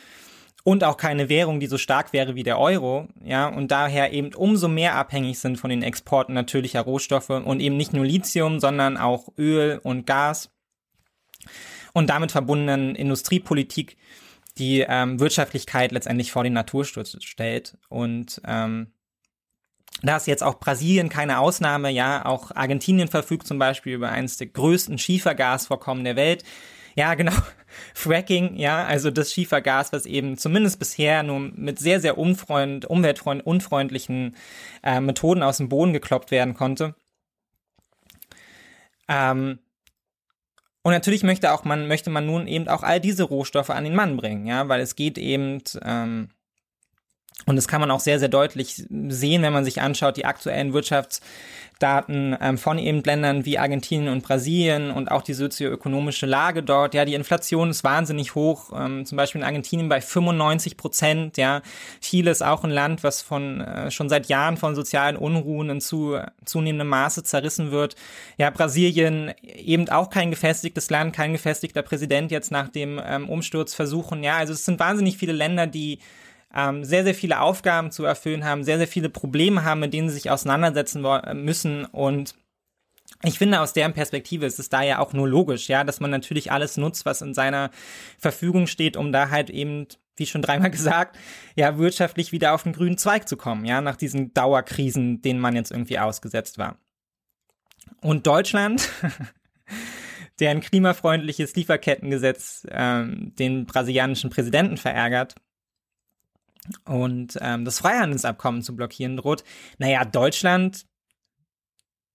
und auch keine Währung, die so stark wäre wie der Euro, ja, und daher eben umso mehr abhängig sind von den Exporten natürlicher Rohstoffe und eben nicht nur Lithium, sondern auch Öl und Gas und damit verbundenen Industriepolitik, die ähm, Wirtschaftlichkeit letztendlich vor den Natursturz stellt. Und ähm, da ist jetzt auch Brasilien keine Ausnahme, ja, auch Argentinien verfügt zum Beispiel über eines der größten Schiefergasvorkommen der Welt. Ja, <laughs> genau. Fracking, ja, also das Schiefergas, was eben zumindest bisher nur mit sehr, sehr unfreund, umweltfreund, unfreundlichen äh, Methoden aus dem Boden gekloppt werden konnte. Ähm, und natürlich möchte auch man, möchte man nun eben auch all diese Rohstoffe an den Mann bringen, ja, weil es geht eben, ähm, und das kann man auch sehr, sehr deutlich sehen, wenn man sich anschaut, die aktuellen Wirtschaftsdaten ähm, von eben Ländern wie Argentinien und Brasilien und auch die sozioökonomische Lage dort. Ja, die Inflation ist wahnsinnig hoch, ähm, zum Beispiel in Argentinien bei 95 Prozent. Ja, Chile ist auch ein Land, was von äh, schon seit Jahren von sozialen Unruhen in zu, zunehmendem Maße zerrissen wird. Ja, Brasilien eben auch kein gefestigtes Land, kein gefestigter Präsident jetzt nach dem ähm, Umsturz versuchen. Ja, also es sind wahnsinnig viele Länder, die ähm, sehr, sehr viele Aufgaben zu erfüllen haben, sehr, sehr viele Probleme haben, mit denen sie sich auseinandersetzen müssen und ich finde, aus deren Perspektive ist es da ja auch nur logisch, ja, dass man natürlich alles nutzt, was in seiner Verfügung steht, um da halt eben, wie schon dreimal <laughs> gesagt, ja, wirtschaftlich wieder auf den grünen Zweig zu kommen, ja, nach diesen Dauerkrisen, denen man jetzt irgendwie ausgesetzt war. Und Deutschland, <laughs> deren klimafreundliches Lieferkettengesetz ähm, den brasilianischen Präsidenten verärgert, und ähm, das Freihandelsabkommen zu blockieren droht. Naja, Deutschland,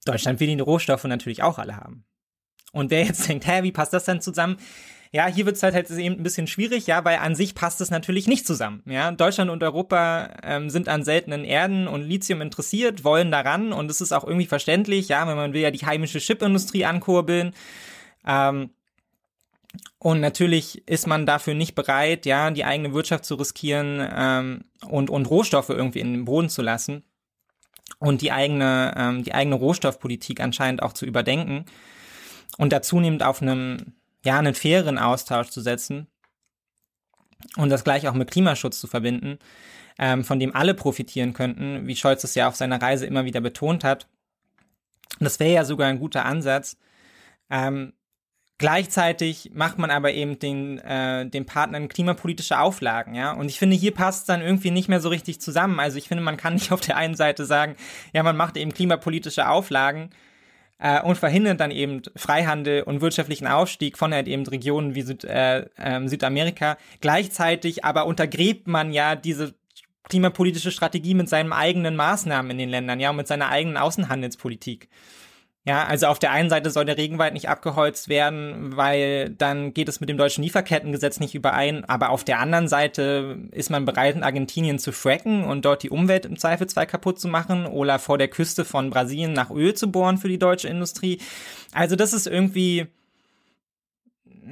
Deutschland will die Rohstoffe natürlich auch alle haben. Und wer jetzt <laughs> denkt, hä, wie passt das denn zusammen? Ja, hier wird es halt, halt eben ein bisschen schwierig, ja, weil an sich passt es natürlich nicht zusammen. Ja, Deutschland und Europa ähm, sind an seltenen Erden und Lithium interessiert, wollen daran und es ist auch irgendwie verständlich, ja, wenn man will ja die heimische Chipindustrie ankurbeln. Ähm, und natürlich ist man dafür nicht bereit, ja, die eigene Wirtschaft zu riskieren ähm, und, und Rohstoffe irgendwie in den Boden zu lassen und die eigene, ähm, die eigene Rohstoffpolitik anscheinend auch zu überdenken und dazu zunehmend auf einem, ja, einen fairen Austausch zu setzen und das gleich auch mit Klimaschutz zu verbinden, ähm, von dem alle profitieren könnten, wie Scholz es ja auf seiner Reise immer wieder betont hat. Das wäre ja sogar ein guter Ansatz. Ähm, Gleichzeitig macht man aber eben den, äh, den Partnern klimapolitische Auflagen, ja. Und ich finde, hier passt es dann irgendwie nicht mehr so richtig zusammen. Also ich finde, man kann <laughs> nicht auf der einen Seite sagen, ja, man macht eben klimapolitische Auflagen äh, und verhindert dann eben Freihandel und wirtschaftlichen Aufstieg von halt eben Regionen wie Süd, äh, äh, Südamerika. Gleichzeitig aber untergräbt man ja diese klimapolitische Strategie mit seinen eigenen Maßnahmen in den Ländern, ja, und mit seiner eigenen Außenhandelspolitik. Ja, also auf der einen Seite soll der Regenwald nicht abgeholzt werden, weil dann geht es mit dem deutschen Lieferkettengesetz nicht überein. Aber auf der anderen Seite ist man bereit, in Argentinien zu fracken und dort die Umwelt im Zweifelsfall kaputt zu machen oder vor der Küste von Brasilien nach Öl zu bohren für die deutsche Industrie. Also das ist irgendwie,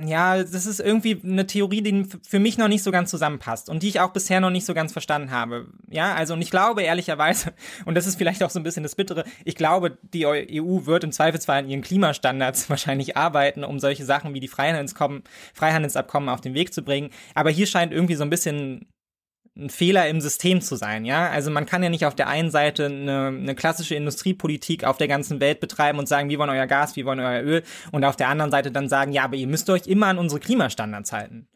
ja, das ist irgendwie eine Theorie, die für mich noch nicht so ganz zusammenpasst und die ich auch bisher noch nicht so ganz verstanden habe. Ja, also und ich glaube ehrlicherweise, <laughs> und das ist vielleicht auch so ein bisschen das Bittere, ich glaube, die EU wird im Zweifelsfall an ihren Klimastandards <laughs> wahrscheinlich arbeiten, um solche Sachen wie die Freihandelsabkommen auf den Weg zu bringen. Aber hier scheint irgendwie so ein bisschen ein Fehler im System zu sein, ja. Also man kann ja nicht auf der einen Seite eine, eine klassische Industriepolitik auf der ganzen Welt betreiben und sagen, wir wollen euer Gas, wir wollen euer Öl und auf der anderen Seite dann sagen, ja, aber ihr müsst euch immer an unsere Klimastandards halten.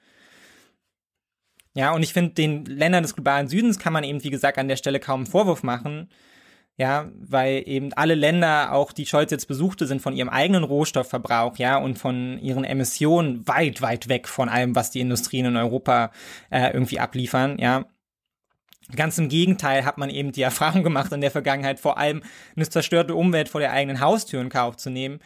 Ja, und ich finde, den Ländern des globalen Südens kann man eben, wie gesagt, an der Stelle kaum einen Vorwurf machen. Ja, weil eben alle Länder, auch die Scholz jetzt besuchte, sind von ihrem eigenen Rohstoffverbrauch, ja, und von ihren Emissionen weit, weit weg von allem, was die Industrien in Europa äh, irgendwie abliefern, ja. Ganz im Gegenteil hat man eben die <laughs> Erfahrung gemacht in der Vergangenheit, vor allem eine zerstörte Umwelt vor der eigenen Haustür in Kauf zu nehmen,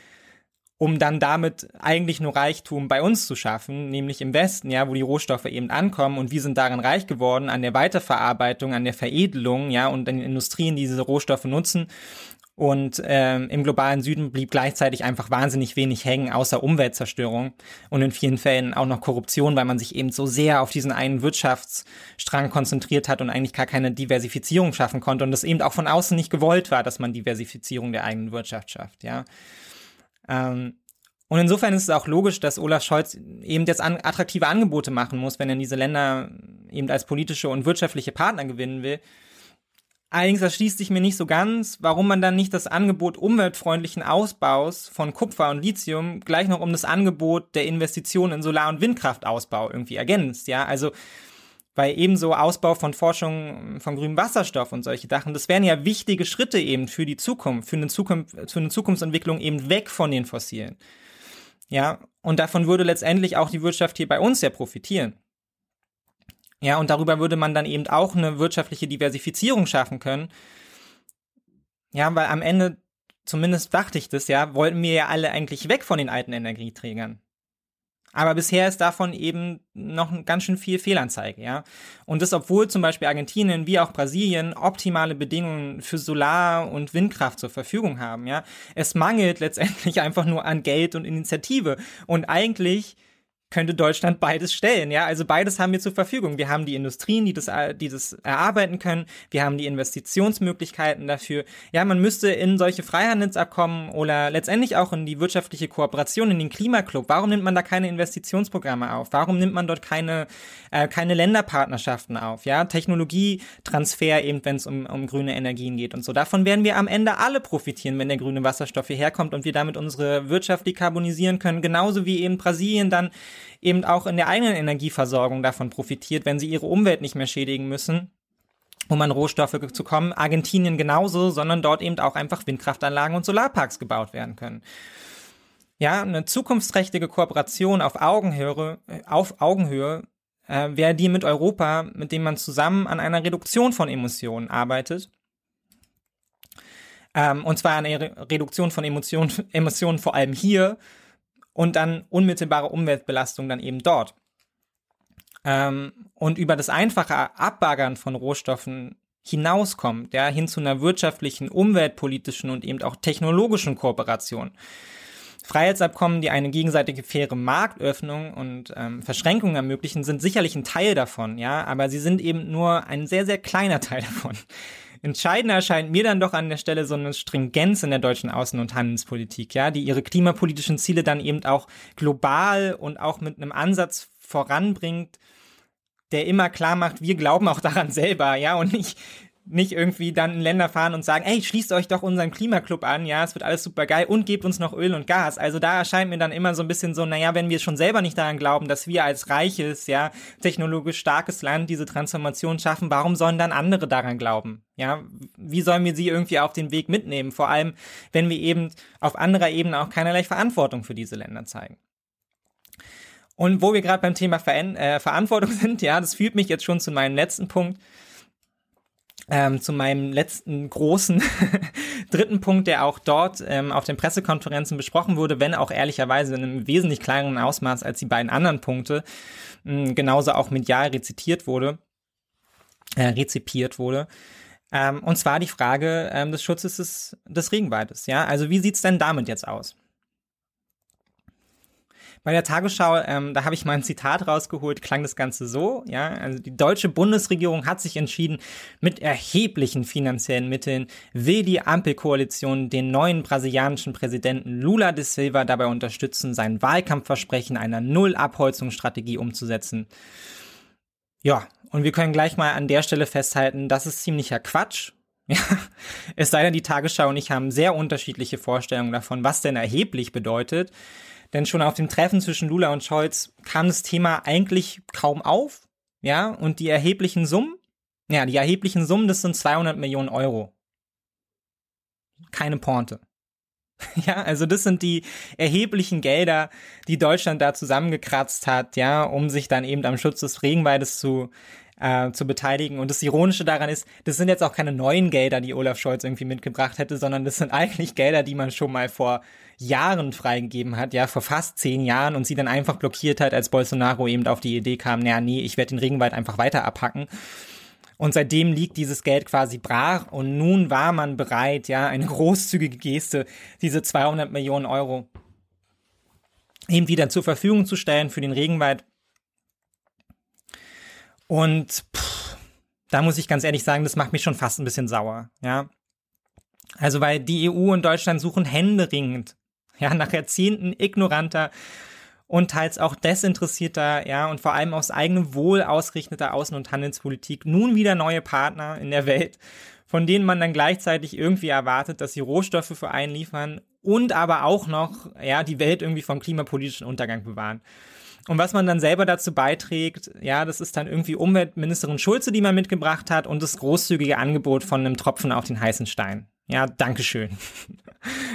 um dann damit eigentlich nur Reichtum bei uns zu schaffen, nämlich im Westen, ja, wo die Rohstoffe eben ankommen und wir sind darin reich geworden an der Weiterverarbeitung, an der Veredelung, ja, und an den Industrien, die diese Rohstoffe nutzen. Und ähm, im globalen Süden blieb gleichzeitig einfach wahnsinnig wenig hängen, außer Umweltzerstörung und in vielen Fällen auch noch Korruption, weil man sich eben so sehr auf diesen einen Wirtschaftsstrang konzentriert hat und eigentlich gar keine Diversifizierung schaffen konnte und das eben auch von außen nicht gewollt war, dass man Diversifizierung der eigenen Wirtschaft schafft, ja. Ähm, und insofern ist es auch logisch, dass Olaf Scholz eben jetzt an, attraktive Angebote machen muss, wenn er diese Länder eben als politische und wirtschaftliche Partner gewinnen will. Allerdings erschließt sich mir nicht so ganz, warum man dann nicht das Angebot umweltfreundlichen Ausbaus von Kupfer und Lithium gleich noch um das Angebot der Investitionen in Solar- und Windkraftausbau irgendwie ergänzt, ja, also weil ebenso Ausbau von Forschung von grünem Wasserstoff und solche Sachen, das wären ja wichtige Schritte eben für die Zukunft, für eine Zukunft, für eine Zukunftsentwicklung eben weg von den Fossilen. Ja, und davon würde letztendlich auch die Wirtschaft hier bei uns ja profitieren. Ja, und darüber würde man dann eben auch eine wirtschaftliche Diversifizierung schaffen können. Ja, weil am Ende, zumindest dachte ich das ja, wollten wir ja alle eigentlich weg von den alten Energieträgern. Aber bisher ist davon eben noch ganz schön viel Fehlanzeige, ja. Und das, obwohl zum Beispiel Argentinien wie auch Brasilien optimale Bedingungen für Solar- und Windkraft zur Verfügung haben, ja. Es mangelt letztendlich <laughs> einfach nur an Geld und Initiative. Und eigentlich könnte Deutschland beides stellen, ja. Also beides haben wir zur Verfügung. Wir haben die Industrien, die das, die das erarbeiten können. Wir haben die Investitionsmöglichkeiten dafür. Ja, man müsste in solche Freihandelsabkommen oder letztendlich auch in die wirtschaftliche Kooperation, in den Klimaclub. Warum nimmt man da keine Investitionsprogramme auf? Warum nimmt man dort keine, äh, keine Länderpartnerschaften auf? Ja, Technologietransfer eben, wenn es um, um grüne Energien geht und so. Davon werden wir am Ende alle profitieren, wenn der grüne Wasserstoff hierher kommt und wir damit unsere Wirtschaft dekarbonisieren können. Genauso wie eben Brasilien dann eben auch in der eigenen Energieversorgung davon profitiert, wenn sie ihre Umwelt nicht mehr schädigen müssen um an Rohstoffe zu kommen. Argentinien genauso, sondern dort eben auch einfach Windkraftanlagen und Solarparks gebaut werden können. Ja, eine zukunftsträchtige Kooperation auf Augenhöhe, auf Augenhöhe äh, wäre die mit Europa, mit dem man zusammen an einer Reduktion von Emissionen arbeitet. Ähm, und zwar eine Re Reduktion von Emissionen, Emissionen vor allem hier und dann unmittelbare Umweltbelastung dann eben dort. Ähm, und über das einfache Abbaggern von Rohstoffen hinauskommt, ja, hin zu einer wirtschaftlichen, umweltpolitischen und eben auch technologischen Kooperation. Freiheitsabkommen, die eine gegenseitige faire Marktöffnung und ähm, Verschränkungen ermöglichen, sind sicherlich ein Teil davon, ja, aber sie sind eben nur ein sehr, sehr kleiner <laughs> Teil davon. Entscheidender erscheint mir dann doch an der Stelle so eine Stringenz in der deutschen Außen- und Handelspolitik, ja, die ihre klimapolitischen Ziele dann eben auch global und auch mit einem Ansatz voranbringt, der immer klar macht, wir glauben auch daran selber, ja, und nicht, nicht irgendwie dann in Länder fahren und sagen, ey, schließt euch doch unseren Klimaclub an, ja, es wird alles super geil und gebt uns noch Öl und Gas. Also da erscheint mir dann immer so ein bisschen so, naja, wenn wir schon selber nicht daran glauben, dass wir als reiches, ja, technologisch starkes Land diese Transformation schaffen, warum sollen dann andere daran glauben? Ja, wie sollen wir sie irgendwie auf den Weg mitnehmen? Vor allem, wenn wir eben auf anderer Ebene auch keinerlei Verantwortung für diese Länder zeigen. Und wo wir gerade beim Thema Ver äh, Verantwortung <laughs> sind, ja, das führt mich jetzt schon zu meinem letzten Punkt ähm, zu meinem letzten großen <laughs> dritten Punkt, der auch dort ähm, auf den Pressekonferenzen besprochen wurde, wenn auch ehrlicherweise in einem wesentlich kleineren Ausmaß als die beiden anderen Punkte, mh, genauso auch medial rezitiert wurde, äh, rezipiert wurde. Ähm, und zwar die Frage ähm, des Schutzes des, des Regenwaldes. Ja, also wie sieht's denn damit jetzt aus? Bei der Tagesschau, ähm, da habe ich mal ein Zitat rausgeholt, klang das Ganze so, ja, also die deutsche Bundesregierung hat sich entschieden, mit erheblichen finanziellen Mitteln will die Ampelkoalition den neuen brasilianischen Präsidenten Lula de Silva dabei unterstützen, sein Wahlkampfversprechen einer Null-Abholzungsstrategie umzusetzen. Ja, und wir können gleich mal an der Stelle festhalten, das ist ziemlicher Quatsch. <laughs> Ja, es sei denn, die Tagesschau und ich haben sehr unterschiedliche Vorstellungen davon, was denn erheblich bedeutet. Denn schon auf dem Treffen zwischen Lula und Scholz kam das Thema eigentlich kaum auf. Ja, und die erheblichen Summen, ja, die erheblichen Summen, das sind 200 Millionen Euro. Keine Porte. <laughs> Ja, also das sind die erheblichen Gelder, die Deutschland da zusammengekratzt hat, ja, um sich dann eben am Schutz des Regenwaldes zu äh, zu beteiligen. Und das Ironische daran ist, das sind jetzt auch keine neuen Gelder, die Olaf Scholz irgendwie mitgebracht hätte, sondern das sind <laughs> eigentlich Gelder, die man schon mal vor Jahren freigegeben hat, ja, vor fast zehn Jahren und sie dann einfach blockiert hat, als Bolsonaro eben auf die Idee kam, naja, nee, ich werde den Regenwald einfach weiter abhacken. Und seitdem liegt dieses Geld quasi brach und nun war man bereit, ja, eine <laughs> großzügige Geste, diese 200 Millionen Euro eben wieder zur Verfügung zu stellen für den Regenwald. Und pff, da muss ich ganz ehrlich sagen, das macht mich schon fast ein bisschen sauer, ja. Also, weil die EU und Deutschland suchen händeringend, ja, nach Jahrzehnten ignoranter und teils auch desinteressierter, ja, und vor allem aus eigenem Wohl ausgerichteter Außen- und Handelspolitik nun wieder neue Partner in der Welt, von denen man dann gleichzeitig irgendwie erwartet, dass sie Rohstoffe für einen liefern und aber auch noch, ja, die Welt irgendwie vom klimapolitischen Untergang bewahren. Und was man dann selber dazu beiträgt, ja, das ist dann irgendwie Umweltministerin Schulze, die man mitgebracht hat und das großzügige Angebot von einem Tropfen auf den heißen Stein. Ja, Dankeschön. <laughs>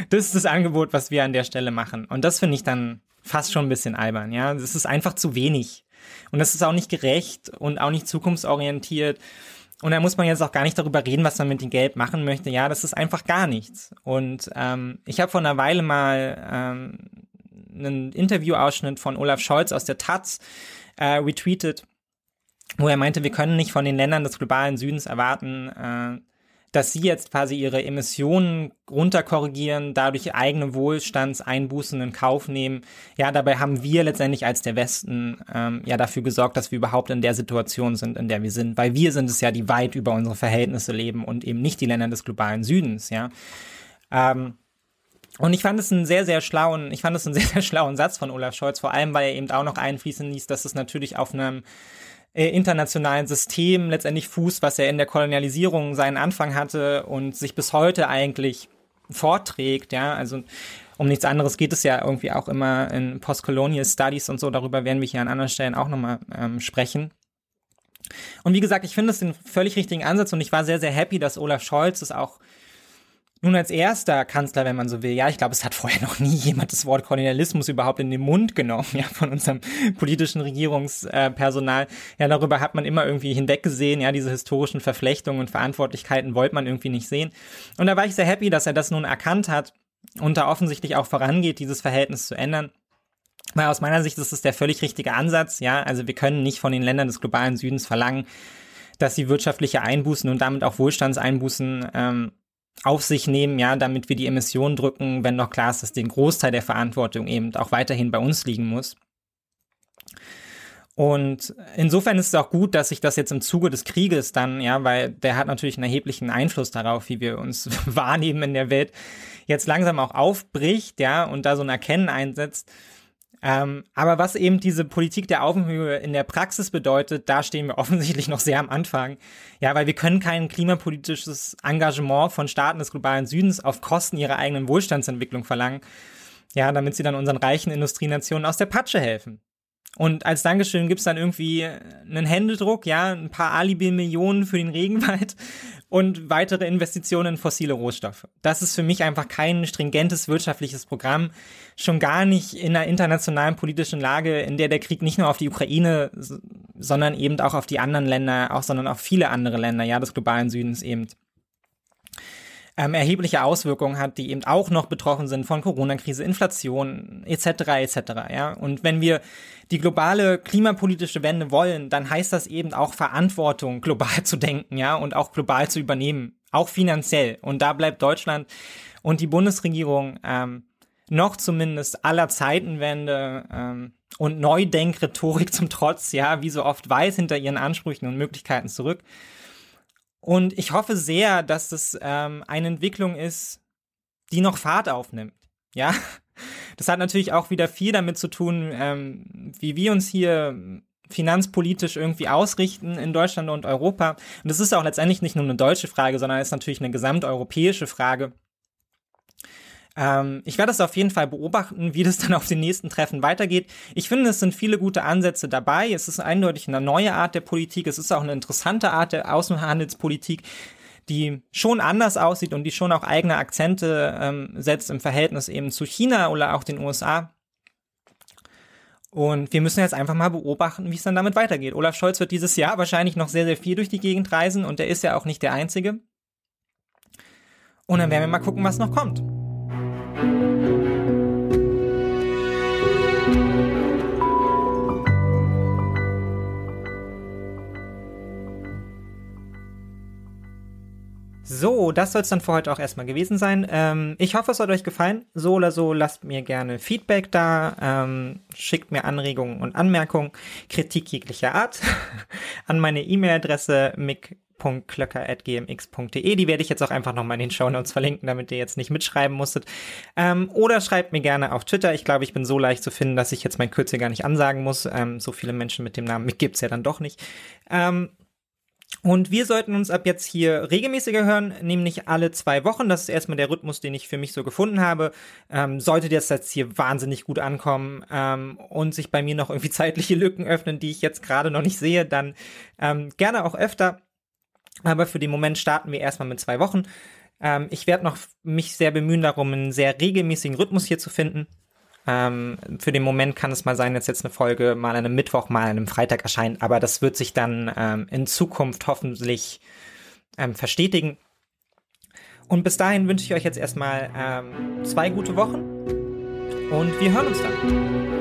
Das ist das Angebot, was wir an der Stelle machen. Und das finde ich dann fast schon ein bisschen albern, ja. Das ist einfach zu wenig. Und das ist auch nicht gerecht und auch nicht zukunftsorientiert. Und da muss man jetzt auch gar nicht darüber reden, was man mit dem Geld machen möchte. Ja, das ist einfach gar nichts. Und ähm, ich habe vor einer Weile mal ähm, einen Interviewausschnitt von Olaf Scholz aus der Taz äh, retweetet, wo er meinte, wir können nicht von den Ländern des globalen Südens erwarten, äh, dass sie jetzt quasi ihre Emissionen runterkorrigieren, dadurch eigene Wohlstandseinbußen in Kauf nehmen. Ja, dabei haben wir letztendlich als der Westen ähm, ja dafür gesorgt, dass wir überhaupt in der Situation sind, in der wir sind, weil wir sind es ja, die weit über unsere Verhältnisse leben und eben nicht die Länder des globalen Südens, ja. Ähm, und ich fand es einen sehr, sehr schlauen, ich fand es einen <laughs> sehr, sehr schlauen Satz von Olaf Scholz, vor allem, weil er eben auch noch einfließen ließ, dass es natürlich auf einem äh, internationalen System letztendlich fußt, was er in der Kolonialisierung seinen Anfang hatte und sich bis heute eigentlich vorträgt, ja, also um nichts anderes geht es ja irgendwie auch immer in Postcolonial Studies und so, darüber werden wir hier an anderen Stellen auch nochmal ähm, sprechen. Und wie gesagt, ich finde es den völlig richtigen Ansatz und ich war sehr, sehr happy, dass Olaf Scholz es auch nun als erster Kanzler, wenn man so will, ja, ich glaube, es hat vorher <laughs> noch nie jemand das Wort Kolonialismus überhaupt in den Mund genommen, ja, von unserem <laughs> politischen Regierungspersonal. Ja, darüber hat man immer irgendwie hinweggesehen, ja, diese historischen Verflechtungen und Verantwortlichkeiten wollte man irgendwie nicht sehen. Und da war ich sehr happy, dass er das nun erkannt hat und da offensichtlich auch vorangeht, dieses Verhältnis zu ändern. Weil aus meiner Sicht ist es der völlig richtige Ansatz, ja, also wir können nicht von den Ländern des globalen Südens verlangen, dass sie wirtschaftliche Einbußen und damit auch Wohlstandseinbußen ähm, auf sich nehmen, ja, damit wir die Emissionen drücken, wenn noch klar ist, dass den Großteil der Verantwortung eben auch weiterhin bei uns liegen muss. Und insofern ist es auch gut, dass sich das jetzt im Zuge des Krieges dann, ja, weil der hat natürlich einen erheblichen Einfluss darauf, wie wir uns <laughs> wahrnehmen in der Welt, jetzt langsam auch aufbricht, ja, und da so ein Erkennen einsetzt, ähm, aber was eben diese Politik der Augenhöhe in der Praxis bedeutet, da stehen wir <laughs> offensichtlich noch sehr am Anfang. Ja, weil wir können kein klimapolitisches Engagement von Staaten des globalen Südens auf Kosten ihrer eigenen Wohlstandsentwicklung verlangen. Ja, damit sie dann unseren reichen Industrienationen aus der Patsche helfen. Und als Dankeschön gibt's dann irgendwie einen Händedruck, ja, ein paar Alibi-Millionen für den Regenwald <laughs> und weitere Investitionen in fossile Rohstoffe. Das ist für mich einfach kein stringentes wirtschaftliches Programm, schon gar nicht in einer internationalen politischen Lage, in der der Krieg nicht nur auf die Ukraine, sondern eben auch auf die anderen Länder, auch sondern auf viele andere Länder, ja, des globalen Südens eben ähm, erhebliche Auswirkungen hat, die eben auch noch betroffen sind von Corona-Krise, Inflation etc. etc. Ja, und wenn wir die globale klimapolitische Wende wollen, dann heißt das eben auch Verantwortung global <laughs> zu denken, ja, und auch global zu übernehmen, auch finanziell. Und da bleibt Deutschland und die Bundesregierung ähm, noch zumindest aller Zeitenwende ähm, und Neudenkrhetorik <laughs> zum Trotz, ja, wie so oft weiß hinter ihren Ansprüchen und Möglichkeiten zurück. Und ich hoffe sehr, dass das ähm, eine Entwicklung ist, die noch Fahrt aufnimmt. Ja, <laughs> das hat natürlich auch wieder viel damit zu tun, ähm, wie wir uns hier finanzpolitisch irgendwie ausrichten in Deutschland und Europa. Und das ist auch letztendlich nicht nur eine deutsche Frage, sondern ist natürlich eine gesamteuropäische Frage. Ähm, ich werde es auf jeden Fall beobachten, wie das dann auf den nächsten Treffen weitergeht. Ich finde, es sind viele gute Ansätze dabei. Es ist eindeutig eine neue Art der Politik. Es ist auch eine interessante Art der Außenhandelspolitik die schon anders aussieht und die schon auch eigene Akzente ähm, setzt im Verhältnis eben zu China oder auch den USA. Und wir müssen jetzt einfach mal beobachten, wie es dann damit weitergeht. Olaf Scholz wird dieses Jahr wahrscheinlich noch sehr, sehr viel durch die Gegend reisen und er ist ja auch nicht der Einzige. Und dann werden wir mal gucken, was noch kommt. So, das soll es dann für heute auch erstmal gewesen sein. Ähm, ich hoffe, es hat euch gefallen. So oder so, lasst mir gerne Feedback da, ähm, schickt mir Anregungen und Anmerkungen, Kritik jeglicher Art <laughs> an meine E-Mail-Adresse mick klöcker.gmx.de. Die werde ich jetzt auch einfach nochmal in den Show Notes verlinken, damit ihr jetzt nicht mitschreiben musstet. Ähm, oder schreibt mir gerne auf Twitter. Ich glaube, ich bin so leicht zu finden, dass ich jetzt mein Kürzel gar nicht ansagen muss. Ähm, so viele Menschen mit dem Namen Mick gibt's ja dann doch nicht. Ähm, Und wir sollten uns ab jetzt hier regelmäßiger hören, nämlich alle zwei Wochen. Das ist erstmal der Rhythmus, den ich für mich so gefunden habe. Ähm, sollte das jetzt hier wahnsinnig gut ankommen ähm, und sich bei mir noch irgendwie <laughs> zeitliche Lücken öffnen, die ich jetzt gerade noch nicht sehe, dann ähm, gerne auch öfter. Aber für den Moment starten wir erstmal mit zwei Wochen. Ähm, ich werde noch mich sehr bemühen darum, einen sehr regelmäßigen Rhythmus hier zu finden. Ähm, für den Moment kann es mal sein, dass jetzt eine Folge mal an einem Mittwoch, mal an einem Freitag erscheint, aber das wird sich dann ähm, in Zukunft hoffentlich ähm, verstetigen. Und bis dahin wünsche ich euch jetzt erstmal ähm, zwei gute Wochen und wir hören uns dann.